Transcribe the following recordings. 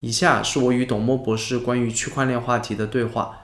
以下是我与董墨博士关于区块链话题的对话。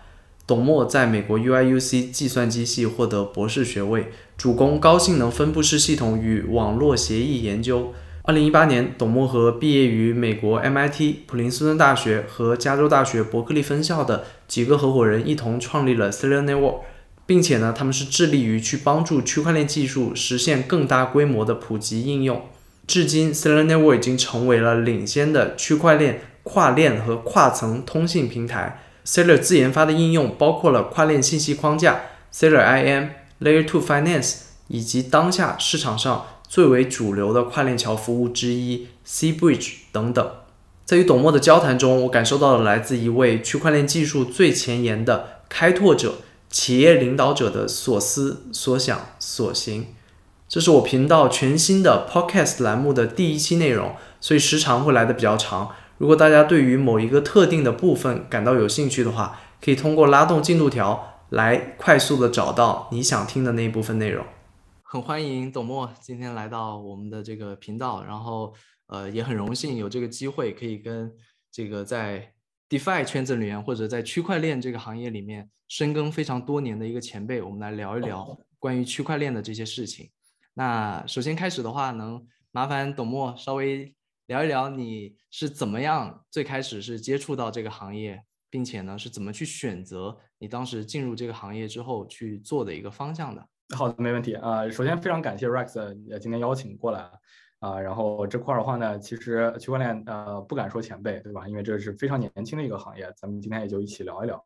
董墨在美国 UIUC 计算机系获得博士学位，主攻高性能分布式系统与网络协议研究。二零一八年，董墨和毕业于美国 MIT、普林斯顿大学和加州大学伯克利分校的几个合伙人一同创立了 Stellar Network，并且呢，他们是致力于去帮助区块链技术实现更大规模的普及应用。至今，Stellar Network 已经成为了领先的区块链。跨链和跨层通信平台，Seller 自研发的应用包括了跨链信息框架、Seller IM、Layer 2 Finance，以及当下市场上最为主流的跨链桥服务之一 C Bridge 等等。在与董墨的交谈中，我感受到了来自一位区块链技术最前沿的开拓者、企业领导者的所思所想所行。这是我频道全新的 Podcast 栏目的第一期内容，所以时长会来的比较长。如果大家对于某一个特定的部分感到有兴趣的话，可以通过拉动进度条来快速的找到你想听的那一部分内容。很欢迎董默今天来到我们的这个频道，然后呃也很荣幸有这个机会可以跟这个在 DeFi 圈子里面或者在区块链这个行业里面深耕非常多年的一个前辈，我们来聊一聊关于区块链的这些事情。那首先开始的话，能麻烦董默稍微。聊一聊你是怎么样最开始是接触到这个行业，并且呢是怎么去选择你当时进入这个行业之后去做的一个方向的？好的，没问题啊。首先非常感谢 Rex 今天邀请过来啊。然后这块儿的话呢，其实区块链呃不敢说前辈对吧？因为这是非常年轻的一个行业，咱们今天也就一起聊一聊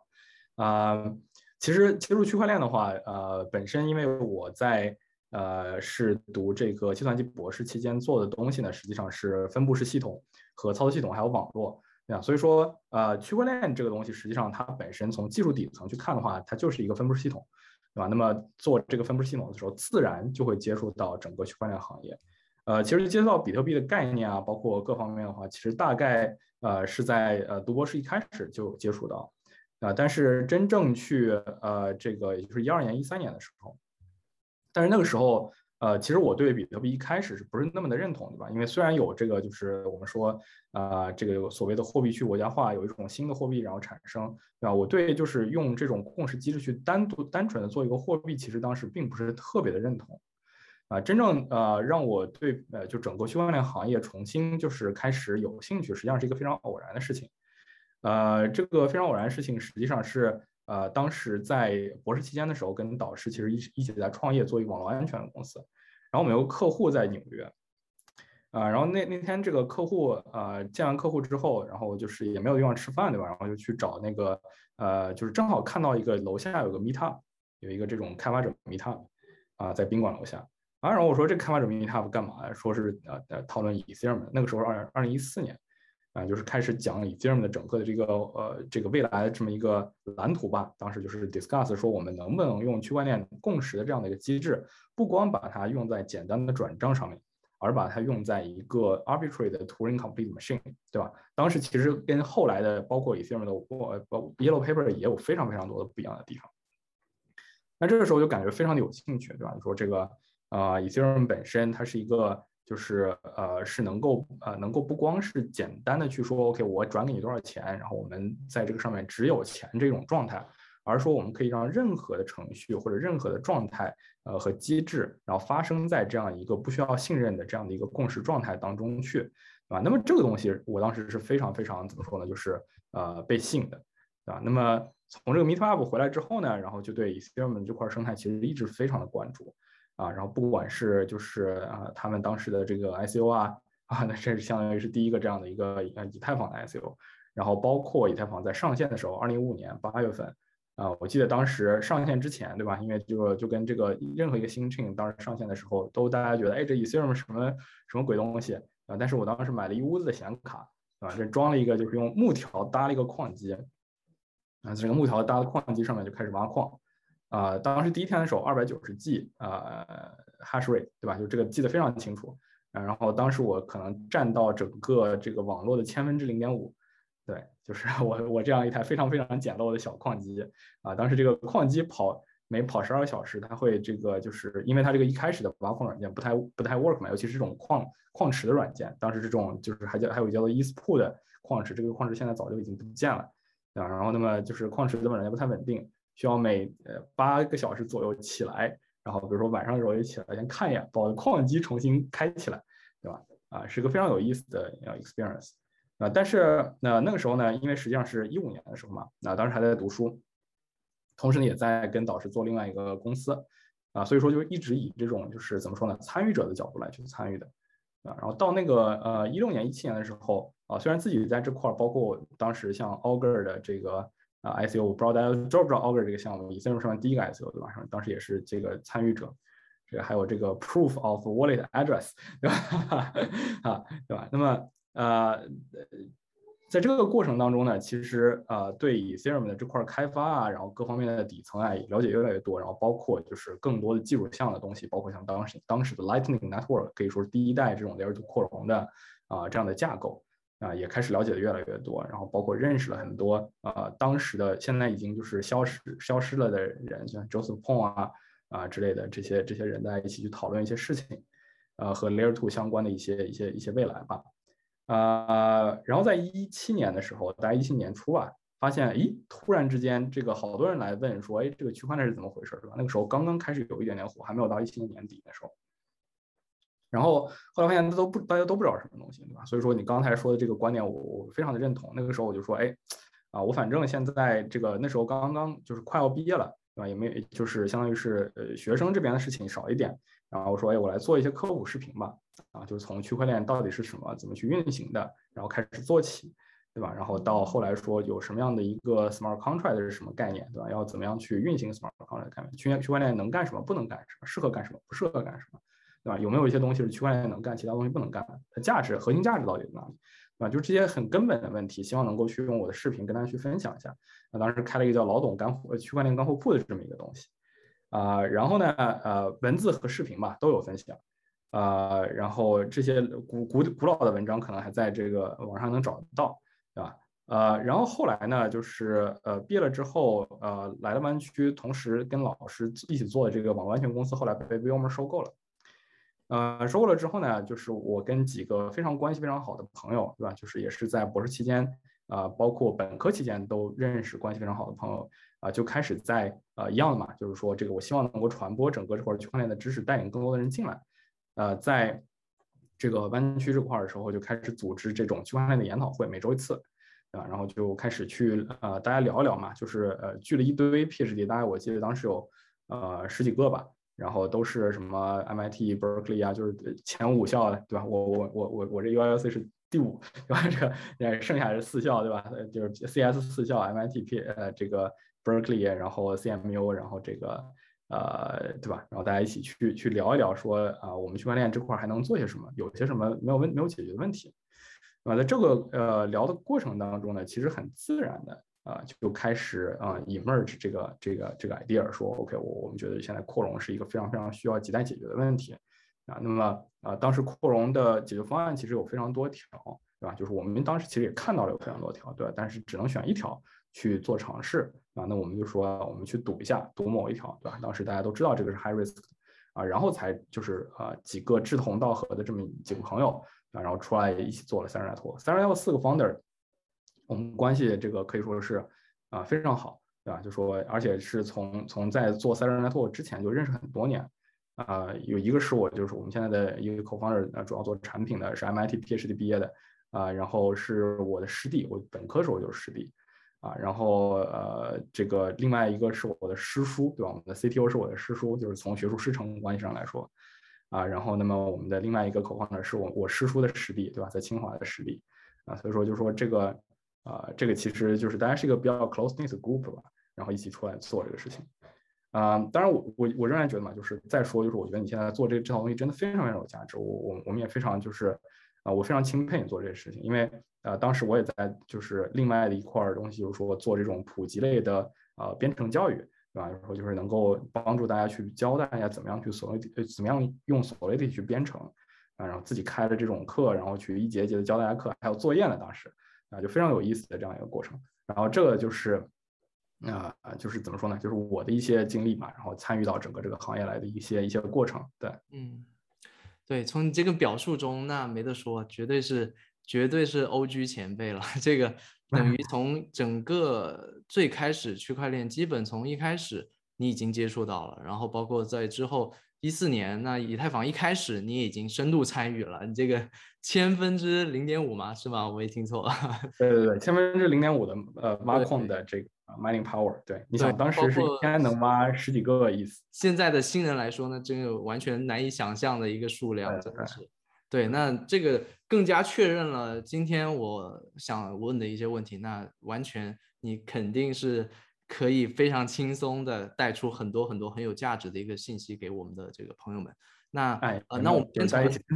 啊。其实切入区块链的话，呃，本身因为我在。呃，是读这个计算机博士期间做的东西呢，实际上是分布式系统和操作系统还有网络，对吧？所以说，呃，区块链这个东西，实际上它本身从技术底层去看的话，它就是一个分布式系统，对吧？那么做这个分布式系统的时候，自然就会接触到整个区块链行业。呃，其实接触到比特币的概念啊，包括各方面的话，其实大概呃是在呃读博士一开始就接触到，啊，但是真正去呃这个也就是一二年、一三年的时候。但是那个时候，呃，其实我对比特币一开始是不是那么的认同，对吧？因为虽然有这个，就是我们说，呃，这个所谓的货币去国家化，有一种新的货币然后产生，对吧？我对就是用这种共识机制去单独单纯的做一个货币，其实当时并不是特别的认同，啊，真正呃让我对呃就整个区块链行业重新就是开始有兴趣，实际上是一个非常偶然的事情，呃，这个非常偶然的事情实际上是。呃，当时在博士期间的时候，跟导师其实一一起在创业做一个网络安全的公司，然后我们有个客户在纽约，啊，然后那那天这个客户呃见完客户之后，然后就是也没有地方吃饭，对吧？然后就去找那个呃，就是正好看到一个楼下有个 Meetup，有一个这种开发者 Meetup，啊，在宾馆楼下，啊，然后我说这开发者 Meetup 干嘛？说是呃呃讨论 Ethereum，那个时候二二零一四年。啊，就是开始讲 Ethereum 的整个的这个呃这个未来的这么一个蓝图吧。当时就是 discuss 说我们能不能用区块链共识的这样的一个机制，不光把它用在简单的转账上面，而把它用在一个 arbitrary 的 Turing complete machine，对吧？当时其实跟后来的包括 Ethereum 的呃 Yellow Paper 也有非常非常多的不一样的地方。那这个时候就感觉非常的有兴趣，对吧？你说这个呃 Ethereum 本身它是一个。就是呃是能够呃能够不光是简单的去说 OK 我转给你多少钱，然后我们在这个上面只有钱这种状态，而说我们可以让任何的程序或者任何的状态呃和机制，然后发生在这样一个不需要信任的这样的一个共识状态当中去，对吧？那么这个东西我当时是非常非常怎么说呢？就是呃被吸引的，对吧？那么从这个 Meetup 回来之后呢，然后就对 Ethereum 这块生态其实一直非常的关注。啊，然后不管是就是啊，他们当时的这个 ICO 啊，啊，那这是相当于是第一个这样的一个呃以太坊的 ICO，然后包括以太坊在上线的时候，二零一五年八月份，啊，我记得当时上线之前，对吧？因为就就跟这个任何一个新 chain 当时上线的时候，都大家觉得，哎，这 Ethereum 什么什么鬼东西啊？但是我当时买了一屋子的显卡，啊，这装了一个就是用木条搭了一个矿机，啊，这个木条搭的矿机上面就开始挖矿。啊，当时第一天的时候，二百九十 G 啊，hash rate，对吧？就这个记得非常清楚。然后当时我可能占到整个这个网络的千分之零点五，对，就是 我我这样一台非常非常简陋的小矿机啊。当时这个矿机跑每跑十二个小时，它会这个就是因为它这个一开始的挖矿软件不太不太 work 嘛，尤其是这种矿矿池的软件，当时这种就是还叫还有叫做 Easy Pool 的矿池，这个矿池现在早就已经不见了，对？然后那么就是矿池根本也不太稳定，需要每呃八个小时左右起来，然后比如说晚上的时候也起来先看一眼，把矿机重新开起来，对吧？啊，是个非常有意思的 experience 啊。但是那那个时候呢，因为实际上是一五年的时候嘛，那当时还在读书，同时呢也在跟导师做另外一个公司。啊，所以说就一直以这种就是怎么说呢，参与者的角度来去参与的，啊，然后到那个呃一六年一七年的时候啊，虽然自己在这块儿，包括当时像 Auger 的这个啊 ICO，我不知道大家知不知道 Augur 这个项目，以太坊上面第一个 ICO 对吧？当时也是这个参与者，这个还有这个 Proof of Wallet Address 对吧？啊，对吧？那么呃。在这个过程当中呢，其实呃对 Ethereum 的这块开发啊，然后各方面的底层啊了解越来越多，然后包括就是更多的技术项的东西，包括像当时当时的 Lightning Network 可以说是第一代这种 Layer 2扩容的啊这样的架构啊，也开始了解的越来越多，然后包括认识了很多啊当时的现在已经就是消失消失了的人，像 Joseph Pong 啊啊之类的这些这些人在一起去讨论一些事情，呃和 Layer Two 相关的一些一些一些未来吧。呃，然后在一七年的时候，大概一七年初吧，发现，咦，突然之间，这个好多人来问说，哎，这个区块链是怎么回事，是吧？那个时候刚刚开始有一点点火，还没有到一七年年底的时候。然后后来发现，都不，大家都不知道什么东西，对吧？所以说你刚才说的这个观点，我我非常的认同。那个时候我就说，哎，啊，我反正现在这个那时候刚刚就是快要毕业了，对吧？也没就是相当于是呃学生这边的事情少一点。然后我说，哎，我来做一些科普视频吧，啊，就是从区块链到底是什么，怎么去运行的，然后开始做起，对吧？然后到后来说有什么样的一个 smart contract 是什么概念，对吧？要怎么样去运行 smart contract 概念？区区块链能干什么，不能干什么，适合干什么，不适合干什么，对吧？有没有一些东西是区块链能干，其他东西不能干的？它价值核心价值到底在哪里，对吧？就这些很根本的问题，希望能够去用我的视频跟大家去分享一下。那当时开了一个叫老董干货区块链干货铺的这么一个东西。啊，然后呢，呃，文字和视频吧都有分享，啊，然后这些古古古老的文章可能还在这个网上能找得到，对吧？呃，然后后来呢，就是呃毕业了之后，呃来了湾区，同时跟老师一起做的这个网络安全公司，后来被 VM 收购了，呃，收购了之后呢，就是我跟几个非常关系非常好的朋友，对吧？就是也是在博士期间，啊，包括本科期间都认识关系非常好的朋友。啊，就开始在呃一样的嘛，就是说这个我希望能够传播整个这块区块链的知识，带领更多的人进来。呃，在这个湾区这块的时候，就开始组织这种区块链的研讨会，每周一次，啊，然后就开始去呃大家聊一聊嘛，就是呃聚了一堆 PhD，大概我记得当时有呃十几个吧，然后都是什么 MIT、Berkeley 啊，就是前五校，对吧？我我我我我这 UIC 是。第五，对吧？这个，剩下是四校，对吧？就是 CS 四校，MIT、P 呃，这个 Berkeley，然后 CMU，然后这个呃，对吧？然后大家一起去去聊一聊，说啊，我们区块链这块还能做些什么？有些什么没有问没有解决的问题？啊，在这个呃聊的过程当中呢，其实很自然的啊，就开始啊 emerge 这个这个这个 idea，说 OK，我我们觉得现在扩容是一个非常非常需要亟待解决的问题。啊，那么啊，当时扩容的解决方案其实有非常多条，对吧？就是我们当时其实也看到了有非常多条，对吧？但是只能选一条去做尝试啊。那我们就说，我们去赌一下，赌某一条，对吧？当时大家都知道这个是 high risk 啊，然后才就是啊几个志同道合的这么几个朋友啊，然后出来一起做了三十来托，三十来托四个 founder，我们关系这个可以说是啊非常好，对吧？就说而且是从从在做三十来托之前就认识很多年。啊，有一个是我，就是我们现在的一个 co-founder，呃，主要做产品的，是 MIT PhD 毕业的，啊，然后是我的师弟，我本科时候就是师弟，啊，然后呃，这个另外一个是我的师叔，对吧？我们的 CTO 是我的师叔，就是从学术师承关系上来说，啊，然后那么我们的另外一个 co-founder 是我我师叔的师弟，对吧？在清华的师弟，啊，所以说就说这个，啊，这个其实就是大家是一个比较 close knit group 吧，然后一起出来做这个事情。啊，当然我我我仍然觉得嘛，就是再说就是我觉得你现在做这这套东西真的非常非常有价值，我我我们也非常就是啊，我非常钦佩你做这些事情，因为呃当时我也在就是另外的一块东西，就是说做这种普及类的呃编程教育，对吧？然后就是能够帮助大家去教大家怎么样去所谓呃怎么样用 Solidity 去编程啊，然后自己开了这种课，然后去一节一节的教大家课，还有作业呢，当时啊就非常有意思的这样一个过程，然后这个就是。啊啊，就是怎么说呢？就是我的一些经历嘛，然后参与到整个这个行业来的一些一些过程。对，嗯，对，从你这个表述中，那没得说，绝对是绝对是 OG 前辈了。这个等于从整个最开始区块链，基本从一开始你已经接触到了，然后包括在之后一四年，那以太坊一开始你已经深度参与了。你这个 千分之零点五嘛？是吗？我没听错。对对对，千分之零点五的呃挖矿的这个 mining power。对，你想当时是一天能挖十几个意思。现在的新人来说呢，这个完全难以想象的一个数量，真的是。对，那这个更加确认了今天我想问的一些问题。那完全你肯定是可以非常轻松的带出很多很多很有价值的一个信息给我们的这个朋友们。那呃，那我们先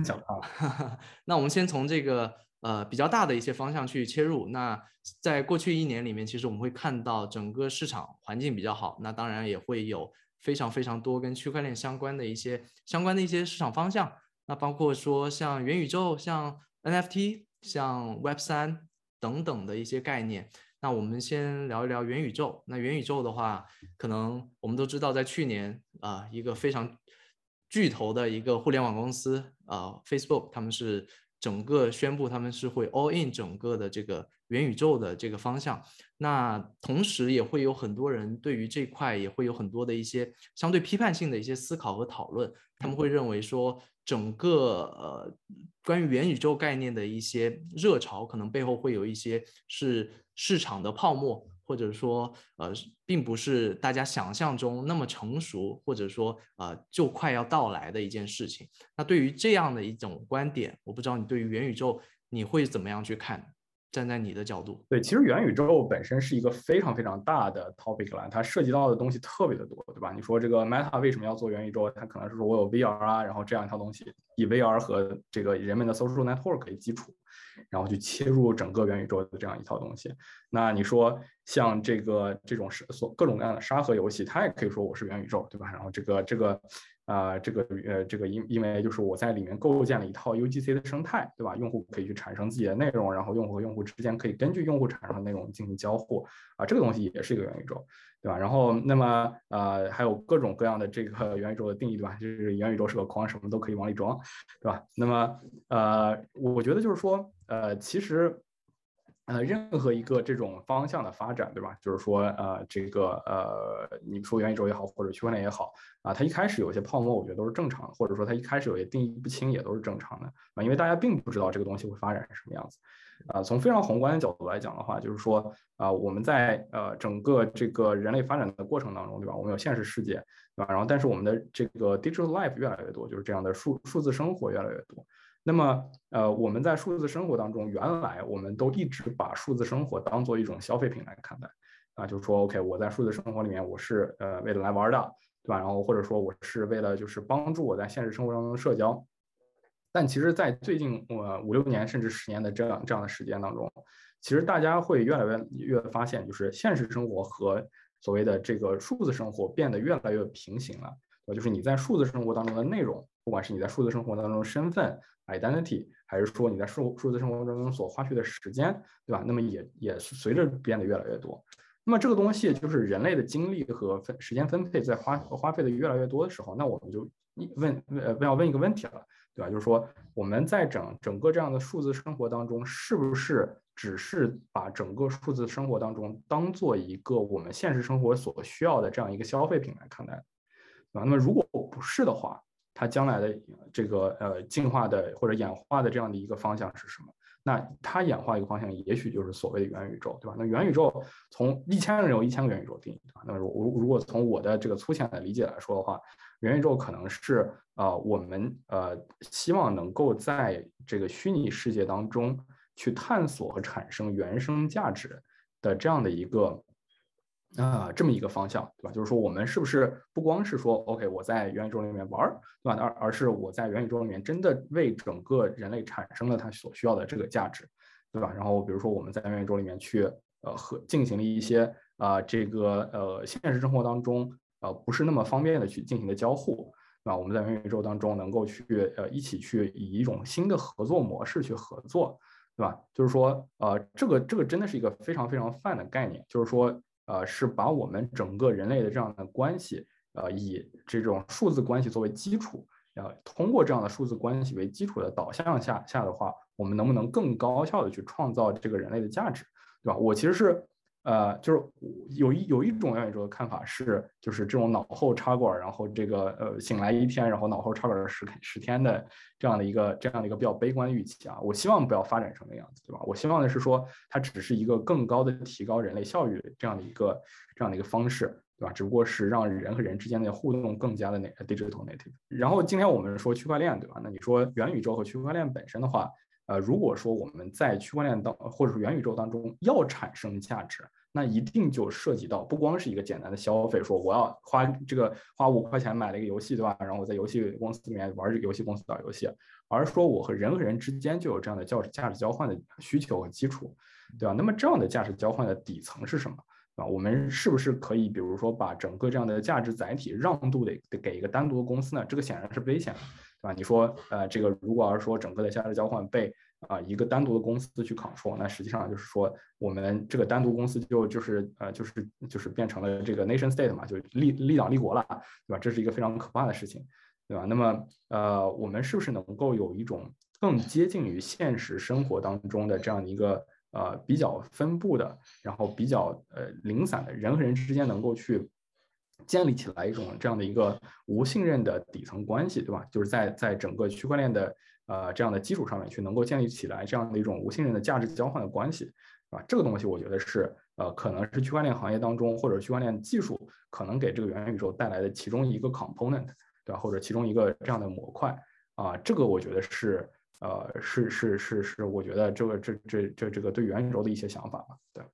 从 那我们先从这个呃比较大的一些方向去切入。那在过去一年里面，其实我们会看到整个市场环境比较好。那当然也会有非常非常多跟区块链相关的一些相关的一些市场方向。那包括说像元宇宙、像 NFT、像 Web 三等等的一些概念。那我们先聊一聊元宇宙。那元宇宙的话，可能我们都知道，在去年啊，一个非常巨头的一个互联网公司啊，Facebook，他们是整个宣布他们是会 all in 整个的这个元宇宙的这个方向。那同时也会有很多人对于这块也会有很多的一些相对批判性的一些思考和讨论。他们会认为说。整个呃，关于元宇宙概念的一些热潮，可能背后会有一些是市场的泡沫，或者说呃，并不是大家想象中那么成熟，或者说呃，就快要到来的一件事情。那对于这样的一种观点，我不知道你对于元宇宙你会怎么样去看？站在你的角度，对，其实元宇宙本身是一个非常非常大的 topic 了，它涉及到的东西特别的多，对吧？你说这个 Meta 为什么要做元宇宙？它可能是说我有 VR 啊，然后这样一套东西，以 VR 和这个人们的 social network 为基础，然后去切入整个元宇宙的这样一套东西。那你说像这个这种是所各种各样的沙盒游戏，它也可以说我是元宇宙，对吧？然后这个这个。啊，这个呃，这个因因为就是我在里面构建了一套 UGC 的生态，对吧？用户可以去产生自己的内容，然后用户和用户之间可以根据用户产生的内容进行交互，啊，这个东西也是一个元宇宙，对吧？然后那么呃，还有各种各样的这个 元宇宙的定义，对吧？就是元宇宙是个框，什么都可以往里装，对吧？那么呃，我觉得就是说，呃，其实。呃，任何一个这种方向的发展，对吧？就是说，呃，这个呃，你说元宇宙也好，或者区块链也好，啊，它一开始有些泡沫，我觉得都是正常的，或者说它一开始有些定义不清，也都是正常的啊，因为大家并不知道这个东西会发展成什么样子。啊，从非常宏观的角度来讲的话，就是说，啊，我们在呃整个这个人类发展的过程当中，对吧？我们有现实世界，对吧？然后，但是我们的这个 digital life 越来越多，就是这样的数数字生活越来越多。那么，呃，我们在数字生活当中，原来我们都一直把数字生活当做一种消费品来看待，啊，就是说，OK，我在数字生活里面，我是呃为了来玩的，对吧？然后或者说我是为了就是帮助我在现实生活当中的社交。但其实，在最近呃五六年甚至十年的这样这样的时间当中，其实大家会越来越越发现，就是现实生活和所谓的这个数字生活变得越来越平行了，就是你在数字生活当中的内容。不管是你在数字生活当中身份 identity，还是说你在数数字生活当中所花费的时间，对吧？那么也也随着变得越来越多。那么这个东西就是人类的精力和分时间分配在花花费的越来越多的时候，那我们就问问要问一个问题了，对吧？就是说我们在整整个这样的数字生活当中，是不是只是把整个数字生活当中当做一个我们现实生活所需要的这样一个消费品来看待，对吧？那么如果不是的话，它将来的这个呃进化的或者演化的这样的一个方向是什么？那它演化一个方向，也许就是所谓的元宇宙，对吧？那元宇宙从一千个人有一千个元宇宙定义，对吧？那么如如果从我的这个粗浅的理解来说的话，元宇宙可能是呃我们呃希望能够在这个虚拟世界当中去探索和产生原生价值的这样的一个。啊，这么一个方向，对吧？就是说，我们是不是不光是说，OK，我在元宇宙里面玩，对吧？而而是我在元宇宙里面真的为整个人类产生了它所需要的这个价值，对吧？然后比如说我们在元宇宙里面去呃和进行了一些啊这个呃现实生活当中呃不是那么方便的去进行的交互，啊，我们在元宇宙当中能够去呃一起去以一种新的合作模式去合作，对吧？就是说呃这个这个真的是一个非常非常泛的概念，就是说。呃，是把我们整个人类的这样的关系，呃，以这种数字关系作为基础，呃通过这样的数字关系为基础的导向下下的话，我们能不能更高效的去创造这个人类的价值，对吧？我其实是。呃，就是有一有一种元宇宙的看法是，就是这种脑后插管，然后这个呃醒来一天，然后脑后插管十十天的这样的一个这样的一个比较悲观的预期啊。我希望不要发展成那样子，对吧？我希望的是说，它只是一个更高的提高人类效率这样的一个这样的一个方式，对吧？只不过是让人和人之间的互动更加的那 digital native。然后今天我们说区块链，对吧？那你说元宇宙和区块链本身的话。呃，如果说我们在区块链当或者说元宇宙当中要产生价值，那一定就涉及到不光是一个简单的消费，说我要花这个花五块钱买了一个游戏，对吧？然后我在游戏公司里面玩这个游戏公司的游戏，而说我和人和人之间就有这样的价值价值交换的需求和基础，对吧？那么这样的价值交换的底层是什么？啊，我们是不是可以比如说把整个这样的价值载体让渡的给一个单独的公司呢？这个显然是危险的。啊，你说，呃，这个如果要是说整个的价值交换被啊一个单独的公司去 control，那实际上就是说我们这个单独公司就就是呃就是就是变成了这个 nation state 嘛，就立立党立国了，对吧？这是一个非常可怕的事情，对吧？那么呃，我们是不是能够有一种更接近于现实生活当中的这样的一个呃比较分布的，然后比较呃零散的人和人之间能够去。建立起来一种这样的一个无信任的底层关系，对吧？就是在在整个区块链的呃这样的基础上面去能够建立起来这样的一种无信任的价值交换的关系，啊，这个东西我觉得是呃可能是区块链行业当中或者区块链技术可能给这个元宇宙带来的其中一个 component，对吧？或者其中一个这样的模块啊，这个我觉得是呃是是是是，我觉得这个这这这这个对元宇宙的一些想法吧，对。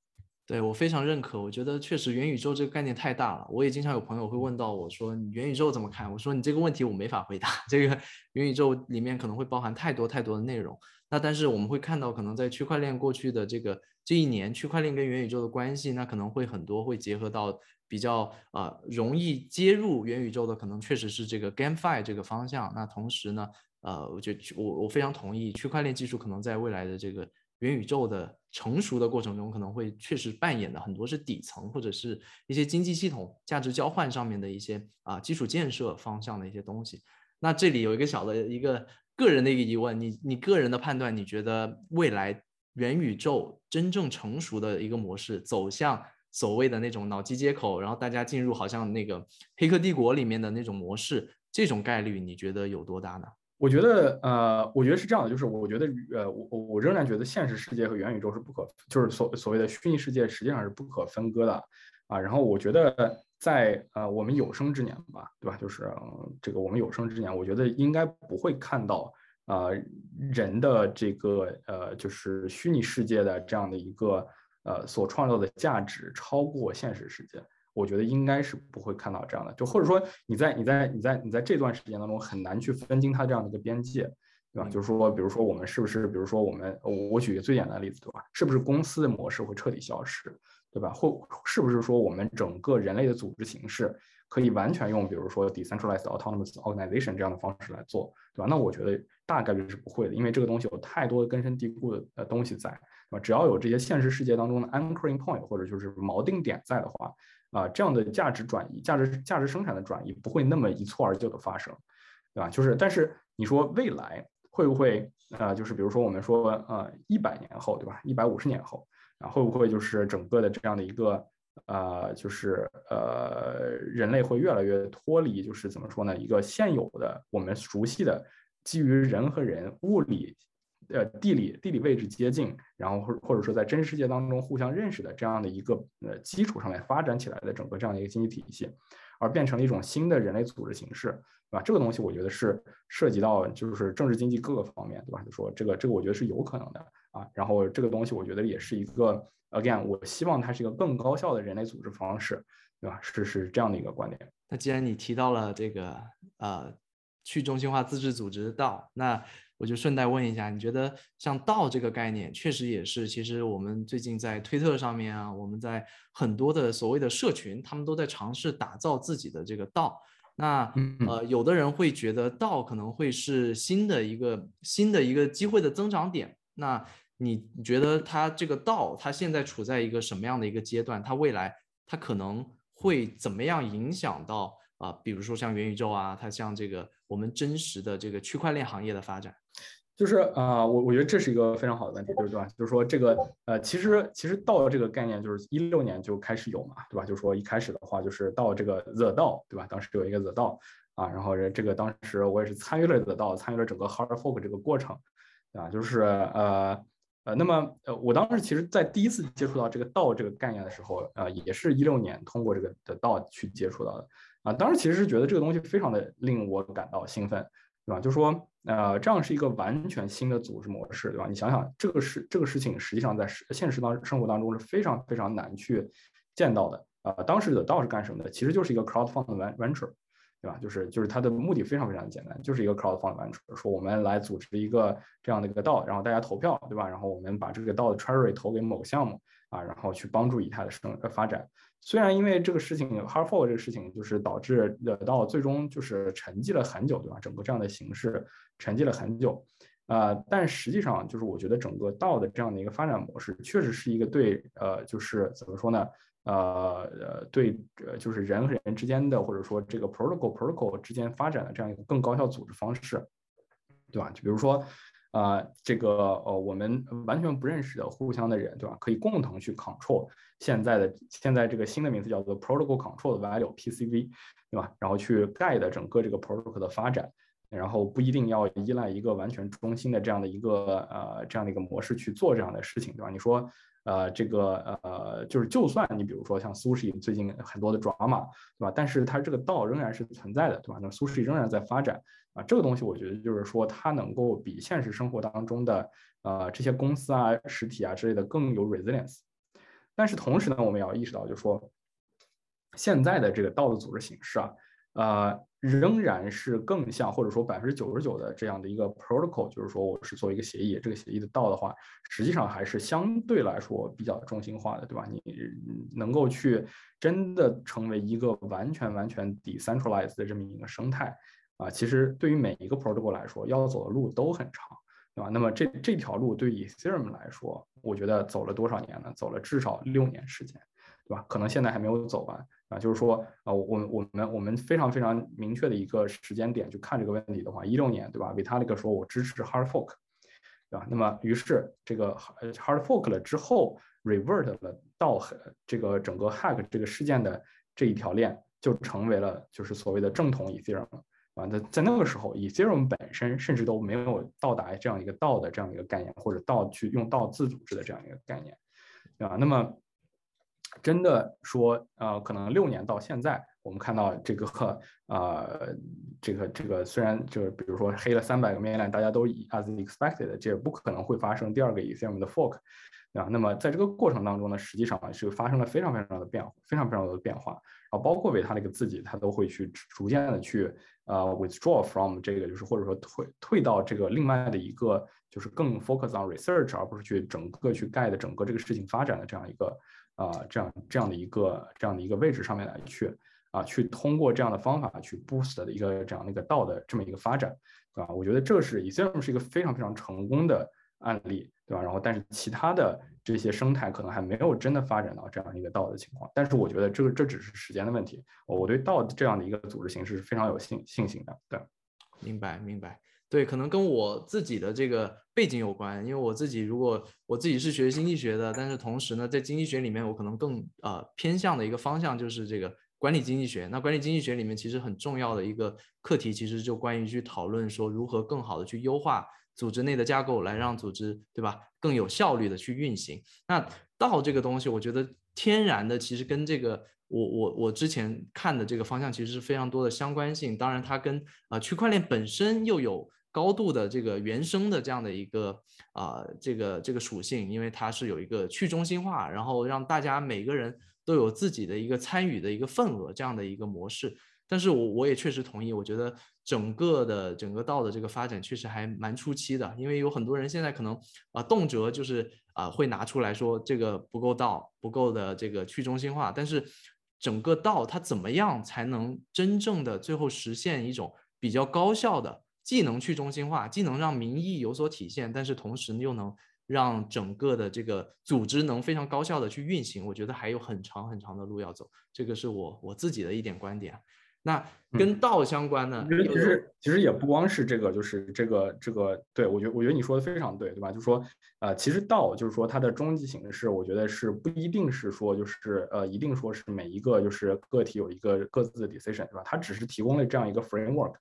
对我非常认可，我觉得确实元宇宙这个概念太大了。我也经常有朋友会问到我说：“你元宇宙怎么看？”我说：“你这个问题我没法回答。这个元宇宙里面可能会包含太多太多的内容。那但是我们会看到，可能在区块链过去的这个这一年，区块链跟元宇宙的关系，那可能会很多会结合到比较呃容易接入元宇宙的，可能确实是这个 GameFi 这个方向。那同时呢，呃，我觉得我我非常同意，区块链技术可能在未来的这个。元宇宙的成熟的过程中，可能会确实扮演的很多是底层或者是一些经济系统价值交换上面的一些啊基础建设方向的一些东西。那这里有一个小的一个个人的一个疑问，你你个人的判断，你觉得未来元宇宙真正成熟的一个模式走向所谓的那种脑机接口，然后大家进入好像那个黑客帝国里面的那种模式，这种概率你觉得有多大呢？我觉得，呃，我觉得是这样的，就是我觉得，呃，我我仍然觉得现实世界和元宇宙是不可，就是所所谓的虚拟世界实际上是不可分割的，啊，然后我觉得在呃我们有生之年吧，对吧？就是这个我们有生之年，我觉得应该不会看到，呃，人的这个呃就是虚拟世界的这样的一个呃所创造的价值超过现实世界。我觉得应该是不会看到这样的，就或者说你在你在你在你在这段时间当中很难去分清它这样的一个边界，对吧？就是说，比如说我们是不是，比如说我们，我举个最简单的例子，对吧？是不是公司的模式会彻底消失，对吧？或是不是说我们整个人类的组织形式可以完全用，比如说 decentralized autonomous organization 这样的方式来做，对吧？那我觉得大概率是不会的，因为这个东西有太多的根深蒂固的呃东西在，对吧？只要有这些现实世界当中的 anchoring point 或者就是锚定点在的话。啊，这样的价值转移、价值价值生产的转移不会那么一蹴而就的发生，对吧？就是，但是你说未来会不会啊？就是比如说我们说呃一百年后，对吧？一百五十年后啊，会不会就是整个的这样的一个呃，就是呃人类会越来越脱离，就是怎么说呢？一个现有的我们熟悉的基于人和人物理。呃，地理地理位置接近，然后或或者说在真实世界当中互相认识的这样的一个呃基础上面发展起来的整个这样的一个经济体系，而变成了一种新的人类组织形式，对吧？这个东西我觉得是涉及到就是政治经济各个方面，对吧？就说这个这个我觉得是有可能的啊。然后这个东西我觉得也是一个 again，我希望它是一个更高效的人类组织方式，对吧？是是这样的一个观点。那既然你提到了这个呃去中心化自治组织道，那我就顺带问一下，你觉得像道这个概念，确实也是，其实我们最近在推特上面啊，我们在很多的所谓的社群，他们都在尝试打造自己的这个道。那呃，有的人会觉得道可能会是新的一个新的一个机会的增长点。那你觉得它这个道，它现在处在一个什么样的一个阶段？它未来它可能会怎么样影响到啊，比如说像元宇宙啊，它像这个我们真实的这个区块链行业的发展。就是啊，我我觉得这是一个非常好的问题，对不对？就是说这个呃，其实其实道这个概念就是一六年就开始有嘛，对吧？就是说一开始的话就是道这个 The 道，对吧？当时有一个 The 道啊，然后这个当时我也是参与了 The 道，参与了整个 Hard Fork 这个过程，啊，就是呃呃，那么呃，我当时其实在第一次接触到这个道这个概念的时候，呃，也是一六年通过这个的道去接触到的啊，当时其实是觉得这个东西非常的令我感到兴奋。对吧？就说，呃，这样是一个完全新的组织模式，对吧？你想想，这个事，这个事情实际上在现实当生活当中是非常非常难去见到的。啊，当时的道是干什么的？其实就是一个 crowdfund venture，对吧？就是就是它的目的非常非常简单，就是一个 crowdfund venture，说我们来组织一个这样的一个道，然后大家投票，对吧？然后我们把这个道的 treasury 投给某个项目，啊，然后去帮助以太的生呃发展。虽然因为这个事情，hard for 这个事情，就是导致的到最终就是沉寂了很久，对吧？整个这样的形式沉寂了很久，啊，但实际上就是我觉得整个道的这样的一个发展模式，确实是一个对呃，就是怎么说呢？呃呃，对，就是人和人之间的，或者说这个 protocol protocol 之间发展的这样一个更高效组织方式，对吧？就比如说。啊，这个呃，我们完全不认识的互相的人，对吧？可以共同去 control 现在的现在这个新的名字叫做 protocol control value（PCV），对吧？然后去 guide 整个这个 protocol 的发展，然后不一定要依赖一个完全中心的这样的一个呃这样的一个模式去做这样的事情，对吧？你说。呃，这个呃，就是就算你比如说像苏轼最近很多的 drama，，对吧？但是它这个道仍然是存在的，对吧？那苏轼仍然在发展啊，这个东西我觉得就是说它能够比现实生活当中的呃这些公司啊、实体啊之类的更有 resilience。但是同时呢，我们也要意识到，就是说现在的这个道的组织形式啊。呃，仍然是更像，或者说百分之九十九的这样的一个 protocol，就是说我是做一个协议，这个协议的道的话，实际上还是相对来说比较中心化的，对吧？你能够去真的成为一个完全完全 decentralized 的这么一个生态啊，其实对于每一个 protocol 来说，要走的路都很长，对吧？那么这这条路对于 Ethereum 来说，我觉得走了多少年呢？走了至少六年时间。对吧？可能现在还没有走完啊，就是说啊，我我们我们非常非常明确的一个时间点去看这个问题的话，一六年对吧？Vitalik 说我支持 Hard Fork，对吧？那么于是这个 Hard Fork 了之后，Revert 了到这个整个 Hack 这个事件的这一条链就成为了就是所谓的正统 Ethereum 啊。那在那个时候，Ethereum 本身甚至都没有到达这样一个道的这样一个概念，或者道去用道自组织的这样一个概念，对吧？那么真的说，呃，可能六年到现在，我们看到这个，呃，这个这个虽然就是比如说黑了三百个 mainnet，大家都以 as expected，这不可能会发生第二个 Ethereum 的 fork，啊，那么在这个过程当中呢，实际上是发生了非常非常的变化，非常非常多的变化，然后包括维他那个自己，他都会去逐渐的去呃 withdraw from 这个，就是或者说退退到这个另外的一个，就是更 focus on research，而不是去整个去盖的整个这个事情发展的这样一个。啊，这样这样的一个这样的一个位置上面来去啊，去通过这样的方法去 boost 的一个这样的一个道的这么一个发展，对吧？我觉得这是 Ethereum 是一个非常非常成功的案例，对吧？然后但是其他的这些生态可能还没有真的发展到这样一个道的情况，但是我觉得这个这只是时间的问题。我对道这样的一个组织形式是非常有信信心的，对。明白明白。对，可能跟我自己的这个背景有关，因为我自己如果我自己是学经济学的，但是同时呢，在经济学里面，我可能更呃偏向的一个方向就是这个管理经济学。那管理经济学里面其实很重要的一个课题，其实就关于去讨论说如何更好的去优化组织内的架构，来让组织对吧更有效率的去运行。那道这个东西，我觉得天然的其实跟这个。我我我之前看的这个方向其实是非常多的相关性，当然它跟啊区块链本身又有高度的这个原生的这样的一个啊这个这个属性，因为它是有一个去中心化，然后让大家每个人都有自己的一个参与的一个份额这样的一个模式。但是我我也确实同意，我觉得整个的整个道的这个发展确实还蛮初期的，因为有很多人现在可能啊动辄就是啊会拿出来说这个不够道，不够的这个去中心化，但是。整个道它怎么样才能真正的最后实现一种比较高效的，既能去中心化，既能让民意有所体现，但是同时又能让整个的这个组织能非常高效的去运行？我觉得还有很长很长的路要走，这个是我我自己的一点观点。那跟道相关呢？其实其实也不光是这个，就是这个这个，对我觉得我觉得你说的非常对，对吧？就是说，呃，其实道就是说它的终极形式，我觉得是不一定是说就是呃一定说是每一个就是个体有一个各自的 decision，对吧？它只是提供了这样一个 framework，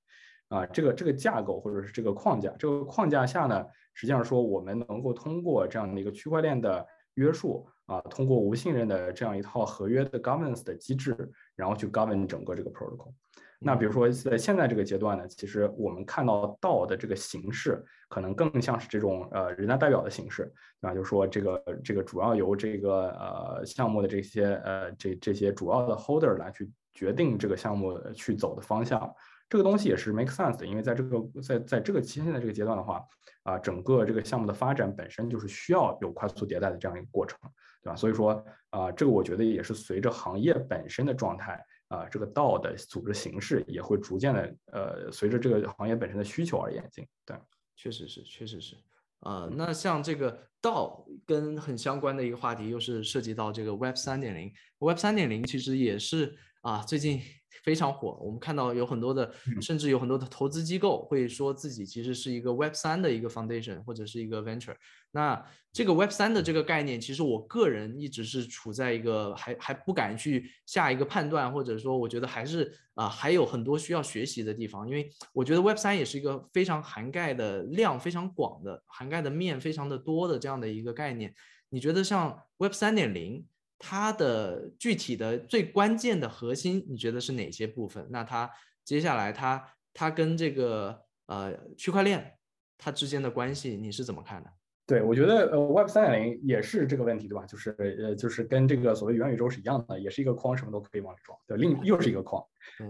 啊，这个这个架构或者是这个框架，这个框架下呢，实际上说我们能够通过这样的一个区块链的约束啊，通过无信任的这样一套合约的 governance 的机制，然后去 govern 整个这个 protocol。那比如说在现在这个阶段呢，其实我们看到道的这个形式，可能更像是这种呃人大代表的形式，对吧？就是说这个这个主要由这个呃项目的这些呃这这些主要的 holder 来去决定这个项目去走的方向。这个东西也是 make sense 的，因为在这个在在这个期现在这个阶段的话，啊，整个这个项目的发展本身就是需要有快速迭代的这样一个过程，对吧？所以说啊，这个我觉得也是随着行业本身的状态。啊，这个道的组织形式也会逐渐的，呃，随着这个行业本身的需求而演进。对，确实是，确实是。啊，那像这个道跟很相关的一个话题，又是涉及到这个 Web 三点零。Web 三点零其实也是啊，最近。非常火，我们看到有很多的，甚至有很多的投资机构会说自己其实是一个 Web 三的一个 foundation 或者是一个 venture。那这个 Web 三的这个概念，其实我个人一直是处在一个还还不敢去下一个判断，或者说我觉得还是啊还有很多需要学习的地方，因为我觉得 Web 三也是一个非常涵盖的量非常广的，涵盖的面非常的多的这样的一个概念。你觉得像 Web 三点零？它的具体的最关键的核心，你觉得是哪些部分？那它接下来它它跟这个呃区块链它之间的关系，你是怎么看的？对，我觉得呃 Web 三点零也是这个问题，对吧？就是呃就是跟这个所谓元宇宙是一样的，也是一个框，什么都可以往里装。对，另又是一个框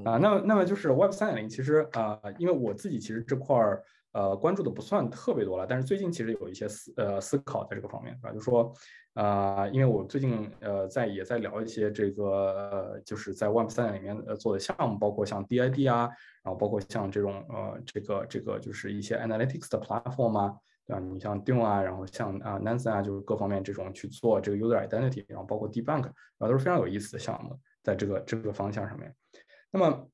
啊。那么那么就是 Web 三点零，其实啊，因为我自己其实这块儿。呃，关注的不算特别多了，但是最近其实有一些思呃思考在这个方面，对吧？就说，呃，因为我最近呃在也在聊一些这个呃就是在 Web 三里面呃做的项目，包括像 DID 啊，然后包括像这种呃这个这个就是一些 Analytics 的 platform 啊，对吧？你像 Dune 啊，然后像啊 Nansen 啊，就是各方面这种去做这个 User Identity，然后包括 Debunk，啊都是非常有意思的项目，在这个这个方向上面。那么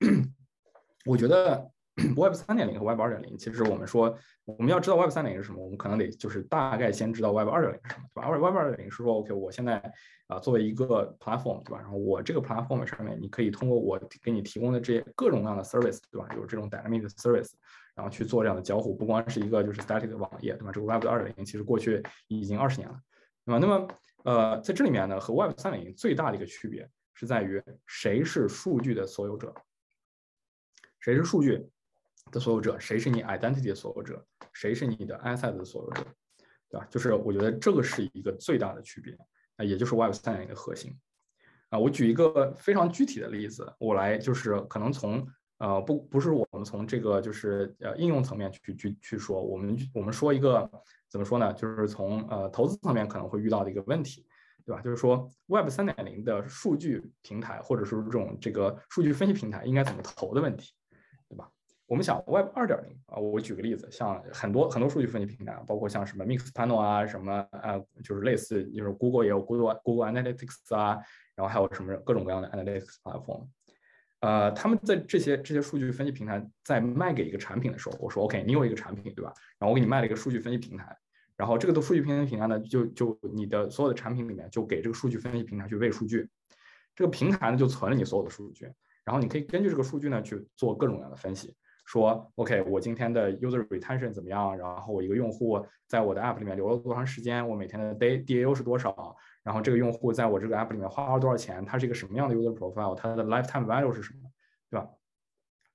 我觉得。Web 三点零和 Web 二点零，其实我们说我们要知道 Web 三点零是什么，我们可能得就是大概先知道 Web 二点零是什么，对吧？Web 二点零是说，OK，我现在啊作为一个 platform，对吧？然后我这个 platform 上面，你可以通过我给你提供的这些各种各样的 service，对吧？有这种 dynamic service，然后去做这样的交互，不光是一个就是 static 的网页，对吧？这个 Web 二点零其实过去已经二十年了，对吧？那么呃在这里面呢，和 Web 三点零最大的一个区别是在于谁是数据的所有者，谁是数据。的所有者，谁是你 identity 的所有者？谁是你的 asset 的所有者？对吧？就是我觉得这个是一个最大的区别啊，也就是 Web 三点零的核心啊。我举一个非常具体的例子，我来就是可能从呃不不是我们从这个就是呃应用层面去去去说，我们我们说一个怎么说呢？就是从呃投资层面可能会遇到的一个问题，对吧？就是说 Web 三点零的数据平台或者说这种这个数据分析平台应该怎么投的问题。我们想 Web 二点零啊，我举个例子，像很多很多数据分析平台，包括像什么 Mixpanel 啊，什么呃，就是类似，就是 Google 也有 Google Google Analytics 啊，然后还有什么各种各样的 Analytics platform，呃，他们在这些这些数据分析平台在卖给一个产品的时候，我说 OK，你有一个产品对吧？然后我给你卖了一个数据分析平台，然后这个的数据分析平台呢，就就你的所有的产品里面就给这个数据分析平台去喂数据，这个平台呢就存了你所有的数据，然后你可以根据这个数据呢去做各种各样的分析。说 OK，我今天的 user retention 怎么样？然后我一个用户在我的 app 里面留了多长时间？我每天的 day DAU 是多少？然后这个用户在我这个 app 里面花了多少钱？他是一个什么样的 user profile？他的 lifetime value 是什么？对吧？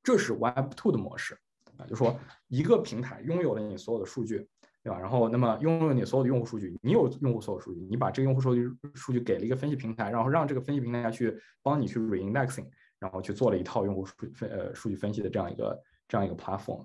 这是 Web two 的模式啊，就说一个平台拥有了你所有的数据，对吧？然后那么拥有你所有的用户数据，你有用户所有数据，你把这个用户数据数据给了一个分析平台，然后让这个分析平台去帮你去 reindexing，然后去做了一套用户数分呃数据分析的这样一个。这样一个 platform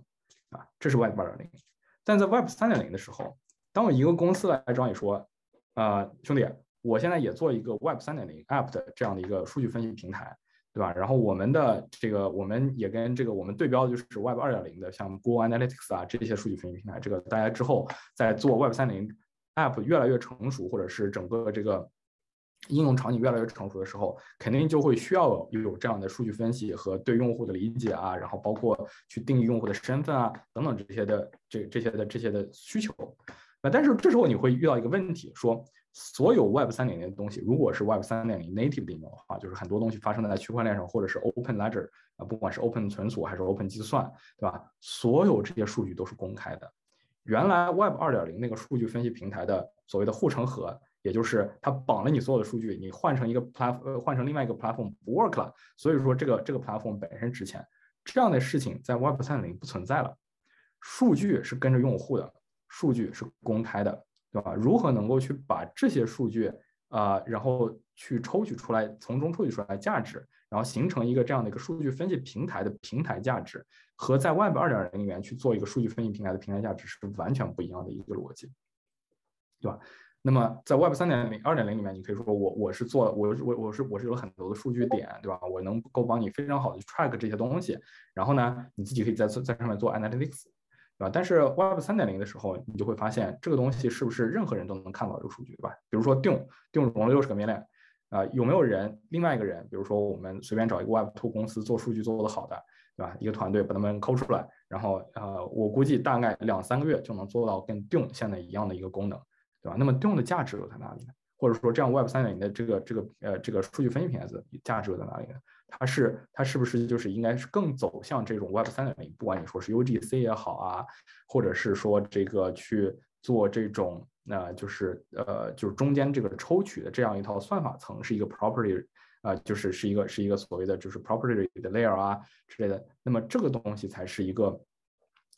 啊，这是 Web 二点零。但在 Web 三点零的时候，当我一个公司来找你说，啊，兄弟，我现在也做一个 Web 三点零 app 的这样的一个数据分析平台，对吧？然后我们的这个，我们也跟这个我们对标的就是 Web 二点零的，像 Google Analytics 啊这些数据分析平台。这个大家之后在做 Web 三点零 app 越来越成熟，或者是整个这个应用场景越来越成熟的时候，肯定就会需要有这样的数据分析和对用户的理解啊，然后包括去定义用户的身份啊等等这些的这这些的这些的需求。那但是这时候你会遇到一个问题，说所有 Web 三点零的东西，如果是 Web 三点零 native 的应用的话，就是很多东西发生在区块链上，或者是 Open Ledger 啊，不管是 Open 存储还是 Open 计算，对吧？所有这些数据都是公开的。原来 Web 二点零那个数据分析平台的所谓的护城河。也就是它绑了你所有的数据，你换成一个 plaf，换成另外一个 platform 不 work 了，所以说这个这个 platform 本身值钱，这样的事情在 Web 三点零不存在了。数据是跟着用户的，数据是公开的，对吧？如何能够去把这些数据啊，然后去抽取出来，从中抽取出来价值，然后形成一个这样的一个数据分析平台的平台价值，和在 Web 二点零里面去做一个数据分析平台的平台价值是完全不一样的一个逻辑，对吧？那么在 Web 三点零、二点零里面，你可以说我我是做我我我是我是有很多的数据点，对吧？我能够帮你非常好的 track 这些东西，然后呢，你自己可以在在上面做 analytics，对吧？但是 Web 三点零的时候，你就会发现这个东西是不是任何人都能看到这个数据，对吧？比如说 Dune，Dune 融了六十个 million，啊，有没有人另外一个人，比如说我们随便找一个 Web two 公司做数据做得好的，对吧？一个团队把他们抠出来，然后呃，我估计大概两三个月就能做到跟 Dune 现在一样的一个功能。对吧？那么用的价值又在哪里呢？或者说，这样 Web 三点零的这个这个呃这个数据分析平台的价值又在哪里呢？它是它是不是就是应该是更走向这种 Web 三点零？不管你说是 UGC 也好啊，或者是说这个去做这种呃就是呃就是中间这个抽取的这样一套算法层是一个 property 啊，就是是一个是一个所谓的就是 property 的 layer 啊之类的。那么这个东西才是一个。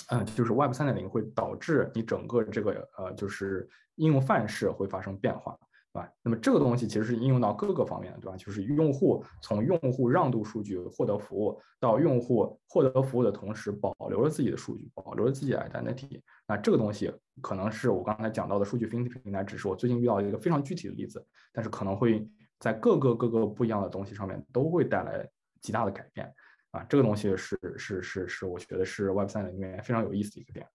嗯，就是 Web 三点零会导致你整个这个呃，就是应用范式会发生变化，对吧？那么这个东西其实是应用到各个方面的，对吧？就是用户从用户让渡数据获得服务，到用户获得服务的同时保留了自己的数据，保留了自己的 identity。那这个东西可能是我刚才讲到的数据分析平台，只是我最近遇到一个非常具体的例子，但是可能会在各个各个不一样的东西上面都会带来极大的改变。啊，这个东西是是是是，我觉得是 Web 三点零里面非常有意思的一个点。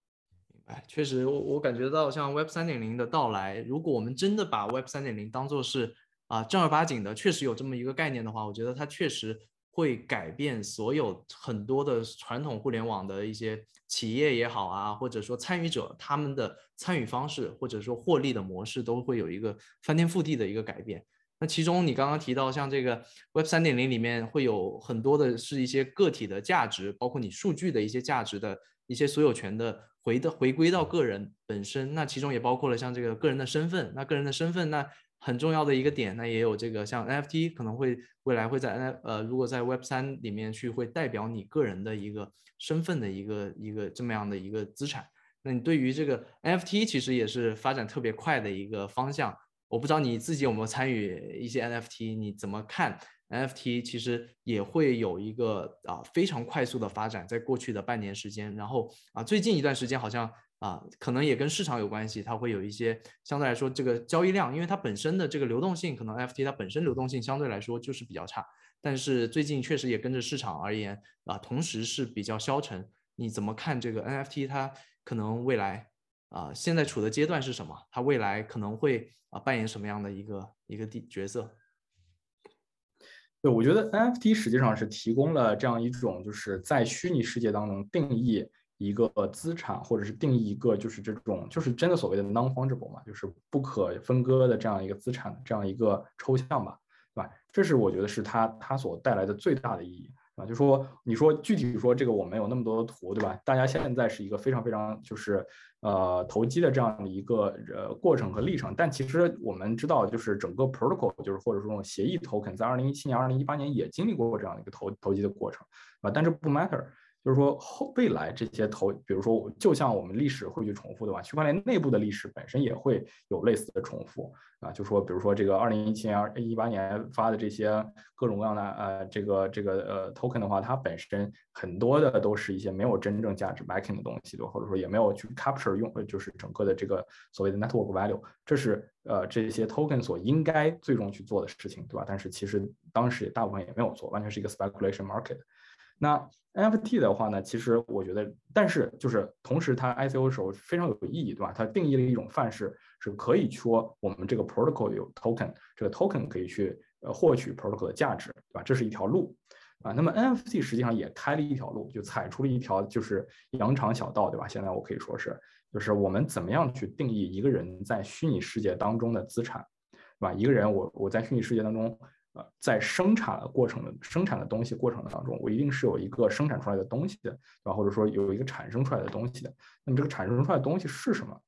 明白，确实，我我感觉到像 Web 三点零的到来，如果我们真的把 Web 三点零当做是啊正儿八经的，确实有这么一个概念的话，我觉得它确实会改变所有很多的传统互联网的一些企业也好啊，或者说参与者他们的参与方式，或者说获利的模式，都会有一个翻天覆地的一个改变。那其中你刚刚提到，像这个 Web 三点零里面会有很多的是一些个体的价值，包括你数据的一些价值的一些所有权的回的回归到个人本身。那其中也包括了像这个个人的身份。那个人的身份，那很重要的一个点，那也有这个像 NFT 可能会未来会在 N 呃，如果在 Web 三里面去会代表你个人的一个身份的一个一个这么样的一个资产。那你对于这个 NFT 其实也是发展特别快的一个方向。我不知道你自己有没有参与一些 NFT，你怎么看 NFT？其实也会有一个啊非常快速的发展，在过去的半年时间，然后啊最近一段时间好像啊可能也跟市场有关系，它会有一些相对来说这个交易量，因为它本身的这个流动性，可能 NFT 它本身流动性相对来说就是比较差，但是最近确实也跟着市场而言啊，同时是比较消沉。你怎么看这个 NFT？它可能未来？啊，现在处的阶段是什么？它未来可能会啊扮演什么样的一个一个地角色？对，我觉得 NFT 实际上是提供了这样一种，就是在虚拟世界当中定义一个资产，或者是定义一个就是这种就是真的所谓的 non-fungible 嘛，就是不可分割的这样一个资产，这样一个抽象吧，对吧？这是我觉得是它它所带来的最大的意义。啊，就说你说具体说这个我们有那么多的图，对吧？大家现在是一个非常非常就是呃投机的这样的一个呃过程和历程，但其实我们知道，就是整个 protocol 就是或者说协议 token 在二零一七年、二零一八年也经历过这样的一个投投机的过程，啊，但这不 matter。就是说后未来这些投，比如说就像我们历史会去重复，对吧？区块链内部的历史本身也会有类似的重复啊。就说比如说这个二零一七年、二一八年发的这些各种各样的呃这个这个呃 token 的话，它本身很多的都是一些没有真正价值 backing 的东西，对，或者说也没有去 capture 用，就是整个的这个所谓的 network value，这是呃这些 token 所应该最终去做的事情，对吧？但是其实当时也大部分也没有做，完全是一个 speculation market。那 NFT 的话呢，其实我觉得，但是就是同时它 ICO 的时候非常有意义，对吧？它定义了一种范式，是可以说我们这个 protocol 有 token，这个 token 可以去呃获取 protocol 的价值，对吧？这是一条路啊。那么 NFT 实际上也开了一条路，就踩出了一条就是羊肠小道，对吧？现在我可以说是，就是我们怎么样去定义一个人在虚拟世界当中的资产，对吧？一个人我我在虚拟世界当中。呃，在生产的过程的生产的东西过程当中，我一定是有一个生产出来的东西的，对吧？或者说有一个产生出来的东西的。那么这个产生出来的东西是什么？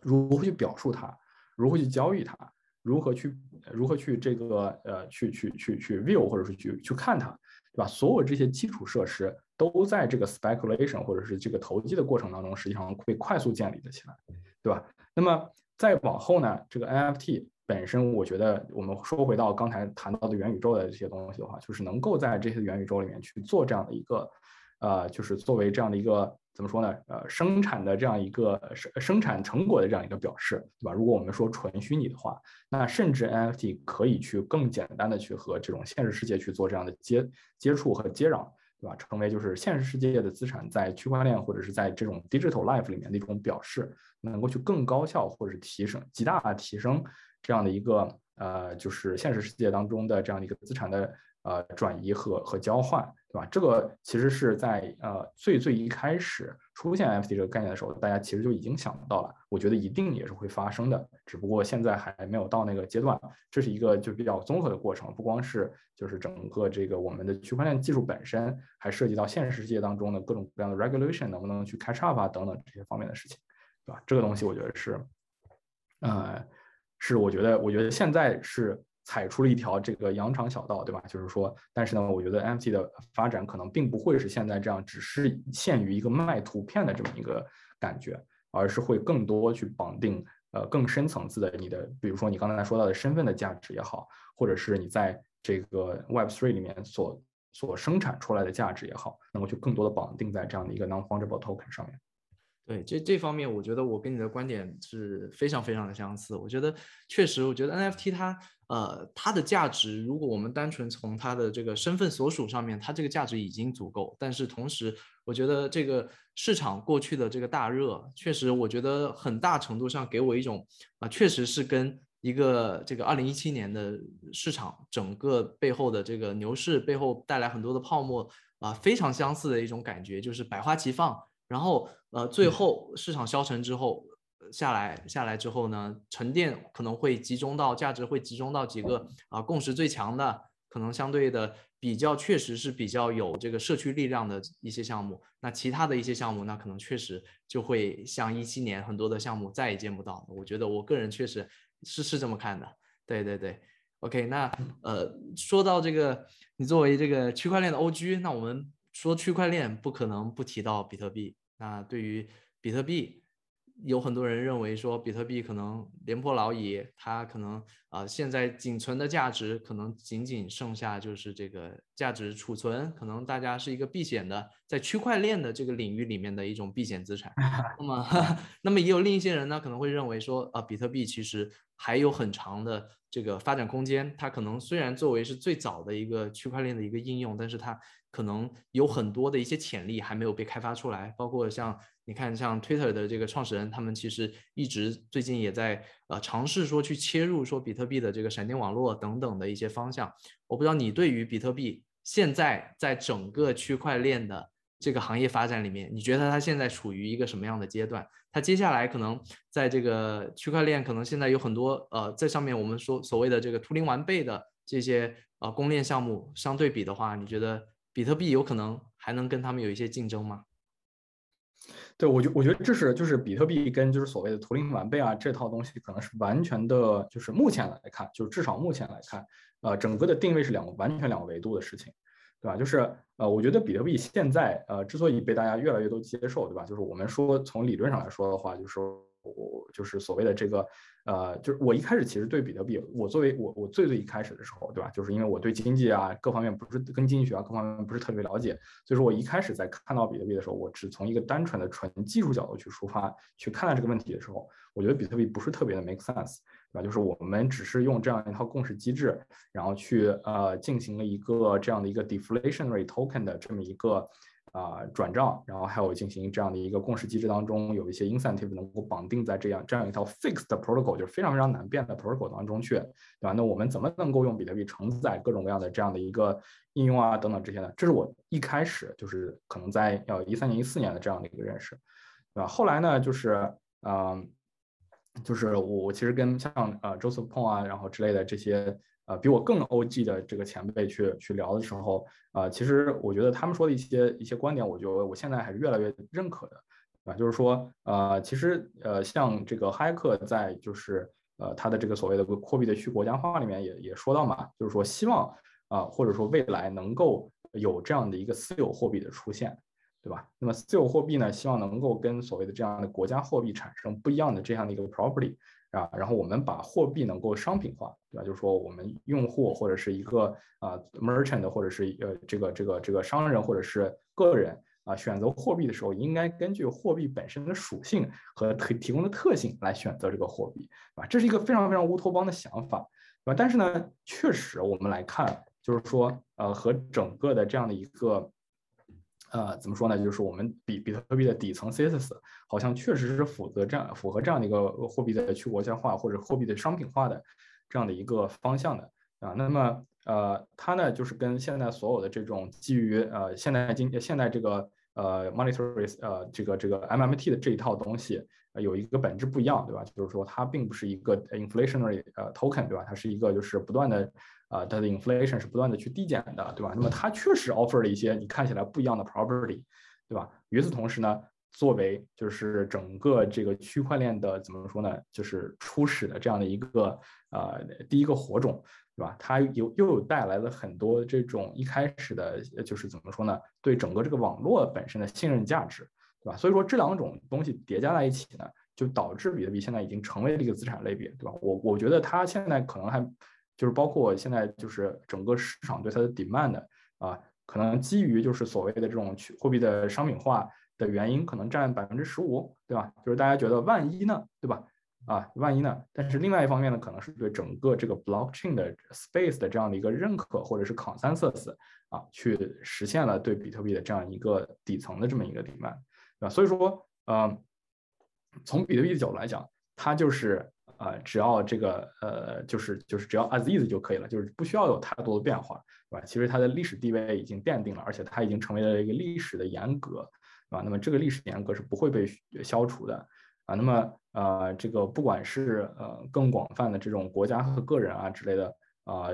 如何去表述它？如何去交易它？如何去如何去这个呃去去去去 view 或者是去去看它，对吧？所有这些基础设施都在这个 speculation 或者是这个投机的过程当中，实际上会快速建立的起来，对吧？那么再往后呢，这个 NFT。本身我觉得，我们说回到刚才谈到的元宇宙的这些东西的话，就是能够在这些元宇宙里面去做这样的一个，呃，就是作为这样的一个怎么说呢？呃，生产的这样一个生生产成果的这样一个表示，对吧？如果我们说纯虚拟的话，那甚至 NFT 可以去更简单的去和这种现实世界去做这样的接接触和接壤，对吧？成为就是现实世界的资产在区块链或者是在这种 digital life 里面的一种表示，能够去更高效或者是提升极大提升。这样的一个呃，就是现实世界当中的这样的一个资产的呃转移和和交换，对吧？这个其实是在呃最最一开始出现 FT 这个概念的时候，大家其实就已经想到了。我觉得一定也是会发生的，只不过现在还没有到那个阶段。这是一个就比较综合的过程，不光是就是整个这个我们的区块链技术本身，还涉及到现实世界当中的各种各样的 regulation 能不能去 catch up 啊等等这些方面的事情，对吧？这个东西我觉得是呃。是，我觉得，我觉得现在是踩出了一条这个羊肠小道，对吧？就是说，但是呢，我觉得 NFT 的发展可能并不会是现在这样，只是限于一个卖图片的这么一个感觉，而是会更多去绑定呃更深层次的你的，比如说你刚才说到的身份的价值也好，或者是你在这个 Web3 里面所所生产出来的价值也好，能够去更多的绑定在这样的一个 non-fungible token 上面。对这这方面，我觉得我跟你的观点是非常非常的相似。我觉得确实，我觉得 NFT 它呃它的价值，如果我们单纯从它的这个身份所属上面，它这个价值已经足够。但是同时，我觉得这个市场过去的这个大热，确实我觉得很大程度上给我一种啊，确实是跟一个这个二零一七年的市场整个背后的这个牛市背后带来很多的泡沫啊非常相似的一种感觉，就是百花齐放。然后，呃，最后市场消沉之后，下来下来之后呢，沉淀可能会集中到价值会集中到几个啊共识最强的，可能相对的比较确实是比较有这个社区力量的一些项目。那其他的一些项目，那可能确实就会像一七年很多的项目再也见不到。我觉得我个人确实是是这么看的。对对对，OK，那呃，说到这个，你作为这个区块链的 OG，那我们。说区块链不可能不提到比特币。那对于比特币，有很多人认为说比特币可能廉颇老矣，它可能啊现在仅存的价值可能仅仅剩下就是这个价值储存，可能大家是一个避险的，在区块链的这个领域里面的一种避险资产。那么，那么也有另一些人呢可能会认为说啊比特币其实还有很长的这个发展空间，它可能虽然作为是最早的一个区块链的一个应用，但是它可能有很多的一些潜力还没有被开发出来，包括像你看，像 Twitter 的这个创始人，他们其实一直最近也在呃尝试说去切入说比特币的这个闪电网络等等的一些方向。我不知道你对于比特币现在在整个区块链的这个行业发展里面，你觉得它现在处于一个什么样的阶段？它接下来可能在这个区块链可能现在有很多呃在上面我们说所谓的这个图灵完备的这些呃公链项目相对比的话，你觉得？比特币有可能还能跟他们有一些竞争吗？对，我觉我觉得这是就是比特币跟就是所谓的图灵完备啊这套东西可能是完全的，就是目前来看，就是至少目前来看，呃，整个的定位是两个完全两个维度的事情，对吧？就是呃，我觉得比特币现在呃之所以被大家越来越多接受，对吧？就是我们说从理论上来说的话，就是我就是所谓的这个。呃，就是我一开始其实对比特币，我作为我我最最一开始的时候，对吧？就是因为我对经济啊各方面不是跟经济学啊各方面不是特别了解，所以说我一开始在看到比特币的时候，我只从一个单纯的纯技术角度去出发去看待这个问题的时候，我觉得比特币不是特别的 make sense，对吧？就是我们只是用这样一套共识机制，然后去呃进行了一个这样的一个 deflationary token 的这么一个啊转账，然后还有进行这样的一个共识机制当中有一些 incentive 能够绑定在这样这样一套 fixed protocol，就是非常非常难变的 protocol 当中去，对吧？那我们怎么能够用比特币承载各种各样的这样的一个应用啊等等这些呢？这是我一开始就是可能在呃一三年一四年的这样的一个认识，对吧？后来呢，就是嗯。就是我，我其实跟像呃 Joseph Pong 啊，然后之类的这些呃比我更 OG 的这个前辈去去聊的时候，啊，其实我觉得他们说的一些一些观点，我觉得我现在还是越来越认可的，啊，就是说呃，其实呃像这个哈克在就是呃他的这个所谓的货币的去国家化里面也也说到嘛，就是说希望啊或者说未来能够有这样的一个私有货币的出现。对吧？那么私有货币呢，希望能够跟所谓的这样的国家货币产生不一样的这样的一个 property 啊，然后我们把货币能够商品化，对吧？就是说我们用户或者是一个啊 merchant 或者是呃这个这个这个商人或者是个人啊选择货币的时候，应该根据货币本身的属性和提提供的特性来选择这个货币，对吧？这是一个非常非常乌托邦的想法，对吧？但是呢，确实我们来看，就是说呃和整个的这样的一个。呃，怎么说呢？就是我们比比特币的底层 CSS 好像确实是符合这样符合这样的一个货币的去国家化或者货币的商品化的这样的一个方向的啊。那么呃，它呢就是跟现在所有的这种基于呃现代经现在这个呃 monetary 呃这个这个 MMT 的这一套东西有一个本质不一样，对吧？就是说它并不是一个 inflationary 呃 token，对吧？它是一个就是不断的。啊，它的 inflation 是不断的去递减的，对吧？那么它确实 offer 了一些你看起来不一样的 property，对吧？与此同时呢，作为就是整个这个区块链的怎么说呢？就是初始的这样的一个呃第一个火种，对吧？它有又有带来了很多这种一开始的，就是怎么说呢？对整个这个网络本身的信任价值，对吧？所以说这两种东西叠加在一起呢，就导致比特币现在已经成为了一个资产类别，对吧？我我觉得它现在可能还。就是包括现在就是整个市场对它的 demand 啊，可能基于就是所谓的这种去货币的商品化的原因，可能占百分之十五，对吧？就是大家觉得万一呢，对吧？啊，万一呢？但是另外一方面呢，可能是对整个这个 blockchain 的 space 的这样的一个认可，或者是 consensus 啊，去实现了对比特币的这样一个底层的这么一个 demand，对吧？所以说，呃，从比特币的角度来讲，它就是。呃，只要这个呃，就是就是只要 as is 就可以了，就是不需要有太多的变化，对吧？其实它的历史地位已经奠定了，而且它已经成为了一个历史的严格，对吧？那么这个历史严格是不会被消除的啊。那么呃，这个不管是呃更广泛的这种国家和个人啊之类的啊，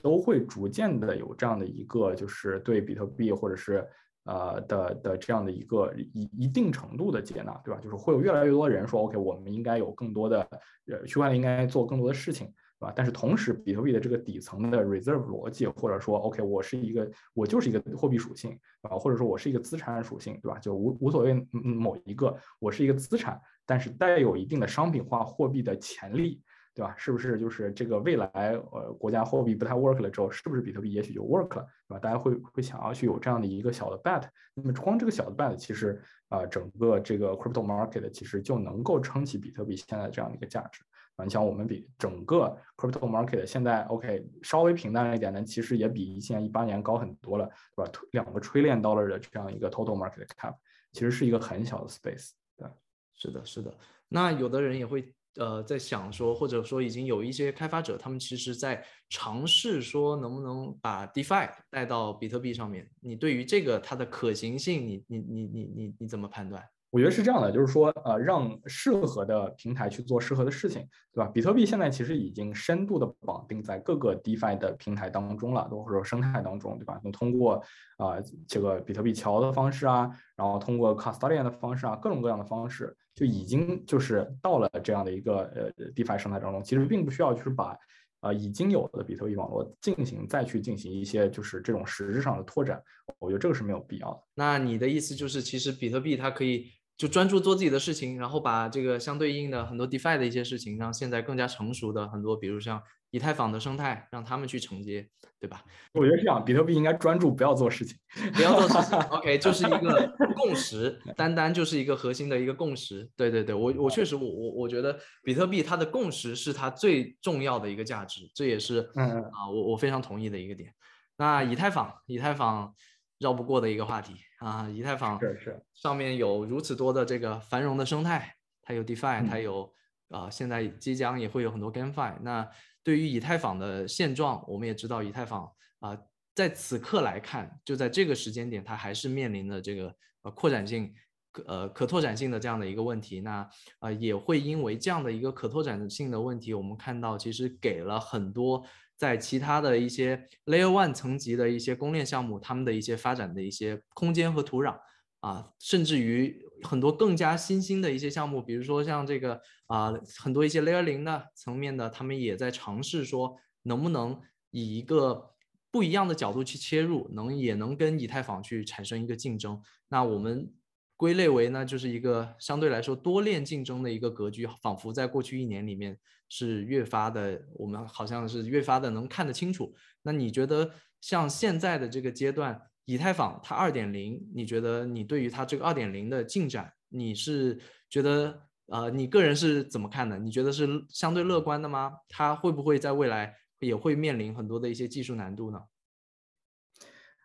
都会逐渐的有这样的一个就是对比特币或者是。呃的的这样的一个一一定程度的接纳，对吧？就是会有越来越多人说，OK，我们应该有更多的呃区块链应该做更多的事情，对吧？但是同时，比特币的这个底层的 reserve 逻辑，或者说，OK，我是一个我就是一个货币属性啊，或者说我是一个资产属性，对吧？就无无所谓某一个，我是一个资产，但是带有一定的商品化货币的潜力。对吧？是不是就是这个未来呃国家货币不太 work 了之后，是不是比特币也许就 work 了，对吧？大家会会想要去有这样的一个小的 bet。那么光这个小的 bet，其实啊整个这个 crypto market 其实就能够撑起比特币现在这样的一个价值啊。你像我们比整个 crypto market 现在 OK 稍微平淡了一点呢，其实也比一七年、一八年高很多了，对吧？两个 trillion dollar 的这样一个 total market cap，其实是一个很小的 space。对，是的，是的。那有的人也会。呃，在想说，或者说已经有一些开发者，他们其实在尝试说，能不能把 DeFi 带到比特币上面？你对于这个它的可行性，你你你你你你怎么判断？我觉得是这样的，就是说，呃，让适合的平台去做适合的事情，对吧？比特币现在其实已经深度的绑定在各个 DeFi 的平台当中了，或者说生态当中，对吧？那通过啊这个比特币桥的方式啊，然后通过 Custodian 的方式啊，各种各样的方式，就已经就是到了这样的一个呃 DeFi 生态当中。其实并不需要去把呃已经有的比特币网络进行再去进行一些就是这种实质上的拓展，我觉得这个是没有必要的。那你的意思就是，其实比特币它可以。就专注做自己的事情，然后把这个相对应的很多 DeFi 的一些事情，让现在更加成熟的很多，比如像以太坊的生态，让他们去承接，对吧？我觉得这样，比特币应该专注，不要做事情，不要做事情。OK，就是一个共识，单单就是一个核心的一个共识。对对对，我我确实我我我觉得比特币它的共识是它最重要的一个价值，这也是嗯啊我我非常同意的一个点。那以太坊，以太坊。绕不过的一个话题啊。以太坊是是上面有如此多的这个繁荣的生态，它有 DeFi，它嗯有啊、现在即将也会有很多 GameFi。那对于以太坊的现状，我们也知道以太坊啊、在此刻来看，就在这个时间点，它还是面临的这个呃扩展性。可呃可拓展性的这样的一个问题，那呃也会因为这样的一个可拓展性的问题，我们看到其实给了很多在其他的一些 Layer One 层级的一些公链项目，他们的一些发展的一些空间和土壤啊，甚至于很多更加新兴的一些项目，比如说像这个啊很多一些 Layer 零的层面的，他们也在尝试说能不能以一个不一样的角度去切入，能也能跟以太坊去产生一个竞争。那我们归类为呢，就是一个相对来说多链竞争的一个格局，仿佛在过去一年里面是越发的，我们好像是越发的能看得清楚。那你觉得像现在的这个阶段，以太坊它二点零，你觉得你对于它这个二点零的进展，你是觉得呃，你个人是怎么看的？你觉得是相对乐观的吗？它会不会在未来也会面临很多的一些技术难度呢？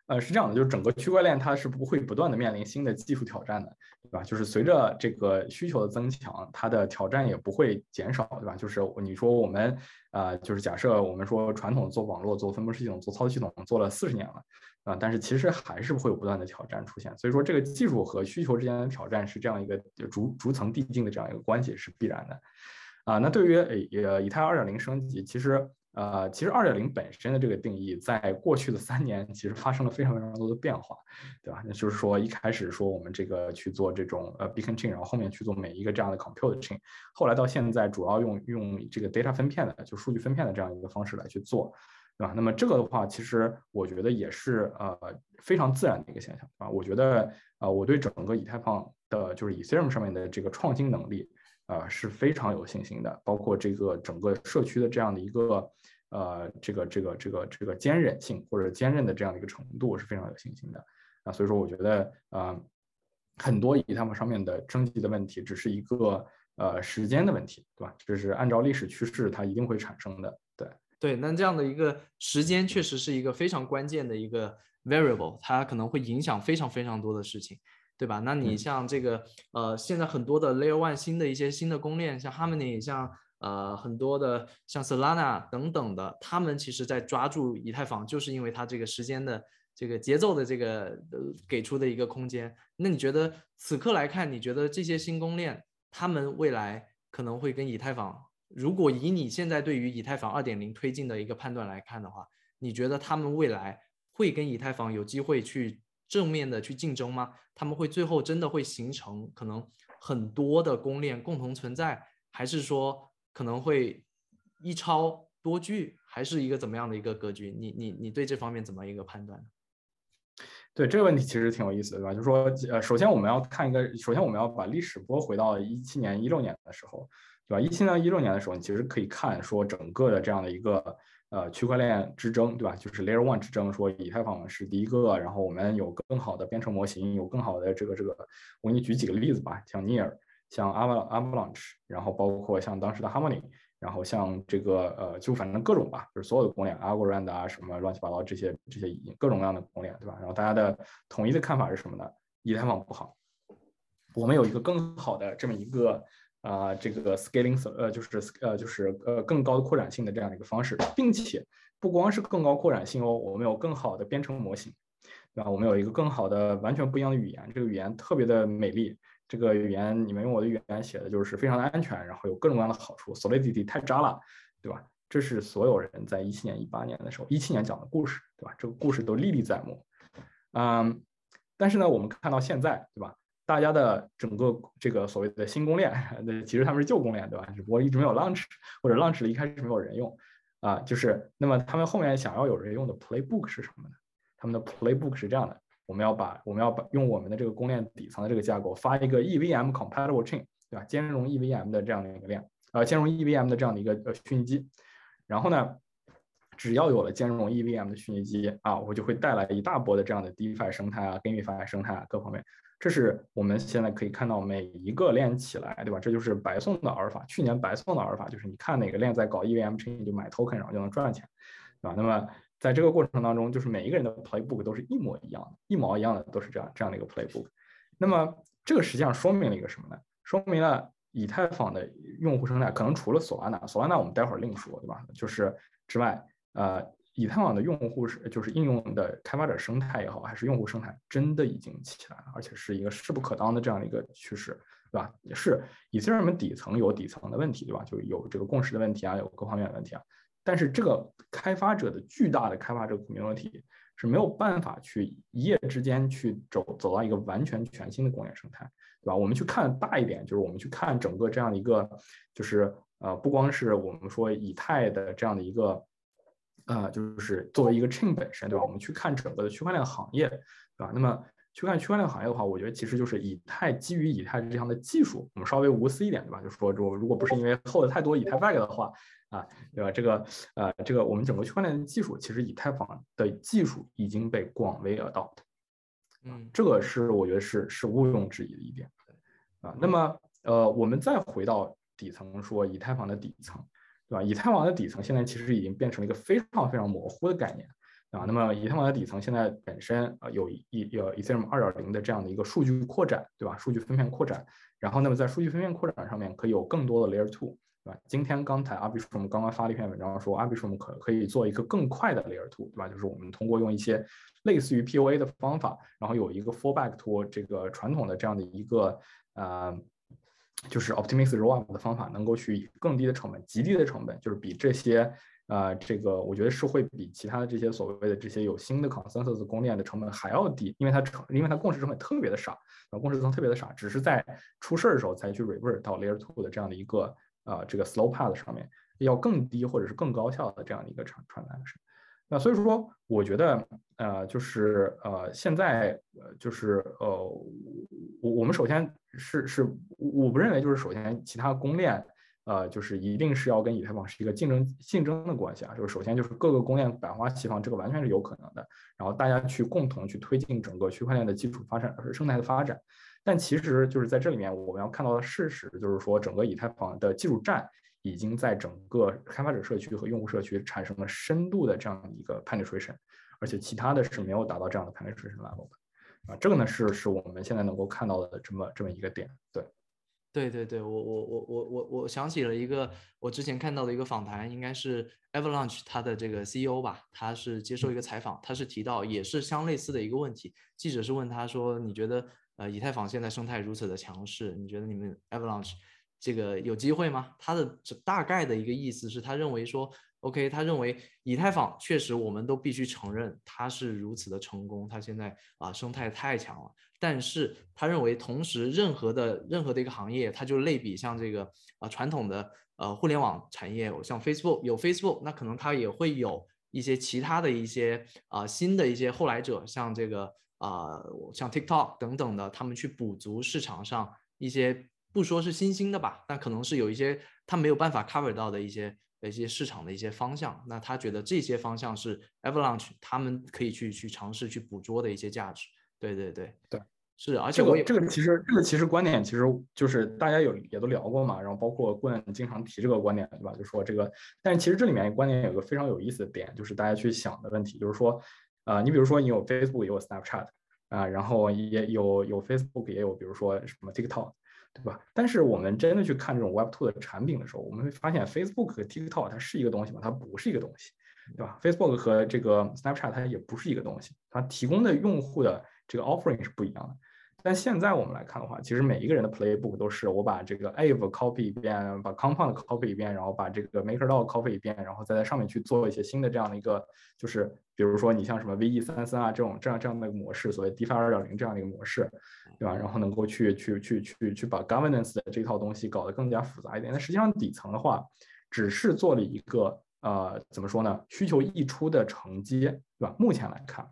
呃，是这样的，就是整个区块链它是不会不断的面临新的技术挑战的，对吧？就是随着这个需求的增强，它的挑战也不会减少，对吧？就是你说我们，呃，就是假设我们说传统做网络、做分布式系统、做操作系统做了四十年了，啊、但是其实还是会有不断的挑战出现。所以说，这个技术和需求之间的挑战是这样一个逐逐层递进的这样一个关系是必然的。啊，那对于呃以太二点零升级，其实。呃，其实二点零本身的这个定义，在过去的三年其实发生了非常非常多的变化，对吧？那就是说，一开始说我们这个去做这种呃 beacon chain，然后后面去做每一个这样的 compute chain，后来到现在主要用用这个 data 分片的，就数据分片的这样一个方式来去做，对吧？那么这个的话，其实我觉得也是呃非常自然的一个现象啊。我觉得呃我对整个以太坊的，就是 Ethereum 上面的这个创新能力。呃，是非常有信心的，包括这个整个社区的这样的一个呃，这个这个这个这个坚韧性或者坚韧的这样的一个程度是非常有信心的啊，所以说我觉得呃，很多以他们上面的升级的问题只是一个呃时间的问题，对吧？这是按照历史趋势它一定会产生的，对对，那这样的一个时间确实是一个非常关键的一个 variable，它可能会影响非常非常多的事情。对吧？那你像这个，呃，现在很多的 Layer One 新的一些新的公链，像 Harmony，像呃很多的像 Solana 等等的，他们其实在抓住以太坊，就是因为它这个时间的这个节奏的这个呃给出的一个空间。那你觉得此刻来看，你觉得这些新公链，他们未来可能会跟以太坊，如果以你现在对于以太坊二点零推进的一个判断来看的话，你觉得他们未来会跟以太坊有机会去？正面的去竞争吗？他们会最后真的会形成可能很多的公链共同存在，还是说可能会一超多巨，还是一个怎么样的一个格局？你你你对这方面怎么一个判断？对这个问题其实挺有意思的，对吧？就是说，呃，首先我们要看一个，首先我们要把历史拨回到一七年、一六年的时候，对吧？一七年、一六年的时候，你其实可以看说整个的这样的一个。呃，区块链之争，对吧？就是 Layer One 之争，说以太坊是第一个，然后我们有更好的编程模型，有更好的这个这个，我给你举几个例子吧，像 Near，像 Avalanche，然后包括像当时的 Harmony，然后像这个呃，就反正各种吧，就是所有的公链，Algorand 啊，什么乱七八糟这些这些各种各样的公链，对吧？然后大家的统一的看法是什么呢？以太坊不好，我们有一个更好的这么一个。啊、这个 scaling 呃就是呃就是呃更高的扩展性的这样的一个方式，并且不光是更高扩展性哦，我们有更好的编程模型，对吧？我们有一个更好的完全不一样的语言，这个语言特别的美丽，这个语言你们用我的语言写的就是非常的安全，然后有各种各样的好处，Solidity 太渣了，对吧？这是所有人在一七年、一八年的时候，一七年讲的故事，对吧？这个故事都历历在目，嗯，但是呢，我们看到现在，对吧？大家的整个这个所谓的新公链，那其实他们是旧公链，对吧？只不过一直没有 launch，或者 launch 了一开始没有人用，啊，就是那么他们后面想要有人用的 playbook 是什么呢？他们的 playbook 是这样的：我们要把我们要把用我们的这个公链底层的这个架构发一个 EVM compatible chain，对吧？兼容 EVM 的这样的一个链，呃，兼容 EVM 的这样的一个呃虚拟机，然后呢，只要有了兼容 EVM 的虚拟机啊，我就会带来一大波的这样的 DeFi 生态啊、GameFi 生态啊各方面。这是我们现在可以看到每一个链起来，对吧？这就是白送的阿尔法。去年白送的阿尔法就是你看哪个链在搞 EVM chain，你就买 token，然后就能赚钱，对吧？那么在这个过程当中，就是每一个人的 playbook 都是一模一样的，一毛一样的都是这样这样的一个 playbook。那么这个实际上说明了一个什么呢？说明了以太坊的用户生态可能除了索拉纳，索拉纳我们待会儿另说，对吧？就是之外，呃，以太网的用户是就是应用的开发者生态也好，还是用户生态，真的已经起来了，而且是一个势不可当的这样的一个趋势，对吧？也是以太们底层有底层的问题，对吧？就是有这个共识的问题啊，有各方面的问题啊。但是这个开发者的巨大的开发者 community 是没有办法去一夜之间去走走到一个完全全新的工业生态，对吧？我们去看大一点，就是我们去看整个这样的一个，就是呃，不光是我们说以太的这样的一个，呃，就是作为一个 chain 本身，对吧？我们去看整个的区块链行业，对吧？那么去看区块链行业的话，我觉得其实就是以太基于以太这样的技术，我们稍微无私一点，对吧？就是说，如如果不是因为厚了太多以太 bag 的话。啊，对吧？这个呃，这个我们整个区块链的技术，其实以太坊的技术已经被广为 adopt，嗯，这个是我觉得是是毋庸置疑的一点，啊，那么呃，我们再回到底层说以太坊的底层，对吧？以太网的底层现在其实已经变成了一个非常非常模糊的概念，啊，那么以太网的底层现在本身啊有一有 Ethereum 二点零的这样的一个数据扩展，对吧？数据分片扩展，然后那么在数据分片扩展上面可以有更多的 Layer Two 对吧。今天刚才 Arbitrum 刚刚发了一篇文章，说 Arbitrum 可可以做一个更快的 Layer Two，对吧？就是我们通过用一些类似于 POA 的方法，然后有一个 fallback to 这个传统的这样的一个呃，就是 Optimistic Rollup 的方法，能够去以更低的成本、极低的成本，就是比这些呃这个我觉得是会比其他的这些所谓的这些有新的 Consensus 公链的成本还要低，因为它成因为它共识成本特别的少，然后共识层特别的少，只是在出事儿的时候才去 revert 到 Layer Two 的这样的一个。啊，这个 slow path 上面要更低或者是更高效的这样的一个传传单是，那所以说我觉得呃就是呃现在呃就是呃我我们首先是是我不认为就是首先其他公链呃就是一定是要跟以太坊是一个竞争竞争的关系啊，就是首先就是各个公链百花齐放，这个完全是有可能的，然后大家去共同去推进整个区块链的基础发展和生态的发展。但其实就是在这里面，我们要看到的事实就是说，整个以太坊的技术栈已经在整个开发者社区和用户社区产生了深度的这样一个 penetration，而且其他的是没有达到这样的 penetration level 的啊。这个呢是是我们现在能够看到的这么这么一个点。对，对对对，我我我我我我想起了一个我之前看到的一个访谈，应该是 Avalanche 它的这个 CEO 吧，他是接受一个采访，他是提到也是相类似的一个问题，记者是问他说，你觉得？呃，以太坊现在生态如此的强势，你觉得你们 Avalanche 这个有机会吗？他的大概的一个意思是他认为说，OK，他认为以太坊确实我们都必须承认它是如此的成功，它现在啊生态太强了。但是他认为同时任何的任何的一个行业，它就类比像这个啊传统的呃互联网产业，像 Facebook 有 Facebook，那可能它也会有一些其他的一些啊新的一些后来者，像这个。啊，像 TikTok 等等的，他们去补足市场上一些不说是新兴的吧，但可能是有一些他没有办法 cover 到的一些一些市场的一些方向。那他觉得这些方向是 Avalanche 他们可以去去尝试去捕捉的一些价值。对对对对，是。而且我也这个其实这个其实观点其实就是大家有也都聊过嘛，然后包括棍经常提这个观点，对吧？就说这个，但是其实这里面观点有个非常有意思的点，就是大家去想的问题，就是说。呃，你比如说你有 Facebook 也有 Snapchat 啊，然后也有有 Facebook 也有比如说什么 TikTok，对吧？但是我们真的去看这种 Web2 的产品的时候，我们会发现 Facebook 和 TikTok 它是一个东西吗？它不是一个东西，对吧？Facebook 和这个 Snapchat 它也不是一个东西，它提供的用户的这个 offering 是不一样的。但现在我们来看的话，其实每一个人的 playbook 都是我把这个 ave copy 一遍，把 Compound copy 一遍，然后把这个 MakerDAO copy 一遍，然后再在上面去做一些新的这样的一个，就是比如说你像什么 VE 三三啊这种这样这样的一个模式，所谓 DeFi 二点零这样的一个模式，对吧？然后能够去去去去去把 governance 的这套东西搞得更加复杂一点。但实际上底层的话，只是做了一个呃怎么说呢？需求溢出的承接，对吧？目前来看。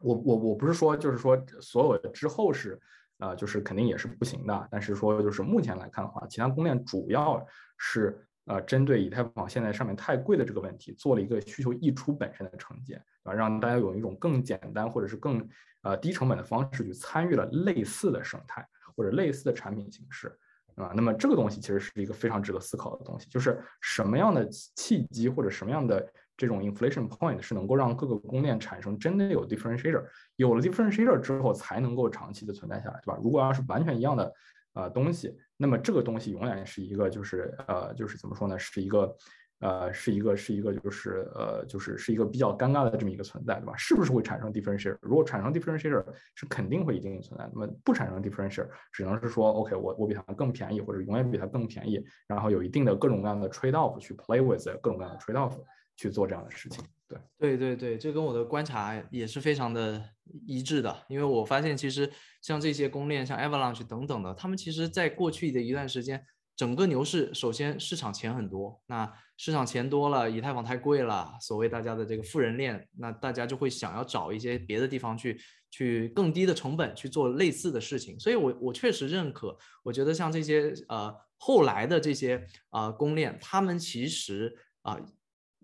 我我我不是说就是说所有的之后是，呃，就是肯定也是不行的。但是说就是目前来看的话，其他公链主要是呃针对以太坊现在上面太贵的这个问题，做了一个需求溢出本身的承接，啊，让大家有一种更简单或者是更呃低成本的方式去参与了类似的生态或者类似的产品形式，啊，那么这个东西其实是一个非常值得思考的东西，就是什么样的契机或者什么样的。这种 inflation point 是能够让各个供应链产生真的有 differentiator，有了 differentiator 之后才能够长期的存在下来，对吧？如果要是完全一样的呃东西，那么这个东西永远是一个就是呃就是怎么说呢，是一个。呃，是一个是一个就是呃就是是一个比较尴尬的这么一个存在，对吧？是不是会产生 differentiator？如果产生 differentiator，是肯定会一定存在。那么不产生 differentiator，只能是说 OK，我我比它更便宜，或者永远比它更便宜，然后有一定的各种各样的 trade off 去 play with 各种各样的 trade off 去做这样的事情。对对对对，这跟我的观察也是非常的一致的，因为我发现其实像这些公链，像 Avalanche 等等的，他们其实在过去的一段时间。整个牛市，首先市场钱很多，那市场钱多了，以太坊太贵了，所谓大家的这个富人链，那大家就会想要找一些别的地方去，去更低的成本去做类似的事情。所以，我我确实认可，我觉得像这些呃后来的这些啊公链，他们其实啊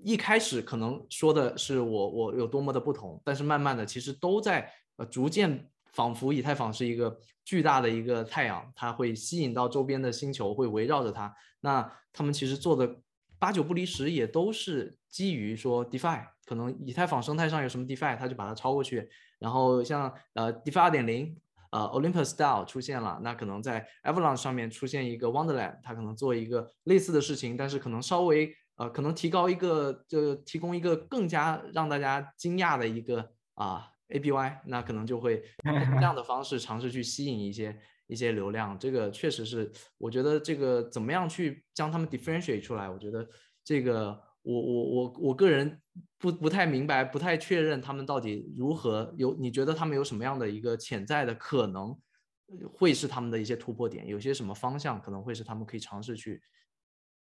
一开始可能说的是我我有多么的不同，但是慢慢的其实都在呃逐渐。仿佛以太坊是一个巨大的一个太阳，它会吸引到周边的星球，会围绕着它。那他们其实做的八九不离十，也都是基于说 DeFi，可能以太坊生态上有什么 DeFi，它就把它抄过去。然后像呃 DeFi 二点零，呃 Olympus Style 出现了，那可能在 Avalanche 上面出现一个 Wonderland，它可能做一个类似的事情，但是可能稍微呃可能提高一个，就提供一个更加让大家惊讶的一个啊。A P Y，那可能就会 用这样的方式尝试去吸引一些一些流量，这个确实是，我觉得这个怎么样去将他们 differentiate 出来，我觉得这个我我我我个人不不太明白，不太确认他们到底如何有，你觉得他们有什么样的一个潜在的可能，会是他们的一些突破点，有些什么方向可能会是他们可以尝试去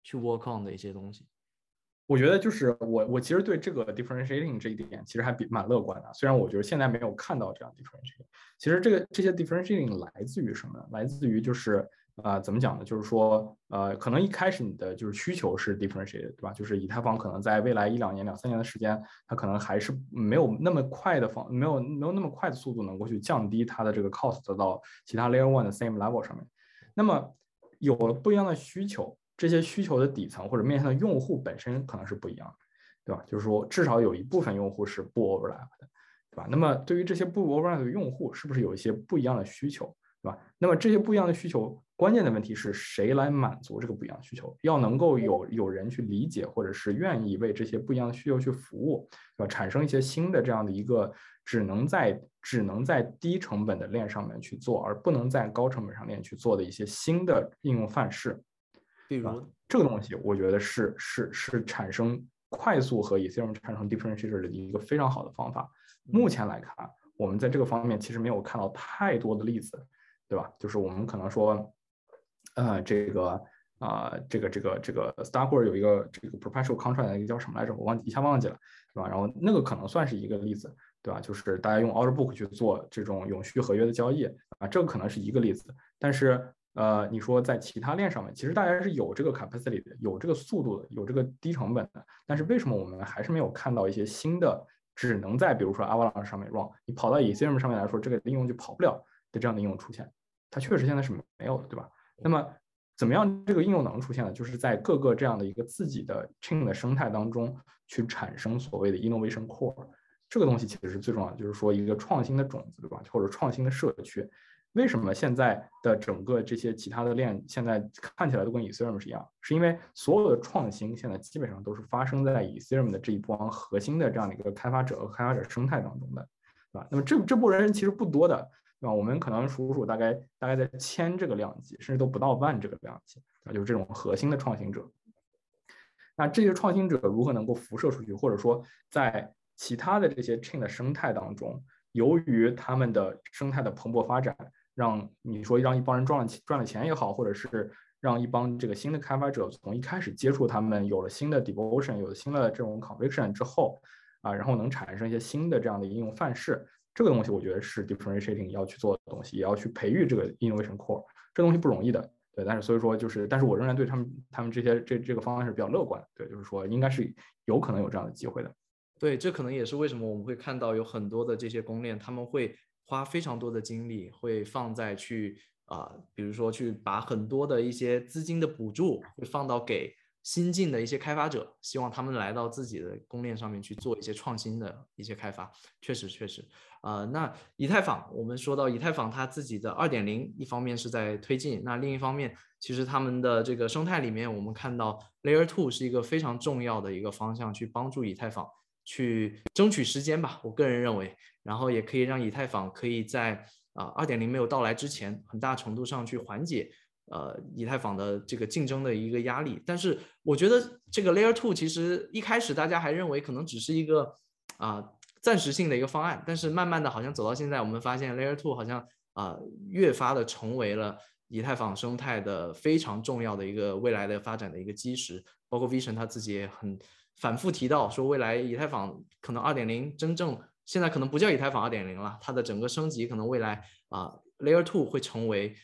去 work on 的一些东西。我觉得就是我，我其实对这个 differentiating 这一点其实还比蛮乐观的。虽然我觉得现在没有看到这样 differentiating，其实这个这些 differentiating 来自于什么呢？来自于就是呃，怎么讲呢？就是说呃，可能一开始你的就是需求是 differentiated，对吧？就是以太坊可能在未来一两年、两三年的时间，它可能还是没有那么快的方，没有没有那么快的速度能够去降低它的这个 cost 到其他 layer one 的 same level 上面。那么有了不一样的需求。这些需求的底层或者面向的用户本身可能是不一样的，对吧？就是说，至少有一部分用户是不 overlap 的，对吧？那么对于这些不 overlap 的用户，是不是有一些不一样的需求，对吧？那么这些不一样的需求，关键的问题是谁来满足这个不一样的需求？要能够有有人去理解，或者是愿意为这些不一样的需求去服务，对吧？产生一些新的这样的一个只能在只能在低成本的链上面去做，而不能在高成本上链去做的一些新的应用范式。比如这个东西，我觉得是是是产生快速和 Ethereum 产生 differentiator 的一个非常好的方法。目前来看，我们在这个方面其实没有看到太多的例子，对吧？就是我们可能说，呃，这个啊，这个这个这个 Starcore 有一个这个 perpetual contract 一个叫什么来着？我忘一下忘记了，对吧？然后那个可能算是一个例子，对吧？就是大家用 Order Book 去做这种永续合约的交易啊，这个可能是一个例子，但是。呃，你说在其他链上面，其实大家是有这个 capacity 的，有这个速度的，有这个低成本的，但是为什么我们还是没有看到一些新的，只能在比如说 Avalanche 上面 run，你跑到 Ethereum 上面来说，这个应用就跑不了的这样的应用出现？它确实现在是没有的，对吧？那么怎么样这个应用能出现呢？就是在各个这样的一个自己的 chain 的生态当中去产生所谓的 innovation core，这个东西其实是最重要的，就是说一个创新的种子，对吧？或者创新的社区。为什么现在的整个这些其他的链现在看起来都跟 Ethereum 是一样？是因为所有的创新现在基本上都是发生在 Ethereum 的这一帮核心的这样的一个开发者和开发者生态当中的，对吧？那么这这波人其实不多的，对吧？我们可能数数，大概大概在千这个量级，甚至都不到万这个量级啊，就是这种核心的创新者。那这些创新者如何能够辐射出去，或者说在其他的这些 chain 的生态当中，由于他们的生态的蓬勃发展。让你说让一帮人赚了钱赚了钱也好，或者是让一帮这个新的开发者从一开始接触他们有了新的 devotion，有了新的这种 conviction 之后，啊，然后能产生一些新的这样的应用范式，这个东西我觉得是 differentiating 要去做的东西，也要去培育这个 innovation core，这东西不容易的，对，但是所以说就是，但是我仍然对他们他们这些这这个方案是比较乐观，对，就是说应该是有可能有这样的机会的，对，这可能也是为什么我们会看到有很多的这些公链他们会。花非常多的精力会放在去啊，比如说去把很多的一些资金的补助会放到给新进的一些开发者，希望他们来到自己的公链上面去做一些创新的一些开发。确实，确实，呃，那以太坊，我们说到以太坊它自己的二点零，一方面是在推进，那另一方面，其实他们的这个生态里面，我们看到 Layer Two 是一个非常重要的一个方向，去帮助以太坊去争取时间吧。我个人认为，然后也可以让以太坊可以在啊二点零没有到来之前，很大程度上去缓解。呃，以太坊的这个竞争的一个压力，但是我觉得这个 Layer Two 其实一开始大家还认为可能只是一个啊暂时性的一个方案，但是慢慢的好像走到现在，我们发现 Layer Two 好像啊越发的成为了以太坊生态的非常重要的一个未来的发展的一个基石。包括 Vision 他自己也很反复提到说，未来以太坊可能二点零真正现在可能不叫以太坊二点零了，它的整个升级可能未来啊 Layer Two 会成为。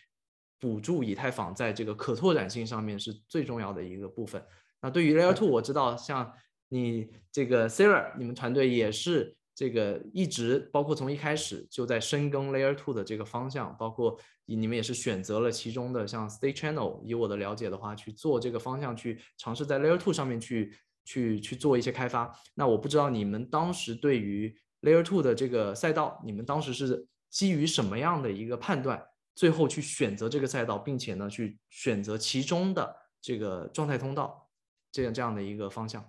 补助以太坊在这个可拓展性上面是最重要的一个部分。那对于 Layer Two，我知道像你这个 Sarah，你们团队也是这个一直包括从一开始就在深耕 Layer Two 的这个方向，包括你们也是选择了其中的像 State Channel，以我的了解的话去做这个方向，去尝试在 Layer Two 上面去去去做一些开发。那我不知道你们当时对于 Layer Two 的这个赛道，你们当时是基于什么样的一个判断？最后去选择这个赛道，并且呢，去选择其中的这个状态通道，这样这样的一个方向。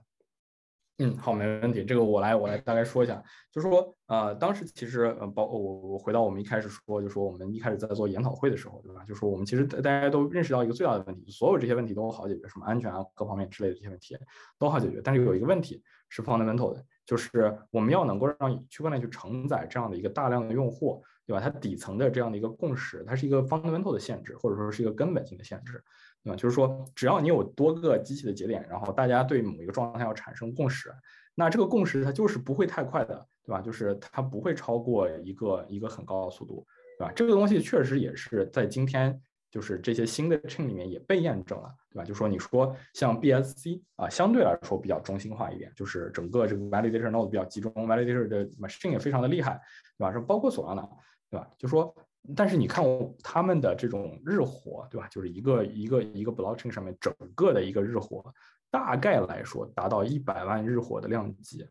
嗯，好，没问题。这个我来，我来大概说一下，就是说，呃，当时其实，呃，包我我回到我们一开始说，就说我们一开始在做研讨会的时候，对吧？就说我们其实大家都认识到一个最大的问题，所有这些问题都好解决，什么安全啊，各方面之类的这些问题都好解决，但是有一个问题是 fundamental 的，就是我们要能够让区块链去承载这样的一个大量的用户。对吧？它底层的这样的一个共识，它是一个 fundamental 的限制，或者说是一个根本性的限制，对吧？就是说，只要你有多个机器的节点，然后大家对某一个状态要产生共识，那这个共识它就是不会太快的，对吧？就是它不会超过一个一个很高的速度，对吧？这个东西确实也是在今天就是这些新的 chain 里面也被验证了，对吧？就说你说像 BSC 啊，相对来说比较中心化一点，就是整个这个 validator node 比较集中，validator 的 machine 也非常的厉害，对吧？是包括索拉纳。对吧？就说，但是你看他们的这种日活，对吧？就是一个一个一个 blockchain 上面整个的一个日活，大概来说达到一百万日活的量级，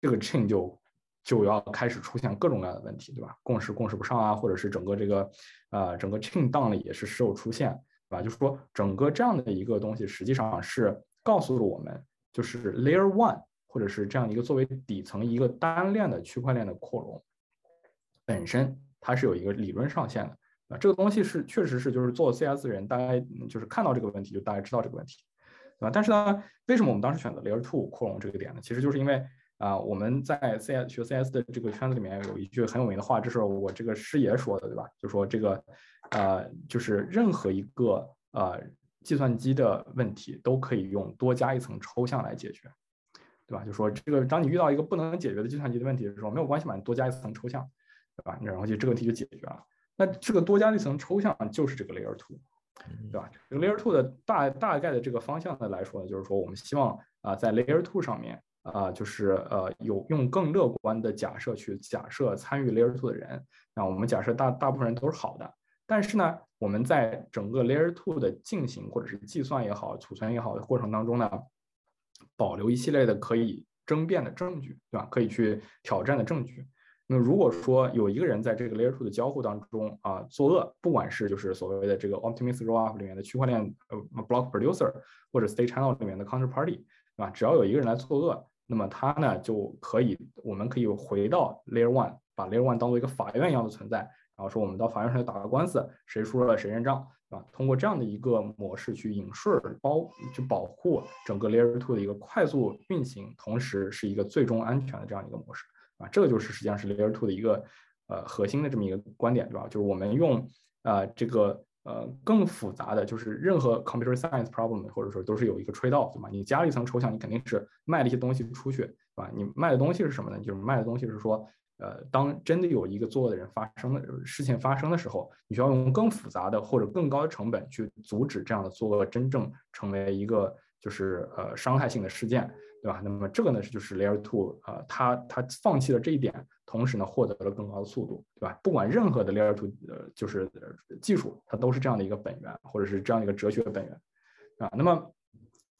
这个 chain 就就要开始出现各种各样的问题，对吧？共识共识不上啊，或者是整个这个呃整个 chain down 里也是时有出现，对吧？就是说整个这样的一个东西，实际上是告诉了我们，就是 layer one 或者是这样一个作为底层一个单链的区块链的扩容。本身它是有一个理论上限的啊，这个东西是确实是就是做 CS 人大概就是看到这个问题就大概知道这个问题，对吧？但是呢，为什么我们当时选择 Layer Two 扩容这个点呢？其实就是因为啊，我们在 CS 学 CS 的这个圈子里面有一句很有名的话，这是我这个师爷说的，对吧？就说这个呃，就是任何一个呃计算机的问题都可以用多加一层抽象来解决，对吧？就说这个当你遇到一个不能解决的计算机的问题的时候，没有关系嘛，你多加一层抽象。对吧？然后就这个问题就解决了。那这个多加一层抽象就是这个 Layer Two，对吧？这个 Layer Two 的大大概的这个方向呢来说呢，就是说我们希望啊，在 Layer Two 上面啊，就是呃有用更乐观的假设去假设参与 Layer Two 的人。那我们假设大大部分人都是好的，但是呢，我们在整个 Layer Two 的进行或者是计算也好、储存也好的过程当中呢，保留一系列的可以争辩的证据，对吧？可以去挑战的证据。那如果说有一个人在这个 Layer Two 的交互当中啊作恶，不管是就是所谓的这个 optimist Rollup 里面的区块链呃 Block Producer，或者 State Channel 里面的 Counterparty，对吧？只要有一个人来作恶，那么他呢就可以，我们可以回到 Layer One，把 Layer One 当做一个法院一样的存在，然后说我们到法院上去打个官司，谁输了谁认账，对吧？通过这样的一个模式去隐顺包，去保护整个 Layer Two 的一个快速运行，同时是一个最终安全的这样一个模式。啊，这个就是实际上是 Layer Two 的一个呃核心的这么一个观点，对吧？就是我们用呃这个呃更复杂的，就是任何 computer science problem 或者说都是有一个 trade off，对吧？你加了一层抽象，你肯定是卖了一些东西出去，对吧？你卖的东西是什么呢？就是卖的东西是说，呃，当真的有一个作恶的人发生的事情发生的时候，你需要用更复杂的或者更高的成本去阻止这样的作恶真正成为一个就是呃伤害性的事件。对吧？那么这个呢是就是 Layer Two 啊，它它放弃了这一点，同时呢获得了更高的速度，对吧？不管任何的 Layer Two 呃就是技术，它都是这样的一个本源，或者是这样一个哲学的本源啊。那么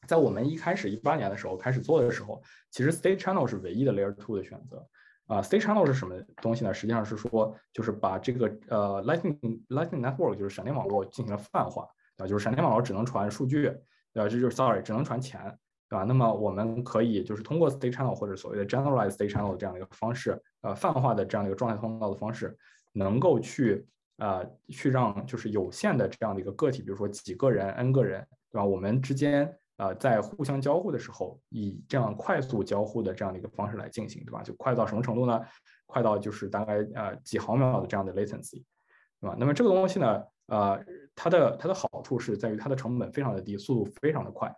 在我们一开始一八年的时候开始做的时候，其实 State Channel 是唯一的 Layer Two 的选择。啊，State Channel 是什么东西呢？实际上是说，就是把这个呃 Lightning Lightning Network 就是闪电网络进行了泛化，啊？就是闪电网络只能传数据，对吧？这就是 Sorry，只能传钱，对吧？那么我们可以就是通过 State Channel 或者所谓的 Generalized State Channel 这样的一个方式，呃，泛化的这样的一个状态通道的方式，能够去呃去让就是有限的这样的一个个体，比如说几个人、n 个人，对吧？我们之间。呃，在互相交互的时候，以这样快速交互的这样的一个方式来进行，对吧？就快到什么程度呢？快到就是大概呃几毫秒的这样的 latency，对吧？那么这个东西呢，呃，它的它的好处是在于它的成本非常的低，速度非常的快，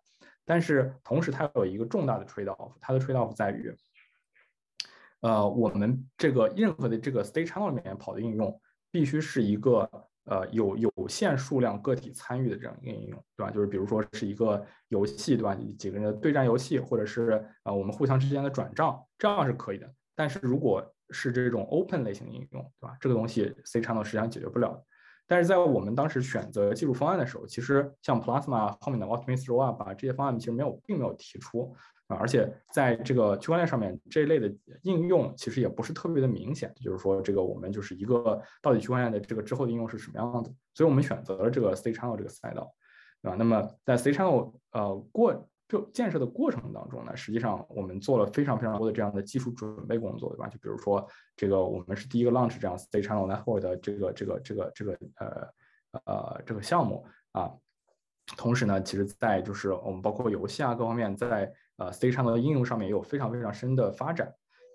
但是同时它有一个重大的 trade off，它的 trade off 在于，呃，我们这个任何的这个 state channel 里面跑的应用必须是一个。呃，有有限数量个体参与的这样一个应用，对吧？就是比如说是一个游戏，对吧？几个人的对战游戏，或者是呃我们互相之间的转账，这样是可以的。但是如果是这种 open 类型的应用，对吧？这个东西 C channel 实际上解决不了。但是在我们当时选择技术方案的时候，其实像 Plasma 后面的 Optimus Rollup 啊这些方案其实没有，并没有提出啊。而且在这个区块链上面这一类的应用其实也不是特别的明显，就是说这个我们就是一个到底区块链的这个之后的应用是什么样子，所以我们选择了这个 C channel 这个赛道，啊？那么在 C channel 呃过就建设的过程当中呢，实际上我们做了非常非常多的这样的技术准备工作，对吧？就比如说这个我们是第一个 launch 这样 C channel network 的这个这个这个这个呃呃这个项目啊，同时呢，其实在就是我们包括游戏啊各方面在。呃，C 上的应用上面也有非常非常深的发展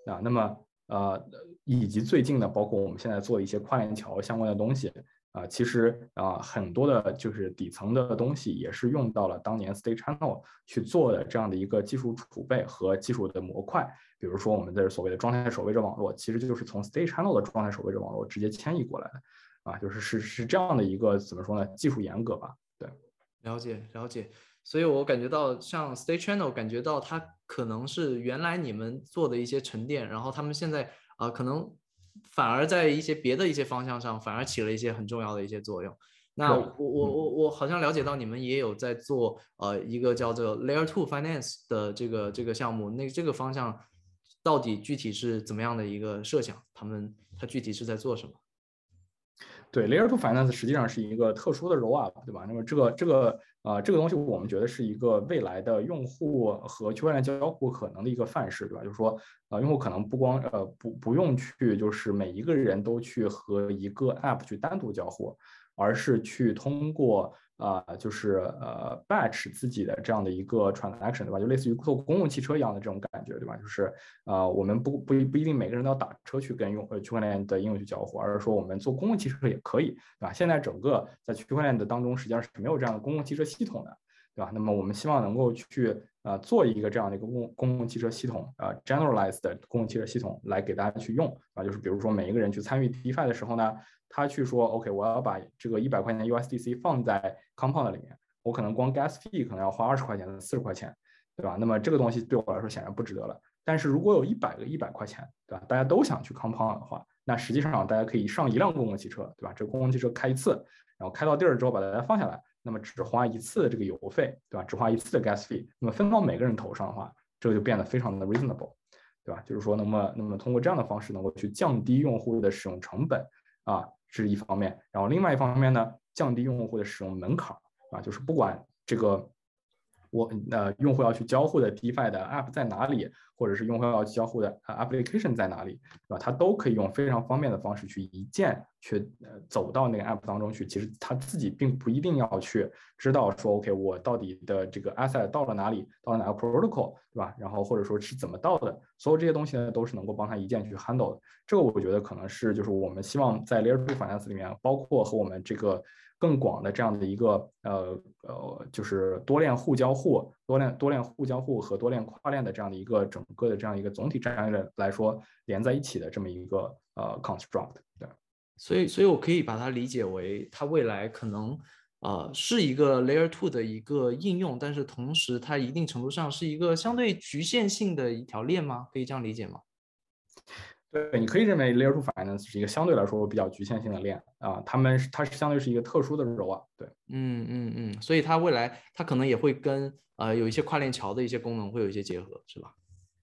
啊。那么呃，以及最近呢，包括我们现在做一些跨链桥相关的东西啊，其实啊，很多的就是底层的东西也是用到了当年 State Channel 去做的这样的一个技术储备和技术的模块。比如说我们的所谓的状态守卫者网络，其实就是从 State Channel 的状态守卫者网络直接迁移过来的啊，就是是是这样的一个怎么说呢？技术严格吧？对，了解了解。所以我感觉到像 State Channel，感觉到它可能是原来你们做的一些沉淀，然后他们现在啊，可能反而在一些别的一些方向上，反而起了一些很重要的一些作用。那我我我我好像了解到你们也有在做呃一个叫做 Layer Two Finance 的这个这个项目，那这个方向到底具体是怎么样的一个设想？他们他具体是在做什么？对，Layer Two Finance 实际上是一个特殊的 rollup，对吧？那么这个这个啊这个东西，我们觉得是一个未来的用户和区块链交互可能的一个范式，对吧？就是说，呃，用户可能不光呃不不用去，就是每一个人都去和一个 app 去单独交互，而是去通过。啊，就是呃，batch 自己的这样的一个 transaction，对吧？就类似于坐公共汽车一样的这种感觉，对吧？就是呃，我们不不不一定每个人都要打车去跟用呃区块链的应用去交互，而是说我们坐公共汽车也可以，对吧？现在整个在区块链的当中，实际上是没有这样的公共汽车系统的，对吧？那么我们希望能够去呃做一个这样的一个公公共汽车系统，呃，generalized 公共汽车系统来给大家去用，啊，就是比如说每一个人去参与 DeFi 的时候呢。他去说，OK，我要把这个一百块钱 USDC 放在 Compound 里面，我可能光 Gas fee 可能要花二十块钱、四十块钱，对吧？那么这个东西对我来说显然不值得了。但是如果有一百个一百块钱，对吧？大家都想去 Compound 的话，那实际上大家可以上一辆公共汽车，对吧？这公共汽车开一次，然后开到地儿之后把大家放下来，那么只花一次的这个油费，对吧？只花一次的 Gas fee，那么分到每个人头上的话，这个就变得非常的 reasonable，对吧？就是说，那么那么通过这样的方式能够去降低用户的使用成本啊。是一方面，然后另外一方面呢，降低用户的使用门槛啊，就是不管这个。我呃，用户要去交互的 DeFi 的 App 在哪里，或者是用户要去交互的 Application 在哪里，对吧？他都可以用非常方便的方式去一键去呃走到那个 App 当中去。其实他自己并不一定要去知道说，OK，我到底的这个 Asset 到了哪里，到了哪个 Protocol，对吧？然后或者说是怎么到的，所有这些东西呢，都是能够帮他一键去 handle 的。这个我觉得可能是就是我们希望在 Layer 2 Finance 里面，包括和我们这个。更广的这样的一个呃呃，就是多链互交互、多链多链互交互和多链跨链的这样的一个整个的这样一个总体战略来说连在一起的这么一个呃 construct。对，所以所以我可以把它理解为，它未来可能啊是一个 layer two 的一个应用，但是同时它一定程度上是一个相对局限性的一条链吗？可以这样理解吗？对，你可以认为 Layer Two Finance 是一个相对来说比较局限性的链啊，他们是它是相对是一个特殊的 roll up。对，嗯嗯嗯，所以它未来它可能也会跟呃有一些跨链桥的一些功能会有一些结合，是吧？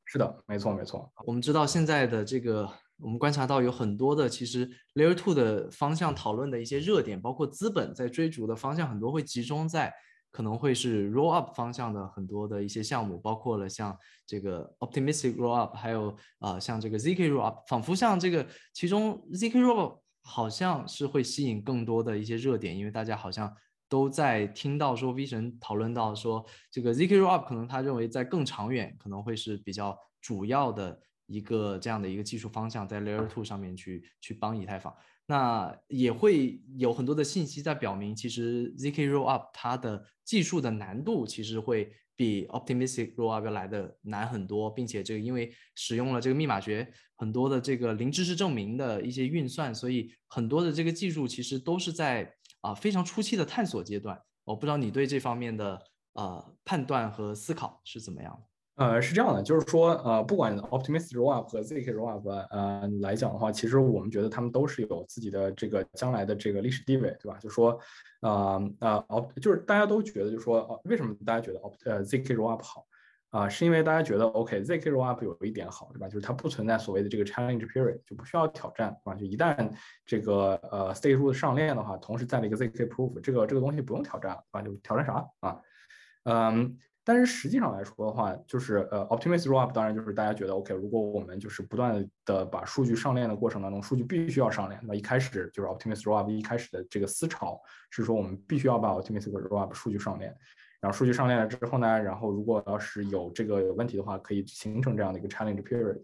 是的，没错没错。我们知道现在的这个，我们观察到有很多的其实 Layer Two 的方向讨论的一些热点，包括资本在追逐的方向，很多会集中在。可能会是 roll up 方向的很多的一些项目，包括了像这个 optimistic roll up，还有啊像这个 zk roll up，仿佛像这个其中 zk roll up 好像是会吸引更多的一些热点，因为大家好像都在听到说 V 神讨论到说这个 zk roll up 可能他认为在更长远可能会是比较主要的一个这样的一个技术方向，在 layer two 上面去去帮以太坊。那也会有很多的信息在表明，其实 zk rollup 它的技术的难度其实会比 optimistic rollup 要来的难很多，并且这个因为使用了这个密码学很多的这个零知识证明的一些运算，所以很多的这个技术其实都是在啊非常初期的探索阶段。我不知道你对这方面的呃判断和思考是怎么样的？呃，是这样的，就是说，呃，不管 Optimistic Rollup 和 zk Rollup，呃来讲的话，其实我们觉得他们都是有自己的这个将来的这个历史地位，对吧？就说，呃呃，Op 就是大家都觉得，就是说，为什么大家觉得 Op 呃 zk Rollup 好啊？是因为大家觉得，OK，zk Rollup 有一点好，对吧？就是它不存在所谓的这个 challenge period，就不需要挑战，对吧？就一旦这个呃 State 上链的话，同时在了一个 zk Proof，这个这个东西不用挑战，对吧？就挑战啥啊？嗯。但是实际上来说的话，就是呃，optimistic rollup 当然就是大家觉得 OK，如果我们就是不断的把数据上链的过程当中，数据必须要上链，那一开始就是 optimistic rollup 一开始的这个思潮是说我们必须要把 optimistic rollup 数据上链，然后数据上链了之后呢，然后如果要是有这个问题的话，可以形成这样的一个 challenge period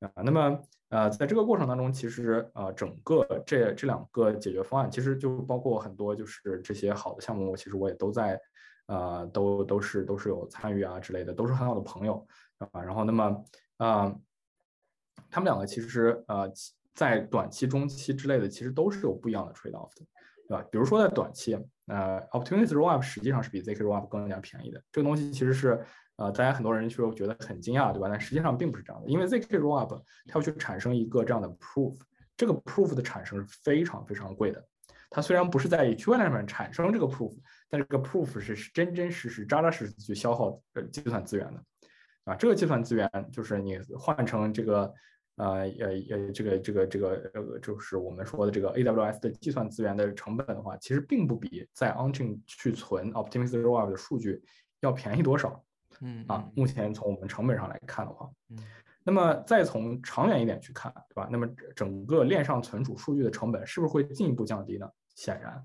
啊。那么呃，在这个过程当中，其实呃，整个这这两个解决方案，其实就包括很多就是这些好的项目，其实我也都在。呃，都都是都是有参与啊之类的，都是很好的朋友啊。然后，那么呃，他们两个其实呃，在短期、中期之类的，其实都是有不一样的 trade off 的，对吧？比如说在短期，呃，opportunity rollup 实际上是比 zk rollup 更加便宜的。这个东西其实是呃，大家很多人就觉得很惊讶，对吧？但实际上并不是这样的，因为 zk rollup 它要去产生一个这样的 proof，这个 proof 的产生是非常非常贵的。它虽然不是在区块链上面产生这个 proof，但这个 proof 是真真实实、扎扎实实去消耗呃计算资源的，啊，这个计算资源就是你换成这个呃呃呃这个这个这个呃就是我们说的这个 AWS 的计算资源的成本的话，其实并不比在 Onchain 去存 Optimistic Rollup 的数据要便宜多少，嗯啊，目前从我们成本上来看的话，嗯。那么再从长远一点去看，对吧？那么整个链上存储数据的成本是不是会进一步降低呢？显然，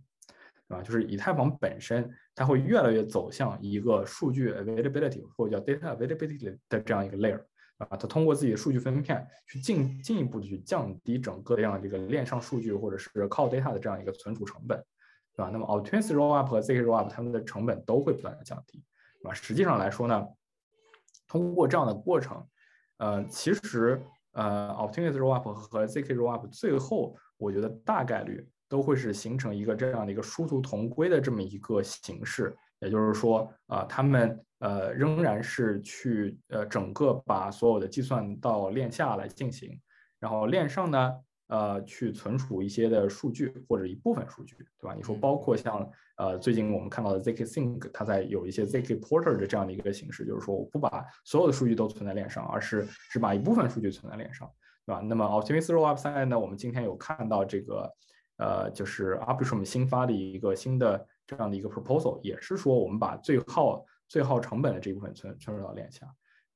对吧？就是以太坊本身，它会越来越走向一个数据 availability 或者叫 data availability 的这样一个 layer，啊，它通过自己的数据分片去进进一步的去降低整个这样的这个链上数据或者是靠 data 的这样一个存储成本，对吧？那么 optimistic rollup 和 zk rollup 它们的成本都会不断的降低，对吧？实际上来说呢，通过这样的过程。呃，其实呃，Optimistic Rollup 和 zk Rollup 最后，我觉得大概率都会是形成一个这样的一个殊途同归的这么一个形式，也就是说，啊，他们呃仍然是去呃整个把所有的计算到链下来进行，然后链上呢。呃，去存储一些的数据或者一部分数据，对吧？你说包括像呃，最近我们看到的 zk sync，它在有一些 zk porter 的这样的一个形式，就是说我不把所有的数据都存在链上，而是只把一部分数据存在链上，对吧？那么 optimistic rollup 3呢，我们今天有看到这个呃，就是 Arbitrum 新发的一个新的这样的一个 proposal，也是说我们把最耗最耗成本的这部分存存入到链下。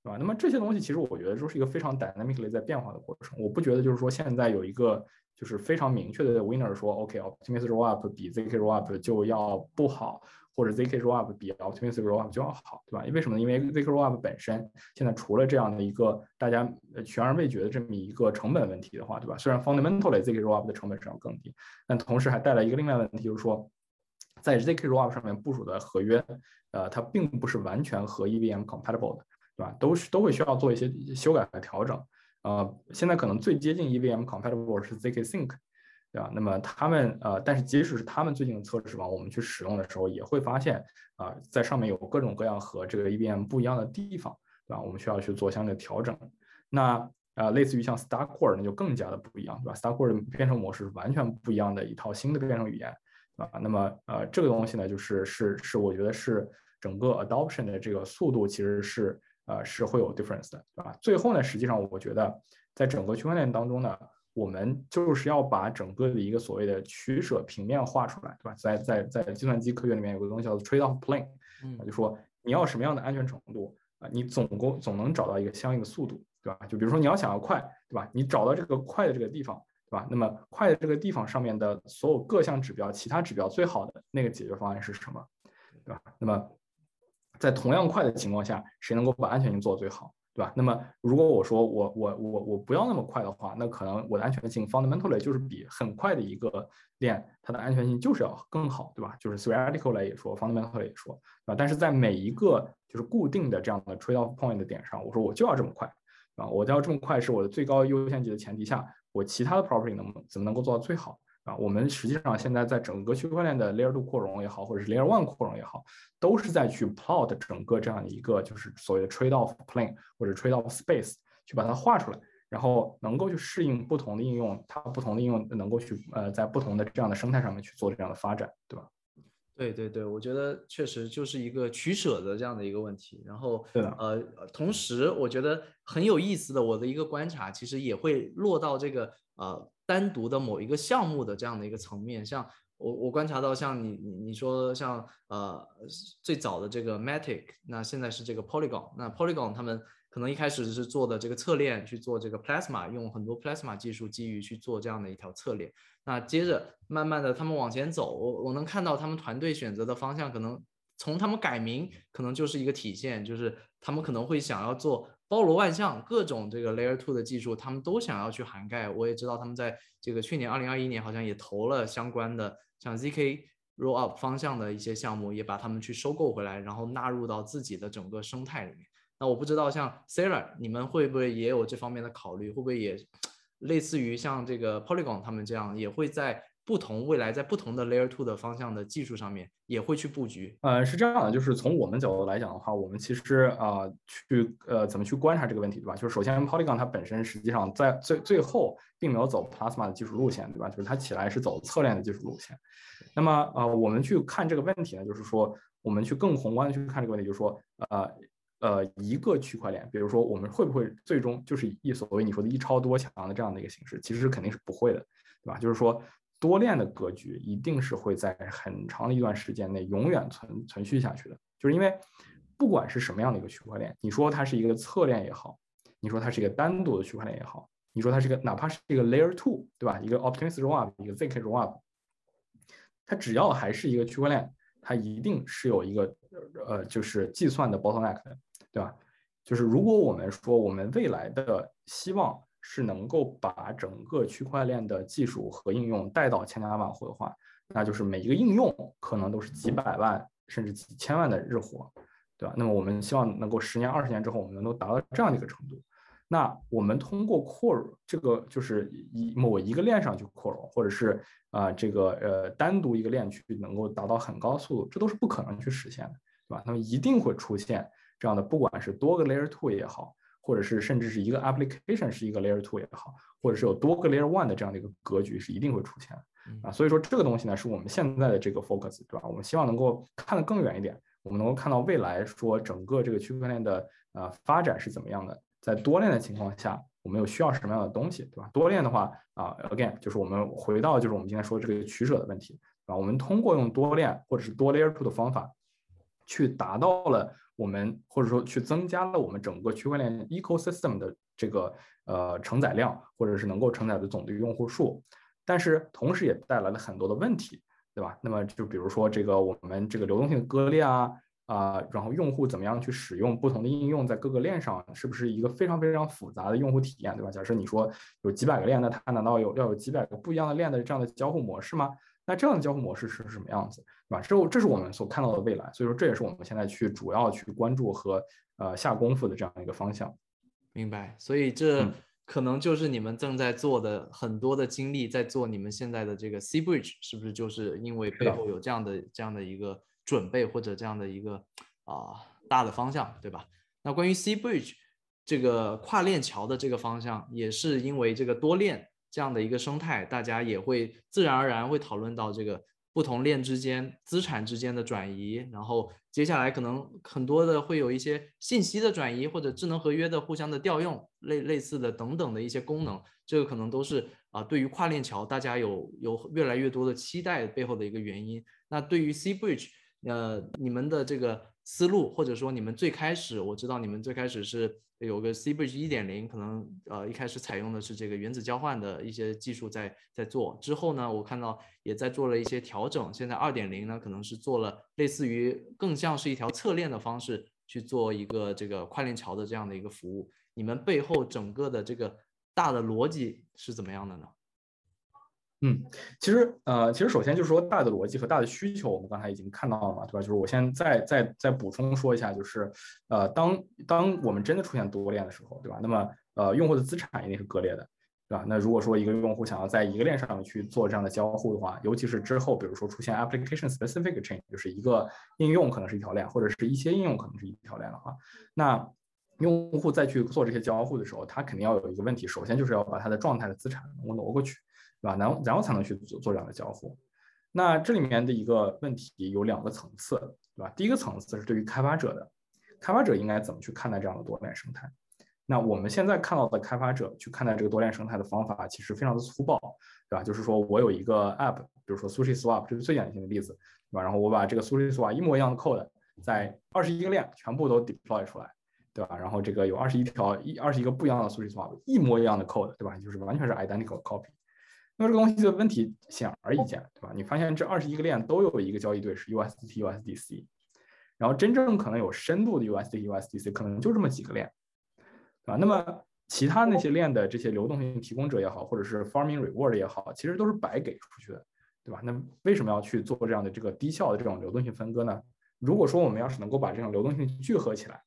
对吧？那么这些东西其实我觉得都是一个非常 dynamically 在变化的过程。我不觉得就是说现在有一个就是非常明确的 winner 说，OK，Optimism rollup 比 zk rollup 就要不好，或者 zk rollup 比 optimistic rollup 就要好，对吧？为什么呢？因为 zk rollup 本身现在除了这样的一个大家悬而未决的这么一个成本问题的话，对吧？虽然 fundamentally zk rollup 的成本是要更低，但同时还带来一个另外问题，就是说在 zk rollup 上面部署的合约，呃，它并不是完全和 EVM compatible 的。对吧？都是都会需要做一些修改和调整。呃，现在可能最接近 EVM compatible 是 zk sync，对吧？那么他们呃，但是即使是他们最近的测试网，我们去使用的时候，也会发现啊，在上面有各种各样和这个 EBM 不一样的地方，对吧？我们需要去做相应的调整。那呃，类似于像 Star Core 那就更加的不一样，对吧？Star Core 的编程模式是完全不一样的一套新的编程语言，对吧？那么呃，这个东西呢，就是是是我觉得是整个 adoption 的这个速度其实是呃是会有 difference 的，对吧？最后呢，实际上我觉得在整个区块链当中呢，我们就是要把整个的一个所谓的取舍平面画出来，对吧？在在在计算机科学里面有个东西叫做 trade-off plane，嗯，就说你要什么样的安全程度啊，你总共总能找到一个相应的速度。对吧？就比如说你要想要快，对吧？你找到这个快的这个地方，对吧？那么快的这个地方上面的所有各项指标，其他指标最好的那个解决方案是什么？对吧？那么在同样快的情况下，谁能够把安全性做得最好？对吧？那么如果我说我我我我不要那么快的话，那可能我的安全性 fundamentally 就是比很快的一个链它的安全性就是要更好，对吧？就是 theoretical 来也说，fundamentally 也说，对吧？但是在每一个就是固定的这样的 trade off point 的点上，我说我就要这么快。啊，我要这么快是我的最高优先级的前提下，我其他的 property 能怎么能够做到最好啊？我们实际上现在在整个区块链的 layer two 扩容也好，或者是 layer one 扩容也好，都是在去 plot 整个这样的一个就是所谓的 trade off plane 或者 trade off space 去把它画出来，然后能够去适应不同的应用，它不同的应用能够去呃在不同的这样的生态上面去做这样的发展，对吧？对对对，我觉得确实就是一个取舍的这样的一个问题。然后，呃，同时我觉得很有意思的，我的一个观察，其实也会落到这个呃单独的某一个项目的这样的一个层面。像我我观察到，像你你你说像呃最早的这个 Matic，那现在是这个 Polygon，那 Polygon 他们。可能一开始是做的这个侧链去做这个 Plasma，用很多 Plasma 技术基于去做这样的一条侧链。那接着慢慢的他们往前走，我我能看到他们团队选择的方向，可能从他们改名可能就是一个体现，就是他们可能会想要做包罗万象，各种这个 Layer Two 的技术，他们都想要去涵盖。我也知道他们在这个去年二零二一年好像也投了相关的像 ZK Rollup 方向的一些项目，也把他们去收购回来，然后纳入到自己的整个生态里面。那我不知道，像 Sarah，你们会不会也有这方面的考虑？会不会也类似于像这个 Polygon 他们这样，也会在不同未来在不同的 Layer Two 的方向的技术上面也会去布局？呃，是这样的，就是从我们角度来讲的话，我们其实啊，去呃怎么去观察这个问题，对吧？就是首先 Polygon 它本身实际上在最最后并没有走 Plasma 的技术路线，对吧？就是它起来是走侧链的技术路线。那么呃，我们去看这个问题呢，就是说我们去更宏观的去看这个问题，就是说呃。呃，一个区块链，比如说我们会不会最终就是以所谓你说的一超多强的这样的一个形式？其实肯定是不会的，对吧？就是说多链的格局一定是会在很长的一段时间内永远存存续下去的，就是因为不管是什么样的一个区块链，你说它是一个侧链也好，你说它是一个单独的区块链也好，你说它是个哪怕是一个 Layer Two，对吧？一个 Optimist Rollup，一个 ZK Rollup，它只要还是一个区块链，它一定是有一个呃，就是计算的 bottleneck。对吧？就是如果我们说我们未来的希望是能够把整个区块链的技术和应用带到千家万户的话，那就是每一个应用可能都是几百万甚至几千万的日活，对吧？那么我们希望能够十年、二十年之后，我们能够达到这样的一个程度。那我们通过扩容这个就是一某一个链上去扩容，或者是啊这个呃单独一个链去能够达到很高速度，这都是不可能去实现的，对吧？那么一定会出现。这样的，不管是多个 layer two 也好，或者是甚至是一个 application 是一个 layer two 也好，或者是有多个 layer one 的这样的一个格局是一定会出现的啊。所以说这个东西呢，是我们现在的这个 focus，对吧？我们希望能够看得更远一点，我们能够看到未来说整个这个区块链的呃发展是怎么样的，在多链的情况下，我们有需要什么样的东西，对吧？多链的话啊，again 就是我们回到就是我们今天说这个取舍的问题，啊，我们通过用多链或者是多 layer two 的方法去达到了。我们或者说去增加了我们整个区块链 ecosystem 的这个呃承载量，或者是能够承载的总的用户数，但是同时也带来了很多的问题，对吧？那么就比如说这个我们这个流动性的割裂啊啊，然后用户怎么样去使用不同的应用，在各个链上是不是一个非常非常复杂的用户体验，对吧？假设你说有几百个链，那它难道有要有几百个不一样的链的这样的交互模式吗？那这样的交互模式是什么样子，对吧？这这是我们所看到的未来，所以说这也是我们现在去主要去关注和呃下功夫的这样一个方向。明白，所以这可能就是你们正在做的很多的精力，在做你们现在的这个 C Bridge，是不是就是因为背后有这样的这样的一个准备或者这样的一个啊大的方向，对吧？那关于 C Bridge。这个跨链桥的这个方向，也是因为这个多链这样的一个生态，大家也会自然而然会讨论到这个不同链之间资产之间的转移，然后接下来可能很多的会有一些信息的转移或者智能合约的互相的调用，类类似的等等的一些功能，这个可能都是啊对于跨链桥大家有有越来越多的期待背后的一个原因。那对于 C Bridge，呃，你们的这个思路或者说你们最开始，我知道你们最开始是。有个 C Bridge 一点零，可能呃一开始采用的是这个原子交换的一些技术在在做，之后呢，我看到也在做了一些调整。现在二点零呢，可能是做了类似于更像是一条侧链的方式去做一个这个跨链桥的这样的一个服务。你们背后整个的这个大的逻辑是怎么样的呢？嗯，其实呃，其实首先就是说大的逻辑和大的需求，我们刚才已经看到了嘛，对吧？就是我先再再再补充说一下，就是呃，当当我们真的出现多链的时候，对吧？那么呃，用户的资产一定是割裂的，对吧？那如果说一个用户想要在一个链上面去做这样的交互的话，尤其是之后比如说出现 application specific chain，就是一个应用可能是一条链，或者是一些应用可能是一条链的话，那用户再去做这些交互的时候，他肯定要有一个问题，首先就是要把他的状态的资产能够挪过去。对吧？然后然后才能去做做这样的交互。那这里面的一个问题有两个层次，对吧？第一个层次是对于开发者的，开发者应该怎么去看待这样的多链生态？那我们现在看到的开发者去看待这个多链生态的方法，其实非常的粗暴，对吧？就是说我有一个 app，比如说 SushiSwap，这是最典型的例子，对吧？然后我把这个 SushiSwap 一模一样的 code 在二十一个链全部都 deploy 出来，对吧？然后这个有二十一条一二十一个不一样的 SushiSwap，一模一样的 code，对吧？就是完全是 identical copy。那这个东西的问题显而易见，对吧？你发现这二十一个链都有一个交易对是 USDT、USDC，然后真正可能有深度的 USDT、USDC 可能就这么几个链，对吧？那么其他那些链的这些流动性提供者也好，或者是 farming reward 也好，其实都是白给出去的，对吧？那为什么要去做这样的这个低效的这种流动性分割呢？如果说我们要是能够把这种流动性聚合起来，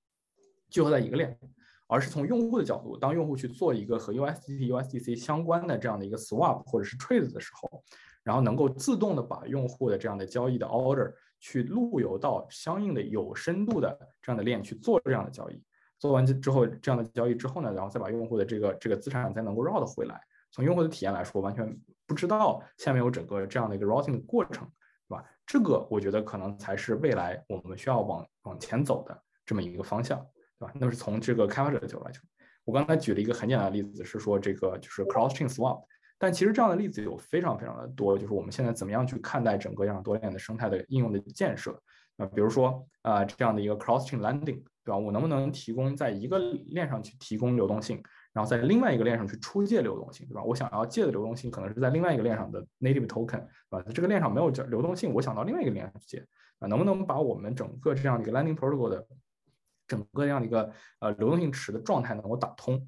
聚合在一个链。而是从用户的角度，当用户去做一个和 USDT、USDC 相关的这样的一个 swap 或者是 trade 的时候，然后能够自动的把用户的这样的交易的 order 去路由到相应的有深度的这样的链去做这样的交易，做完之后这样的交易之后呢，然后再把用户的这个这个资产再能够绕得回来。从用户的体验来说，完全不知道下面有整个这样的一个 routing 的过程，对吧？这个我觉得可能才是未来我们需要往往前走的这么一个方向。对吧？那是从这个开发者的角度来讲，我刚才举了一个很简单的例子，是说这个就是 cross chain swap，但其实这样的例子有非常非常的多。就是我们现在怎么样去看待整个这样多链的生态的应用的建设？啊，比如说啊这样的一个 cross chain lending，对吧？我能不能提供在一个链上去提供流动性，然后在另外一个链上去出借流动性，对吧？我想要借的流动性可能是在另外一个链上的 native token，对吧？这个链上没有这流动性，我想到另外一个链上去借，啊，能不能把我们整个这样的一个 lending protocol 的整个这样的一个呃流动性池的状态能够打通，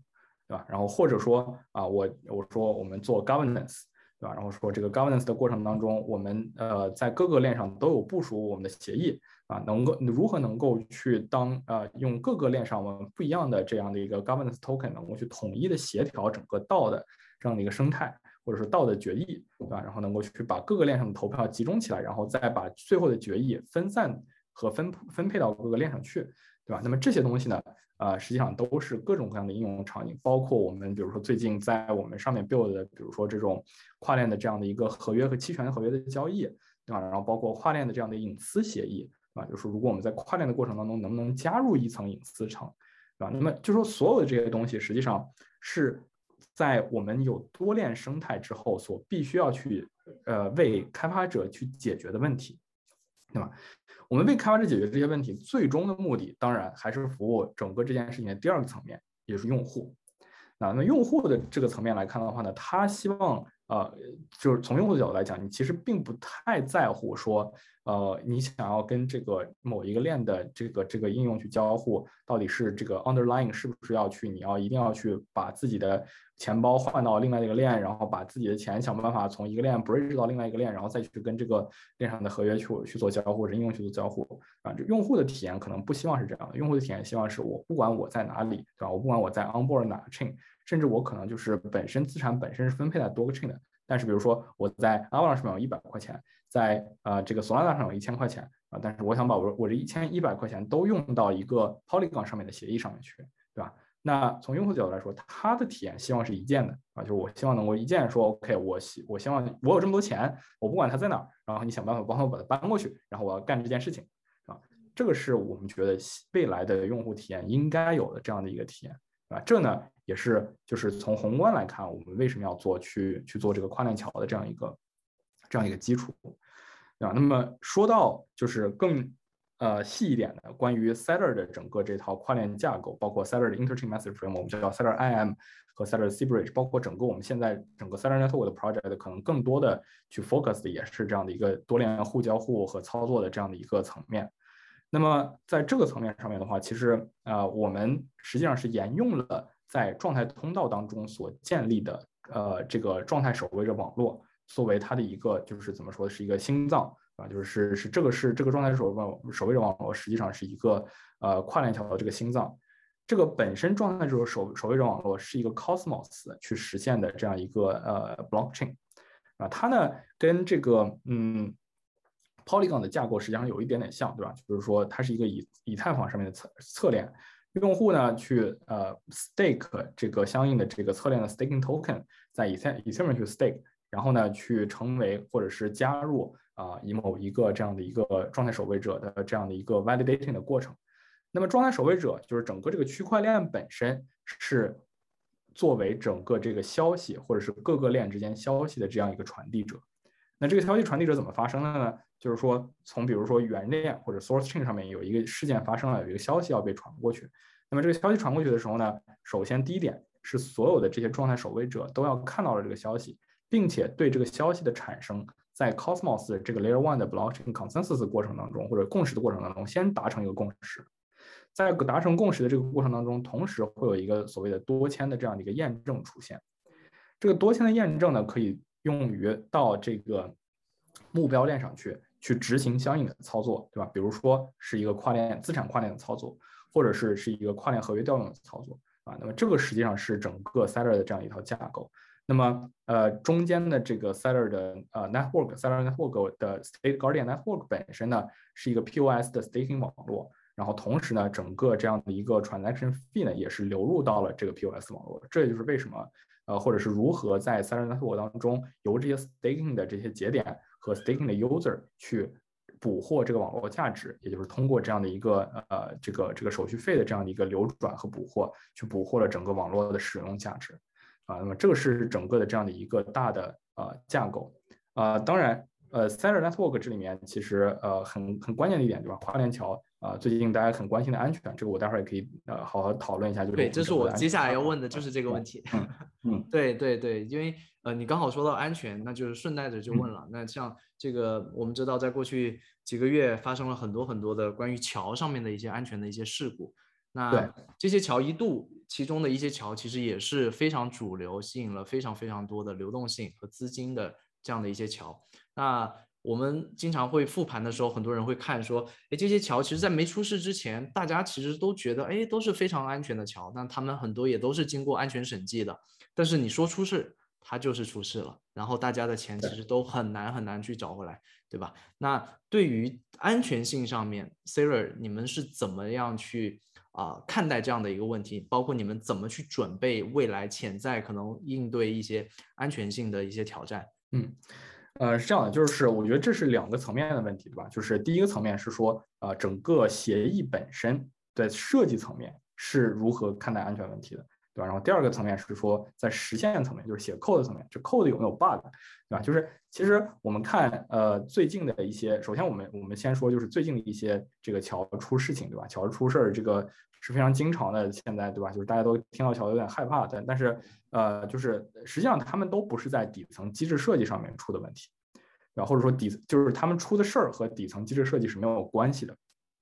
对吧？然后或者说啊，我我说我们做 governance，对吧？然后说这个 governance 的过程当中，我们呃在各个链上都有部署我们的协议啊，能够如何能够去当呃用各个链上我们不一样的这样的一个 governance token，能够去统一的协调整个道的这样的一个生态，或者是道的决议，对吧？然后能够去把各个链上的投票集中起来，然后再把最后的决议分散和分分配到各个链上去。对吧？那么这些东西呢，呃，实际上都是各种各样的应用场景，包括我们比如说最近在我们上面 build 的，比如说这种跨链的这样的一个合约和期权合约的交易，对吧？然后包括跨链的这样的隐私协议，啊，就是如果我们在跨链的过程当中能不能加入一层隐私层，对吧？那么就说所有的这些东西，实际上是在我们有多链生态之后所必须要去呃为开发者去解决的问题，对吧？我们为开发者解决这些问题，最终的目的当然还是服务整个这件事情的第二个层面，也就是用户。那那用户的这个层面来看的话呢，他希望。呃，就是从用户的角度来讲，你其实并不太在乎说，呃，你想要跟这个某一个链的这个这个应用去交互，到底是这个 underlying 是不是要去，你要一定要去把自己的钱包换到另外一个链，然后把自己的钱想办法从一个链 bridge 到另外一个链，然后再去跟这个链上的合约去去做交互，或者应用去做交互啊。这用户的体验可能不希望是这样的，用户的体验希望是我不管我在哪里，对吧？我不管我在 onboard 哪个 chain。甚至我可能就是本身资产本身是分配在多个 chain 的，但是比如说我在 Avalanche 上有一百块钱，在呃这个 Solana 上有一千块钱啊，但是我想把我我这一千一百块钱都用到一个 Polygon 上面的协议上面去，对吧？那从用户角度来说，他的体验希望是一键的啊，就是我希望能够一键说 OK，我希我希望我有这么多钱，我不管它在哪儿，然后你想办法帮我把它搬过去，然后我要干这件事情啊，这个是我们觉得未来的用户体验应该有的这样的一个体验啊，这呢也是就是从宏观来看，我们为什么要做去去做这个跨链桥的这样一个这样一个基础啊。那么说到就是更。呃，细一点的关于 Seller 的整个这套跨链架构，包括 Seller 的 interchain message frame，我们叫 Seller IM 和 Seller C Bridge，包括整个我们现在整个 Seller Network 的 project，可能更多的去 focus 的也是这样的一个多链互交互和操作的这样的一个层面。那么在这个层面上面的话，其实呃，我们实际上是沿用了在状态通道当中所建立的呃这个状态守卫者网络，作为它的一个就是怎么说是一个心脏。啊，就是是这个是这个状态守卫守卫者网络，实际上是一个呃跨链桥的这个心脏。这个本身状态就是守守卫者网络是一个 Cosmos 去实现的这样一个呃 blockchain 啊，它呢跟这个嗯 Polygon 的架构实际上有一点点像，对吧？就是说它是一个以以太坊上面的侧侧链，用户呢去呃 stake 这个相应的这个侧链的 staking token 在以太以太坊去 stake，然后呢去成为或者是加入。啊，以某一个这样的一个状态守卫者的这样的一个 validating 的过程，那么状态守卫者就是整个这个区块链本身是作为整个这个消息或者是各个链之间消息的这样一个传递者。那这个消息传递者怎么发生的呢？就是说从比如说原链或者 source chain 上面有一个事件发生了，有一个消息要被传过去。那么这个消息传过去的时候呢，首先第一点是所有的这些状态守卫者都要看到了这个消息，并且对这个消息的产生。在 Cosmos 这个 Layer One 的 Blockchain Consensus 过程当中，或者共识的过程当中，先达成一个共识。在达成共识的这个过程当中，同时会有一个所谓的多签的这样的一个验证出现。这个多签的验证呢，可以用于到这个目标链上去去执行相应的操作，对吧？比如说是一个跨链资产跨链的操作，或者是是一个跨链合约调用的操作啊。那么这个实际上是整个 Seller 的这样一套架构。那么，呃，中间的这个 Seller 的呃 Network，Seller Network 的 State Guardian Network 本身呢是一个 POS 的 Staking 网络，然后同时呢，整个这样的一个 Transaction Fee 呢也是流入到了这个 POS 网络，这也就是为什么，呃，或者是如何在 Seller Network 当中由这些 Staking 的这些节点和 Staking 的 User 去捕获这个网络价值，也就是通过这样的一个呃这个这个手续费的这样的一个流转和捕获，去捕获了整个网络的使用价值。啊，那么这个是整个的这样的一个大的呃架构啊，当然呃，Seller Network 这里面其实呃很很关键的一点对吧？跨链桥啊，最近大家很关心的安全，这个我待会儿也可以呃好好讨论一下。就是对，这是我接下来要问的就是这个问题。嗯嗯，对对对，因为呃你刚好说到安全，那就是顺带着就问了。那像这个我们知道，在过去几个月发生了很多很多的关于桥上面的一些安全的一些事故。那这些桥一度，其中的一些桥其实也是非常主流，吸引了非常非常多的流动性和资金的这样的一些桥。那我们经常会复盘的时候，很多人会看说，哎，这些桥其实在没出事之前，大家其实都觉得，哎，都是非常安全的桥。那他们很多也都是经过安全审计的。但是你说出事，它就是出事了，然后大家的钱其实都很难很难去找回来，对吧？那对于安全性上面，Siri，你们是怎么样去？啊，看待这样的一个问题，包括你们怎么去准备未来潜在可能应对一些安全性的一些挑战？嗯，呃，是这样的，就是我觉得这是两个层面的问题，对吧？就是第一个层面是说，呃，整个协议本身在设计层面是如何看待安全问题的。对吧？然后第二个层面是说，在实现层面，就是写 code 层面，这 code 有没有 bug，对吧？就是其实我们看，呃，最近的一些，首先我们我们先说，就是最近的一些这个桥出事情，对吧？桥出事儿，这个是非常经常的，现在对吧？就是大家都听到桥有点害怕，但但是呃，就是实际上他们都不是在底层机制设计上面出的问题，然后？或者说底就是他们出的事儿和底层机制设计是没有关系的。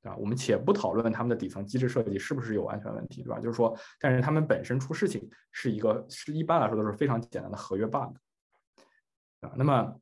啊，我们且不讨论他们的底层机制设计是不是有安全问题，对吧？就是说，但是他们本身出事情是一个，是一般来说都是非常简单的合约 bug。啊，那么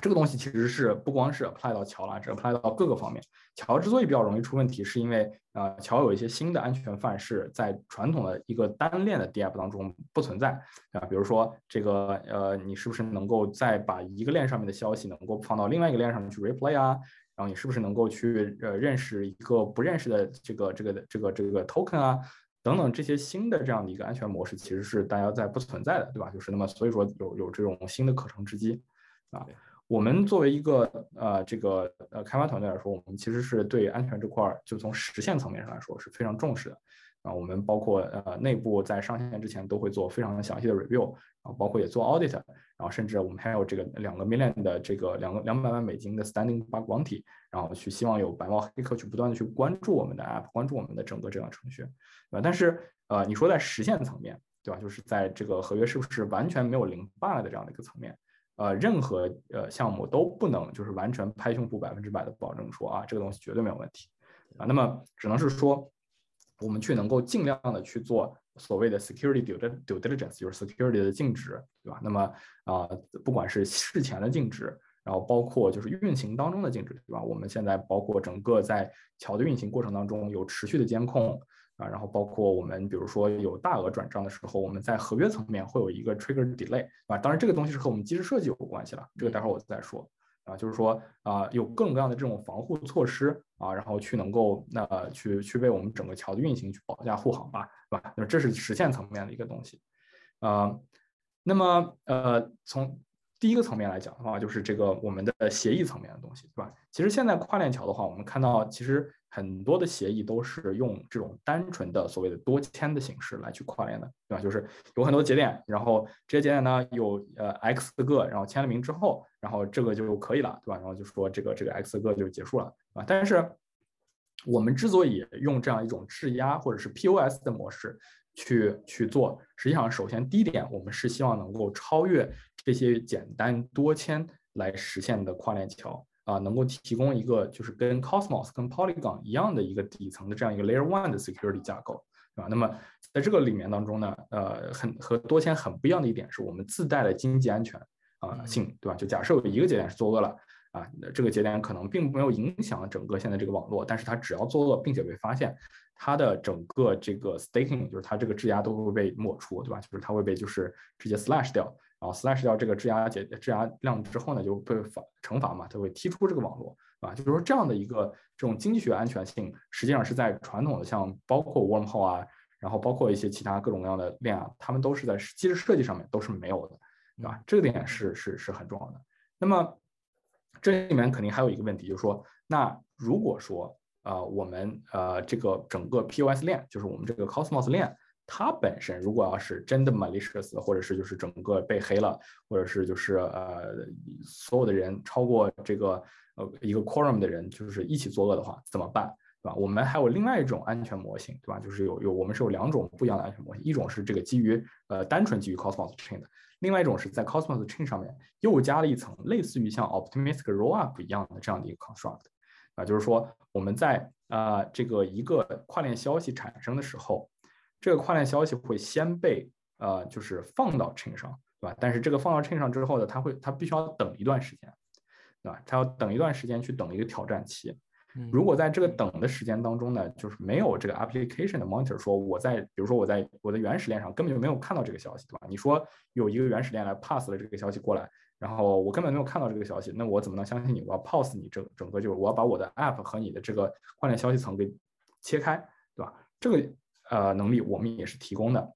这个东西其实是不光是 apply 到桥了，是 apply 到各个方面。桥之所以比较容易出问题，是因为啊，桥有一些新的安全范式在传统的一个单链的 DAP 当中不存在啊，比如说这个呃，你是不是能够再把一个链上面的消息能够放到另外一个链上面去 replay 啊？然后你是不是能够去呃认识一个不认识的这个这个这个这个 token 啊等等这些新的这样的一个安全模式，其实是大家在不存在的，对吧？就是那么所以说有有这种新的可乘之机啊。我们作为一个呃这个呃开发团队来说，我们其实是对安全这块儿就从实现层面上来说是非常重视的。我们包括呃内部在上线之前都会做非常详细的 review，然后包括也做 audit，然后甚至我们还有这个两个 million 的这个两个两百万美金的 standing bug bounty，然后去希望有白帽黑客去不断的去关注我们的 app，关注我们的整个这样程序，对吧？但是呃你说在实现层面，对吧？就是在这个合约是不是完全没有零 bug 的这样的一个层面，呃任何呃项目都不能就是完全拍胸脯百分之百的保证说啊这个东西绝对没有问题啊，那么只能是说。我们去能够尽量的去做所谓的 security due due diligence，就是 security 的尽职，对吧？那么啊，不管是事前的尽职，然后包括就是运行当中的尽职，对吧？我们现在包括整个在桥的运行过程当中有持续的监控啊，然后包括我们比如说有大额转账的时候，我们在合约层面会有一个 trigger delay，啊，当然这个东西是和我们机制设计有关系了，这个待会儿我再说。啊，就是说啊，有各种各样的这种防护措施啊，然后去能够那去去为我们整个桥的运行去保驾护航吧，对吧？那这是实现层面的一个东西，啊，那么呃从。第一个层面来讲的话，就是这个我们的协议层面的东西，对吧？其实现在跨链桥的话，我们看到其实很多的协议都是用这种单纯的所谓的多签的形式来去跨链的，对吧？就是有很多节点，然后这些节点呢有呃 x 个，然后签了名之后，然后这个就可以了，对吧？然后就说这个这个 x 个就结束了，啊。但是我们之所以用这样一种质押或者是 POS 的模式。去去做，实际上，首先第一点，我们是希望能够超越这些简单多签来实现的跨链桥啊，能够提供一个就是跟 Cosmos、跟 Polygon 一样的一个底层的这样一个 Layer One 的 Security 架构，对吧？那么在这个里面当中呢，呃，很和多签很不一样的一点是我们自带的经济安全啊性，对吧？就假设有一个节点是作恶了啊，这个节点可能并没有影响整个现在这个网络，但是它只要作恶并且被发现。它的整个这个 staking 就是它这个质押都会被抹除，对吧？就是它会被就是直接 slash 掉，然后 slash 掉这个质押解质押量之后呢，就被罚惩罚嘛，它会踢出这个网络，啊，就是说这样的一个这种经济学安全性，实际上是在传统的像包括 wormhole 啊，然后包括一些其他各种各样的链啊，他们都是在机制设计上面都是没有的，对吧？这个点是是是很重要的。那么这里面肯定还有一个问题，就是说，那如果说啊，我们呃，这个整个 POS 链，就是我们这个 Cosmos 链，它本身如果要是真的 malicious，或者是就是整个被黑了，或者是就是呃，所有的人超过这个呃一个 quorum 的人，就是一起作恶的话，怎么办？对吧？我们还有另外一种安全模型，对吧？就是有有我们是有两种不一样的安全模型，一种是这个基于呃单纯基于 Cosmos chain 的，另外一种是在 Cosmos chain 上面又加了一层类似于像 optimistic rollup 一样的这样的一个 construct。啊，就是说我们在啊这个一个跨链消息产生的时候，这个跨链消息会先被呃就是放到 chain 上，对吧？但是这个放到 chain 上之后呢，它会它必须要等一段时间，对吧？它要等一段时间去等一个挑战期。如果在这个等的时间当中呢，就是没有这个 application 的 monitor 说我在比如说我在我的原始链上根本就没有看到这个消息，对吧？你说有一个原始链来 pass 了这个消息过来。然后我根本没有看到这个消息，那我怎么能相信你？我要 pause 你整整个就是我要把我的 app 和你的这个关联消息层给切开，对吧？这个呃能力我们也是提供的，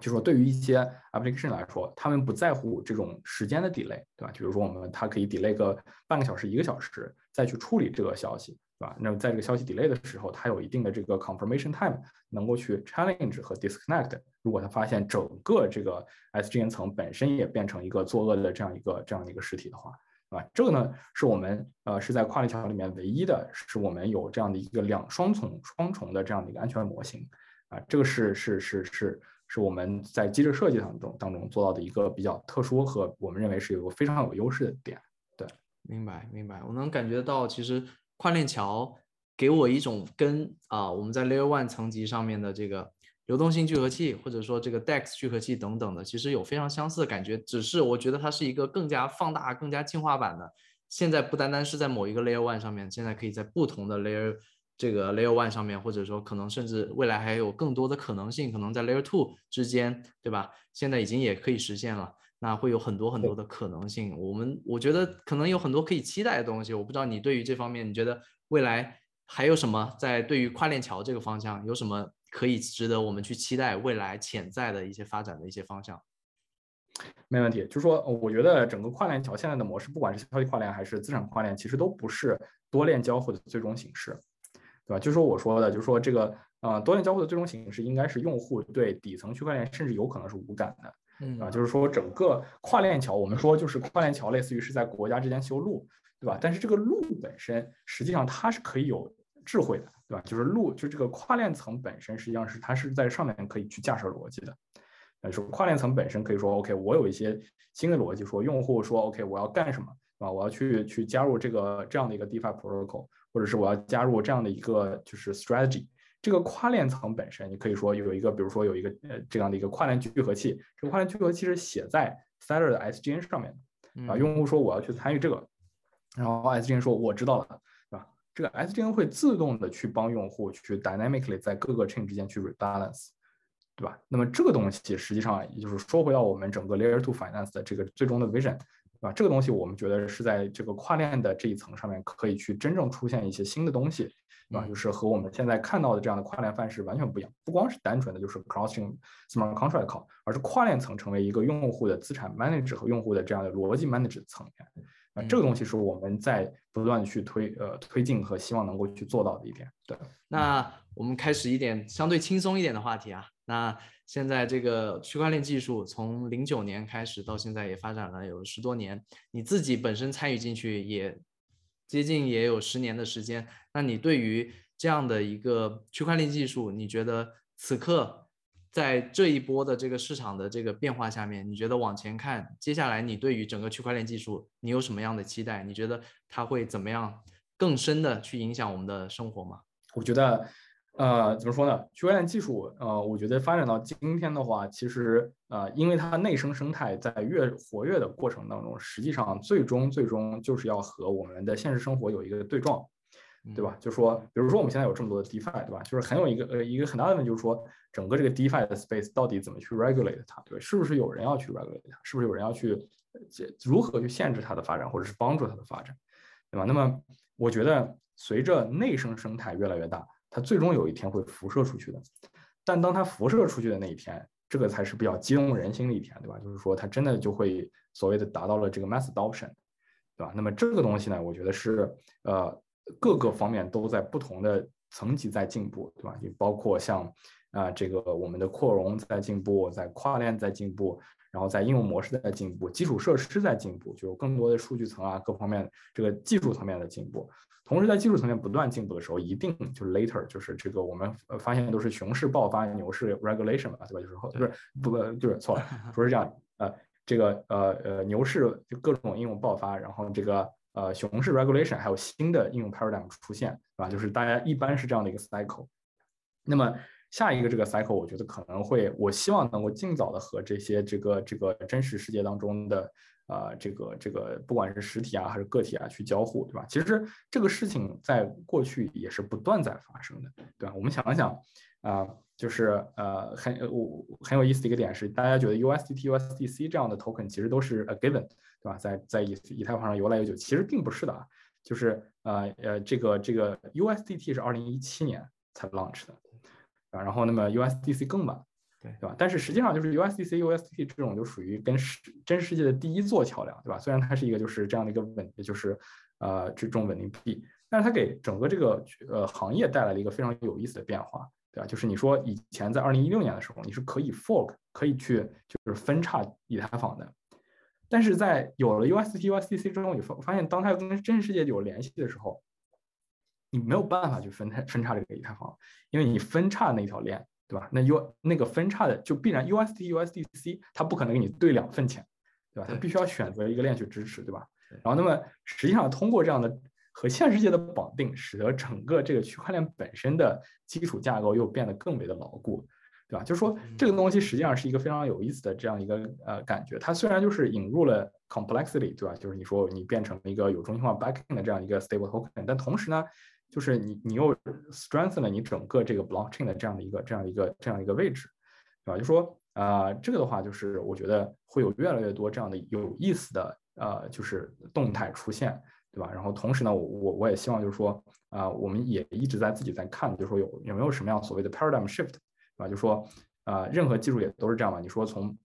就说对于一些 application 来说，他们不在乎这种时间的 delay，对吧？比如说我们它可以 delay 个半个小时、一个小时再去处理这个消息。对吧？那么在这个消息 delay 的时候，它有一定的这个 confirmation time，能够去 challenge 和 disconnect。如果它发现整个这个 SGN 层本身也变成一个作恶的这样一个这样一个实体的话，对吧？这个呢是我们呃是在跨链桥里面唯一的，是我们有这样的一个两双重双重的这样的一个安全模型啊。这个是是是是是我们在机制设计当中当中做到的一个比较特殊和我们认为是有个非常有优势的点。对，明白明白，我能感觉到其实。跨链桥给我一种跟啊我们在 Layer One 层级上面的这个流动性聚合器，或者说这个 DEX 聚合器等等的，其实有非常相似的感觉。只是我觉得它是一个更加放大、更加进化版的。现在不单单是在某一个 Layer One 上面，现在可以在不同的 Layer 这个 Layer One 上面，或者说可能甚至未来还有更多的可能性，可能在 Layer Two 之间，对吧？现在已经也可以实现了。那会有很多很多的可能性，我们我觉得可能有很多可以期待的东西。我不知道你对于这方面，你觉得未来还有什么在对于跨链桥这个方向有什么可以值得我们去期待未来潜在的一些发展的一些方向？没问题，就是说，我觉得整个跨链桥现在的模式，不管是消息跨链还是资产跨链，其实都不是多链交互的最终形式，对吧？就是说我说的，就是说这个呃多链交互的最终形式应该是用户对底层区块链甚至有可能是无感的，嗯啊，就是说整个跨链桥，我们说就是跨链桥类似于是在国家之间修路，对吧？但是这个路本身实际上它是可以有智慧的，对吧？就是路，就这个跨链层本身实际上是它是在上面可以去架设逻辑的。呃，说跨链层本身可以说，OK，我有一些新的逻辑，说用户说，OK，我要干什么，啊？我要去去加入这个这样的一个 DeFi protocol，或者是我要加入这样的一个就是 strategy。这个跨链层本身，你可以说有一个，比如说有一个呃这样的一个跨链聚合器，这个跨链聚合器是写在 Stellar 的 SGN 上面的，啊，用户说我要去参与这个，然后 SGN 说我知道了，对吧？这个 SGN 会自动的去帮用户去 dynamically 在各个 chain 之间去 rebalance。对吧？那么这个东西实际上也就是说回到我们整个 Layer Two Finance 的这个最终的 vision，对吧？这个东西我们觉得是在这个跨链的这一层上面可以去真正出现一些新的东西，对吧？就是和我们现在看到的这样的跨链范式完全不一样，不光是单纯的就是 crossing smart contract 考，而是跨链层成为一个用户的资产 manager 和用户的这样的逻辑 manager 层面。啊，这个东西是我们在不断去推呃推进和希望能够去做到的一点。对，那我们开始一点相对轻松一点的话题啊。那现在这个区块链技术从零九年开始到现在也发展了有十多年，你自己本身参与进去也接近也有十年的时间。那你对于这样的一个区块链技术，你觉得此刻？在这一波的这个市场的这个变化下面，你觉得往前看，接下来你对于整个区块链技术，你有什么样的期待？你觉得它会怎么样更深的去影响我们的生活吗？我觉得，呃，怎么说呢？区块链技术，呃，我觉得发展到今天的话，其实，呃，因为它内生生态在越活跃的过程当中，实际上最终最终就是要和我们的现实生活有一个对撞。对吧？就说，比如说我们现在有这么多的 DeFi，对吧？就是很有一个呃一个很大的问题，就是说整个这个 DeFi 的 space 到底怎么去 regulate 它，对吧？是不是有人要去 regulate 它？是不是有人要去如何去限制它的发展，或者是帮助它的发展，对吧？那么我觉得随着内生生态越来越大，它最终有一天会辐射出去的。但当它辐射出去的那一天，这个才是比较激动人心的一天，对吧？就是说它真的就会所谓的达到了这个 mass adoption，对吧？那么这个东西呢，我觉得是呃。各个方面都在不同的层级在进步，对吧？也包括像啊，这个我们的扩容在进步，在跨链在进步，然后在应用模式在进步，基础设施在进步，就有更多的数据层啊，各方面这个技术层面的进步。同时，在技术层面不断进步的时候，一定就是 later，就是这个我们发现都是熊市爆发，牛市 regulation 嘛，对吧？就是后不是不不就是错了，不是这样。呃，这个呃呃牛市就各种应用爆发，然后这个。呃，熊市 regulation 还有新的应用 paradigm 出现，对吧？就是大家一般是这样的一个 cycle。那么下一个这个 cycle，我觉得可能会，我希望能够尽早的和这些这个这个真实世界当中的呃这个这个不管是实体啊还是个体啊去交互，对吧？其实这个事情在过去也是不断在发生的，对吧？我们想想啊，就是呃很我很有意思的一个点是，大家觉得 USDT、USDC 这样的 token 其实都是 a given。对吧？在在以以太坊上游来游久，其实并不是的啊，就是呃呃，这个这个 USDT 是二零一七年才 launch 的，啊，然后那么 USDC 更晚，对对吧？但是实际上就是 USDC、USDT 这种就属于跟世真世界的第一座桥梁，对吧？虽然它是一个就是这样的一个稳，就是呃这种稳定币，但是它给整个这个呃行业带来了一个非常有意思的变化，对吧？就是你说以前在二零一六年的时候，你是可以 fork 可以去就是分叉以太坊的。但是在有了 USDT、USDC 之后，你发发现，当它跟真实世界有联系的时候，你没有办法去分拆分叉这个以太坊，因为你分叉那条链，对吧？那 U 那个分叉的就必然 USDT、USDC，它不可能给你兑两份钱，对吧？它必须要选择一个链去支持，对吧？然后，那么实际上通过这样的和现实界的绑定，使得整个这个区块链本身的基础架构又变得更为的牢固。对吧？就是说，这个东西实际上是一个非常有意思的这样一个呃感觉。它虽然就是引入了 complexity，对吧？就是你说你变成了一个有中心化 backing 的这样一个 stable token，但同时呢，就是你你又 strengthen 了你整个这个 blockchain 的这样的一个这样一个这样一个位置，对吧？就说啊，这个的话就是我觉得会有越来越多这样的有意思的呃就是动态出现，对吧？然后同时呢，我我我也希望就是说啊，我们也一直在自己在看，就是说有有没有什么样所谓的 paradigm shift，对吧？就说啊，任何技术也都是这样嘛。你说从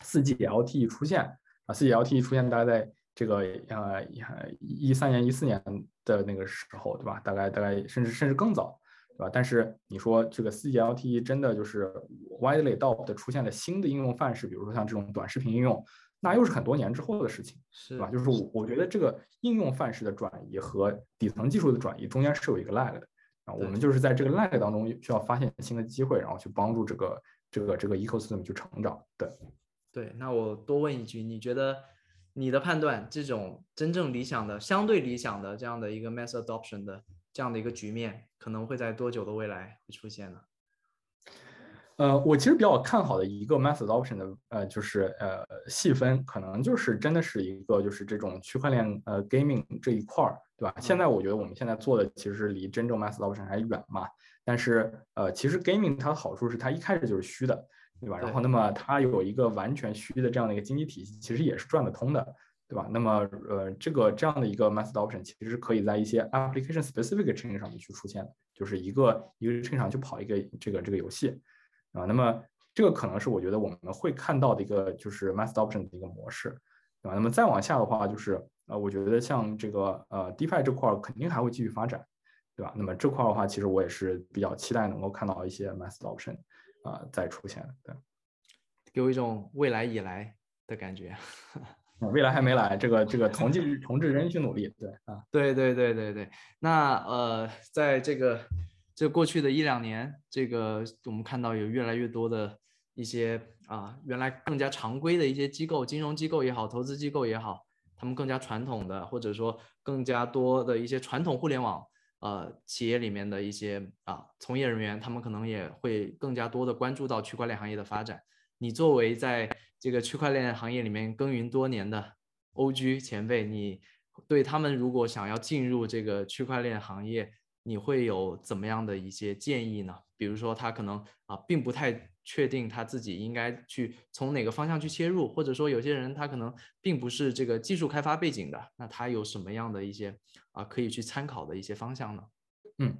四 G LTE 出现啊，四 G LTE 出现大概在这个呃一三年、一四年的那个时候，对吧？大概大概甚至甚至更早，对吧？但是你说这个四 G LTE 真的就是 widely adopted 出现了新的应用范式，比如说像这种短视频应用。那又是很多年之后的事情，是吧？就是我我觉得这个应用范式的转移和底层技术的转移中间是有一个 lag 的啊。我们就是在这个 lag 当中需要发现新的机会，然后去帮助这个这个这个 ecosystem 去成长。对，对。那我多问一句，你觉得你的判断，这种真正理想的、相对理想的这样的一个 mass adoption 的这样的一个局面，可能会在多久的未来会出现呢？呃，我其实比较看好的一个 mass adoption 的，呃，就是呃细分，可能就是真的是一个就是这种区块链呃 gaming 这一块儿，对吧？现在我觉得我们现在做的其实离真正 mass adoption 还远嘛。但是呃，其实 gaming 它的好处是它一开始就是虚的，对吧？然后那么它有一个完全虚的这样的一个经济体系，其实也是转得通的，对吧？那么呃，这个这样的一个 mass adoption 其实是可以在一些 application specific chain 上面去出现的，就是一个一个 chain 上去跑一个这个这个游戏。啊，那么这个可能是我觉得我们会看到的一个就是 mass adoption 的一个模式，对吧？那么再往下的话，就是呃，我觉得像这个呃 DeFi 这块肯定还会继续发展，对吧？那么这块的话，其实我也是比较期待能够看到一些 mass adoption 啊再出现，对，给我一种未来已来的感觉。未来还没来，这个这个同志同志仍需努力，对啊，对对对对对。那呃，在这个。这过去的一两年，这个我们看到有越来越多的一些啊，原来更加常规的一些机构，金融机构也好，投资机构也好，他们更加传统的，或者说更加多的一些传统互联网呃企业里面的一些啊从业人员，他们可能也会更加多的关注到区块链行业的发展。你作为在这个区块链行业里面耕耘多年的 OG 前辈，你对他们如果想要进入这个区块链行业，你会有怎么样的一些建议呢？比如说他可能啊并不太确定他自己应该去从哪个方向去切入，或者说有些人他可能并不是这个技术开发背景的，那他有什么样的一些啊可以去参考的一些方向呢？嗯，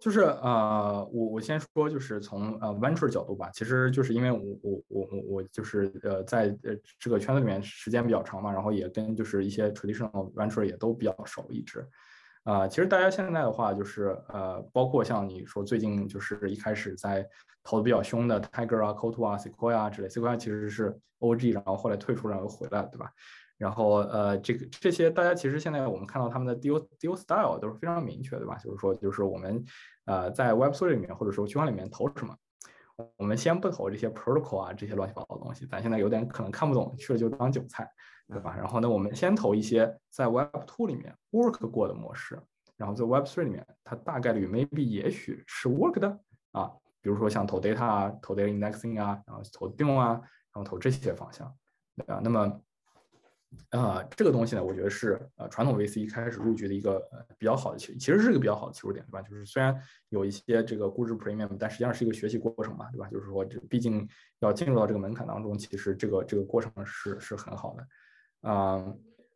就是呃我我先说就是从呃 venture 角度吧，其实就是因为我我我我我就是呃在呃这个圈子里面时间比较长嘛，然后也跟就是一些 traditional venture 也都比较熟一直。啊，其实大家现在的话，就是呃，包括像你说最近就是一开始在投的比较凶的 Tiger 啊、Coto 啊、Sequoia 啊之类，Sequoia 其实是 OG，然后后来退出，然后又回来，对吧？然后呃，这个这些大家其实现在我们看到他们的 deal deal style 都是非常明确，对吧？就是说，就是我们呃在 Web3 里面或者说区块链里面投什么，我们先不投这些 protocol 啊这些乱七八糟的东西，咱现在有点可能看不懂，去了就当韭菜。对吧？然后呢，我们先投一些在 Web2 里面 work 过的模式，然后在 Web3 里面，它大概率 maybe 也许是 work 的啊，比如说像投 data 啊，投 data indexing 啊，然后投 d o 啊，然后投这些方向，对吧？那么，啊，这个东西呢，我觉得是呃传统 VC 开始入局的一个呃比较好的其其实是一个比较好的切入点，对吧？就是虽然有一些这个估值 premium，但实际上是一个学习过程嘛，对吧？就是说这毕竟要进入到这个门槛当中，其实这个这个过程是是很好的。啊，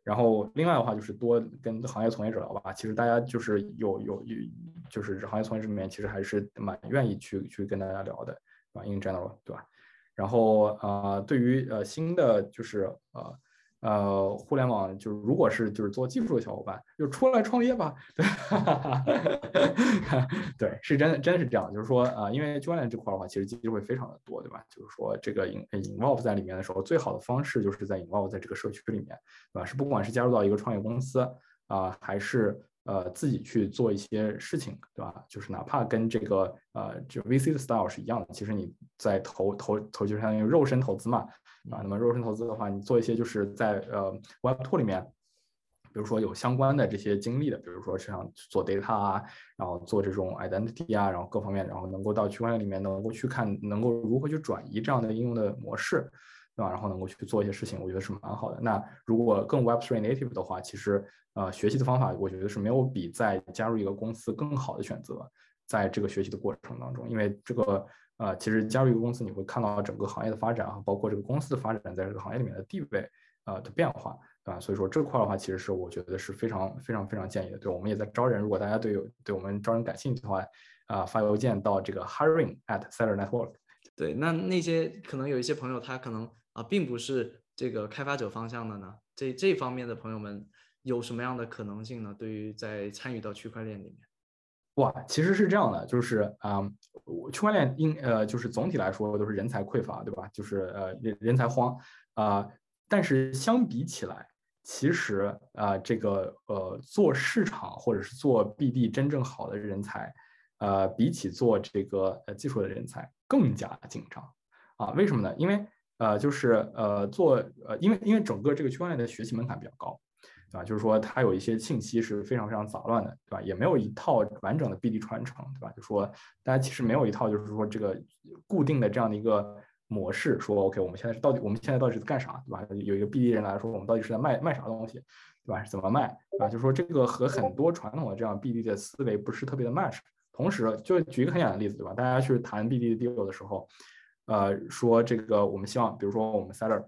然后另外的话就是多跟行业从业者聊吧。其实大家就是有有有，就是行业从业者里面其实还是蛮愿意去去跟大家聊的，啊，in general，对吧？然后啊，对于呃新的就是呃。呃，互联网就是，如果是就是做技术的小伙伴，就出来创业吧。对，是真的，真的是这样。就是说，啊，因为区块链这块的话，其实机会非常的多，对吧？就是说，这个 in involve 在里面的时候，最好的方式就是在 involve 在这个社区里面，对吧？是不管是加入到一个创业公司啊，还是呃自己去做一些事情，对吧？就是哪怕跟这个呃就 VC 的 style 是一样的，其实你在投投投，就相当于肉身投资嘛。啊，那么肉身投资的话，你做一些就是在呃 Web2 里面，比如说有相关的这些经历的，比如说像做 data 啊，然后做这种 identity 啊，然后各方面，然后能够到区块链里面能够去看，能够如何去转移这样的应用的模式，对吧？然后能够去做一些事情，我觉得是蛮好的。那如果更 Web3 native 的话，其实呃学习的方法，我觉得是没有比在加入一个公司更好的选择，在这个学习的过程当中，因为这个。啊，其实加入一个公司，你会看到整个行业的发展啊，包括这个公司的发展在这个行业里面的地位啊的变化。对吧？所以说这块的话，其实是我觉得是非常非常非常建议的。对我们也在招人，如果大家对有对我们招人感兴趣的话，啊，发邮件到这个 hiring at seller network。对，那那些可能有一些朋友他可能啊，并不是这个开发者方向的呢，这这方面的朋友们有什么样的可能性呢？对于在参与到区块链里面，哇，其实是这样的，就是啊，区块链应呃，就是总体来说都是人才匮乏，对吧？就是呃人人才荒啊，但是相比起来。其实啊，这个呃，做市场或者是做 BD 真正好的人才，呃，比起做这个呃技术的人才更加紧张啊？为什么呢？因为呃，就是呃，做呃，因为因为整个这个区块链的学习门槛比较高，对吧？就是说它有一些信息是非常非常杂乱的，对吧？也没有一套完整的 BD 传承，对吧？就说大家其实没有一套就是说这个固定的这样的一个。模式说 OK，我们现在是到底我们现在到底是干啥，对吧？有一个 BD 人来说，我们到底是在卖卖啥东西，对吧？是怎么卖，对吧？就说这个和很多传统的这样 BD 的思维不是特别的 match。同时，就举一个很简单的例子，对吧？大家去谈 BD 的 deal 的时候，呃，说这个我们希望，比如说我们 seller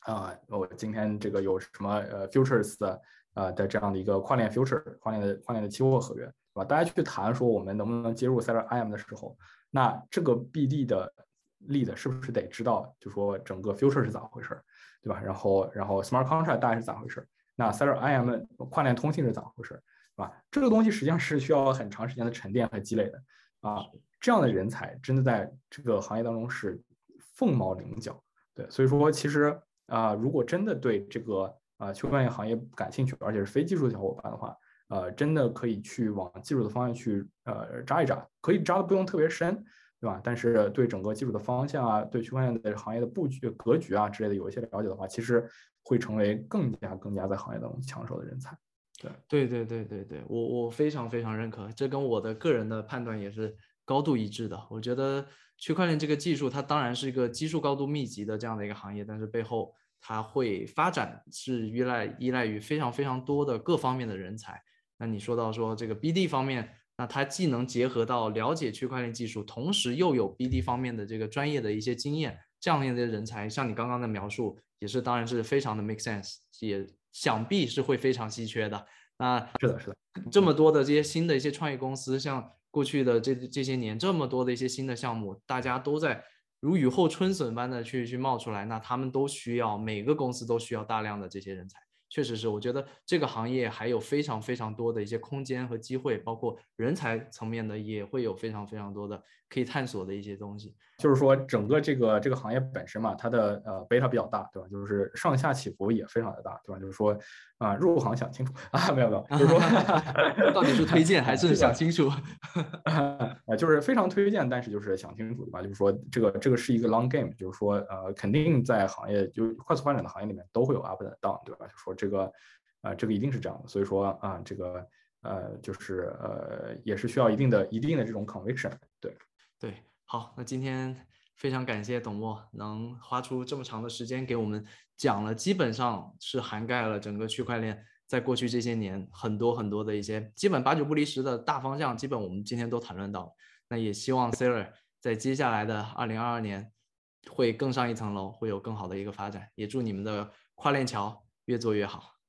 啊，我今天这个有什么呃 futures 的呃的这样的一个跨链 future 跨链的跨链的期货合约，对吧？大家去谈说我们能不能接入 seller IM 的时候，那这个 BD 的例子是不是得知道，就说整个 future 是咋回事，对吧？然后，然后 smart contract 大概是咋回事？那 seller IM 跨链通信是咋回事，对吧？这个东西实际上是需要很长时间的沉淀和积累的啊。这样的人才真的在这个行业当中是凤毛麟角，对。所以说，其实啊，如果真的对这个啊区块链行业感兴趣，而且是非技术的小伙伴的话，呃，真的可以去往技术的方向去呃扎一扎，可以扎的不用特别深。对吧？但是对整个技术的方向啊，对区块链的行业的布局格局啊之类的有一些了解的话，其实会成为更加更加在行业当中抢手的人才。对对对对对对，我我非常非常认可，这跟我的个人的判断也是高度一致的。我觉得区块链这个技术，它当然是一个基数高度密集的这样的一个行业，但是背后它会发展是依赖依赖于非常非常多的各方面的人才。那你说到说这个 BD 方面。那它既能结合到了解区块链技术，同时又有 BD 方面的这个专业的一些经验，这样的一些人才，像你刚刚的描述，也是当然是非常的 make sense，也想必是会非常稀缺的。那是的，是的，这么多的这些新的一些创业公司，像过去的这这些年，这么多的一些新的项目，大家都在如雨后春笋般的去去冒出来，那他们都需要每个公司都需要大量的这些人才。确实是，我觉得这个行业还有非常非常多的一些空间和机会，包括人才层面的也会有非常非常多的可以探索的一些东西。就是说，整个这个这个行业本身嘛，它的呃贝塔比较大，对吧？就是上下起伏也非常的大，对吧？就是说啊，入行想清楚 啊，没有没有，就是说 到底是推荐还是 想清楚？啊，就是非常推荐，但是就是想清楚，对吧？就是说这个这个是一个 long game，就是说呃，肯定在行业就快速发展的行业里面都会有 up and down，对吧？就说这个啊，这个一定是这样的，所以说啊，这个呃，就是呃，也是需要一定的一定的这种 conviction，对。好，那今天非常感谢董墨能花出这么长的时间给我们讲了，基本上是涵盖了整个区块链在过去这些年很多很多的一些基本八九不离十的大方向，基本我们今天都谈论到。那也希望 s a r a 在接下来的二零二二年会更上一层楼，会有更好的一个发展。也祝你们的跨链桥越做越好。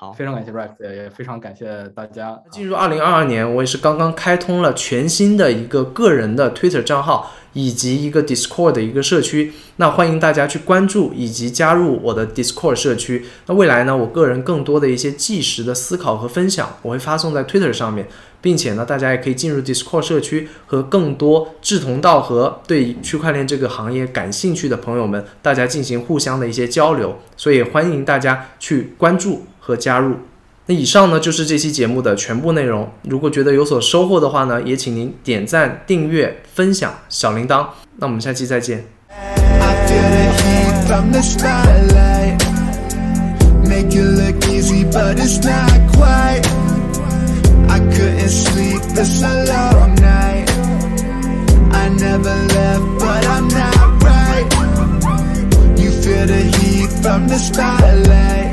好，非常感谢 Rex，也非常感谢大家。进入二零二二年，我也是刚刚开通了全新的一个个人的 Twitter 账号，以及一个 Discord 的一个社区。那欢迎大家去关注以及加入我的 Discord 社区。那未来呢，我个人更多的一些即时的思考和分享，我会发送在 Twitter 上面，并且呢，大家也可以进入 Discord 社区，和更多志同道合、对区块链这个行业感兴趣的朋友们，大家进行互相的一些交流。所以欢迎大家去关注。和加入。那以上呢就是这期节目的全部内容。如果觉得有所收获的话呢也请您点赞订阅分享小铃铛。那我们下期再见。From the spotlight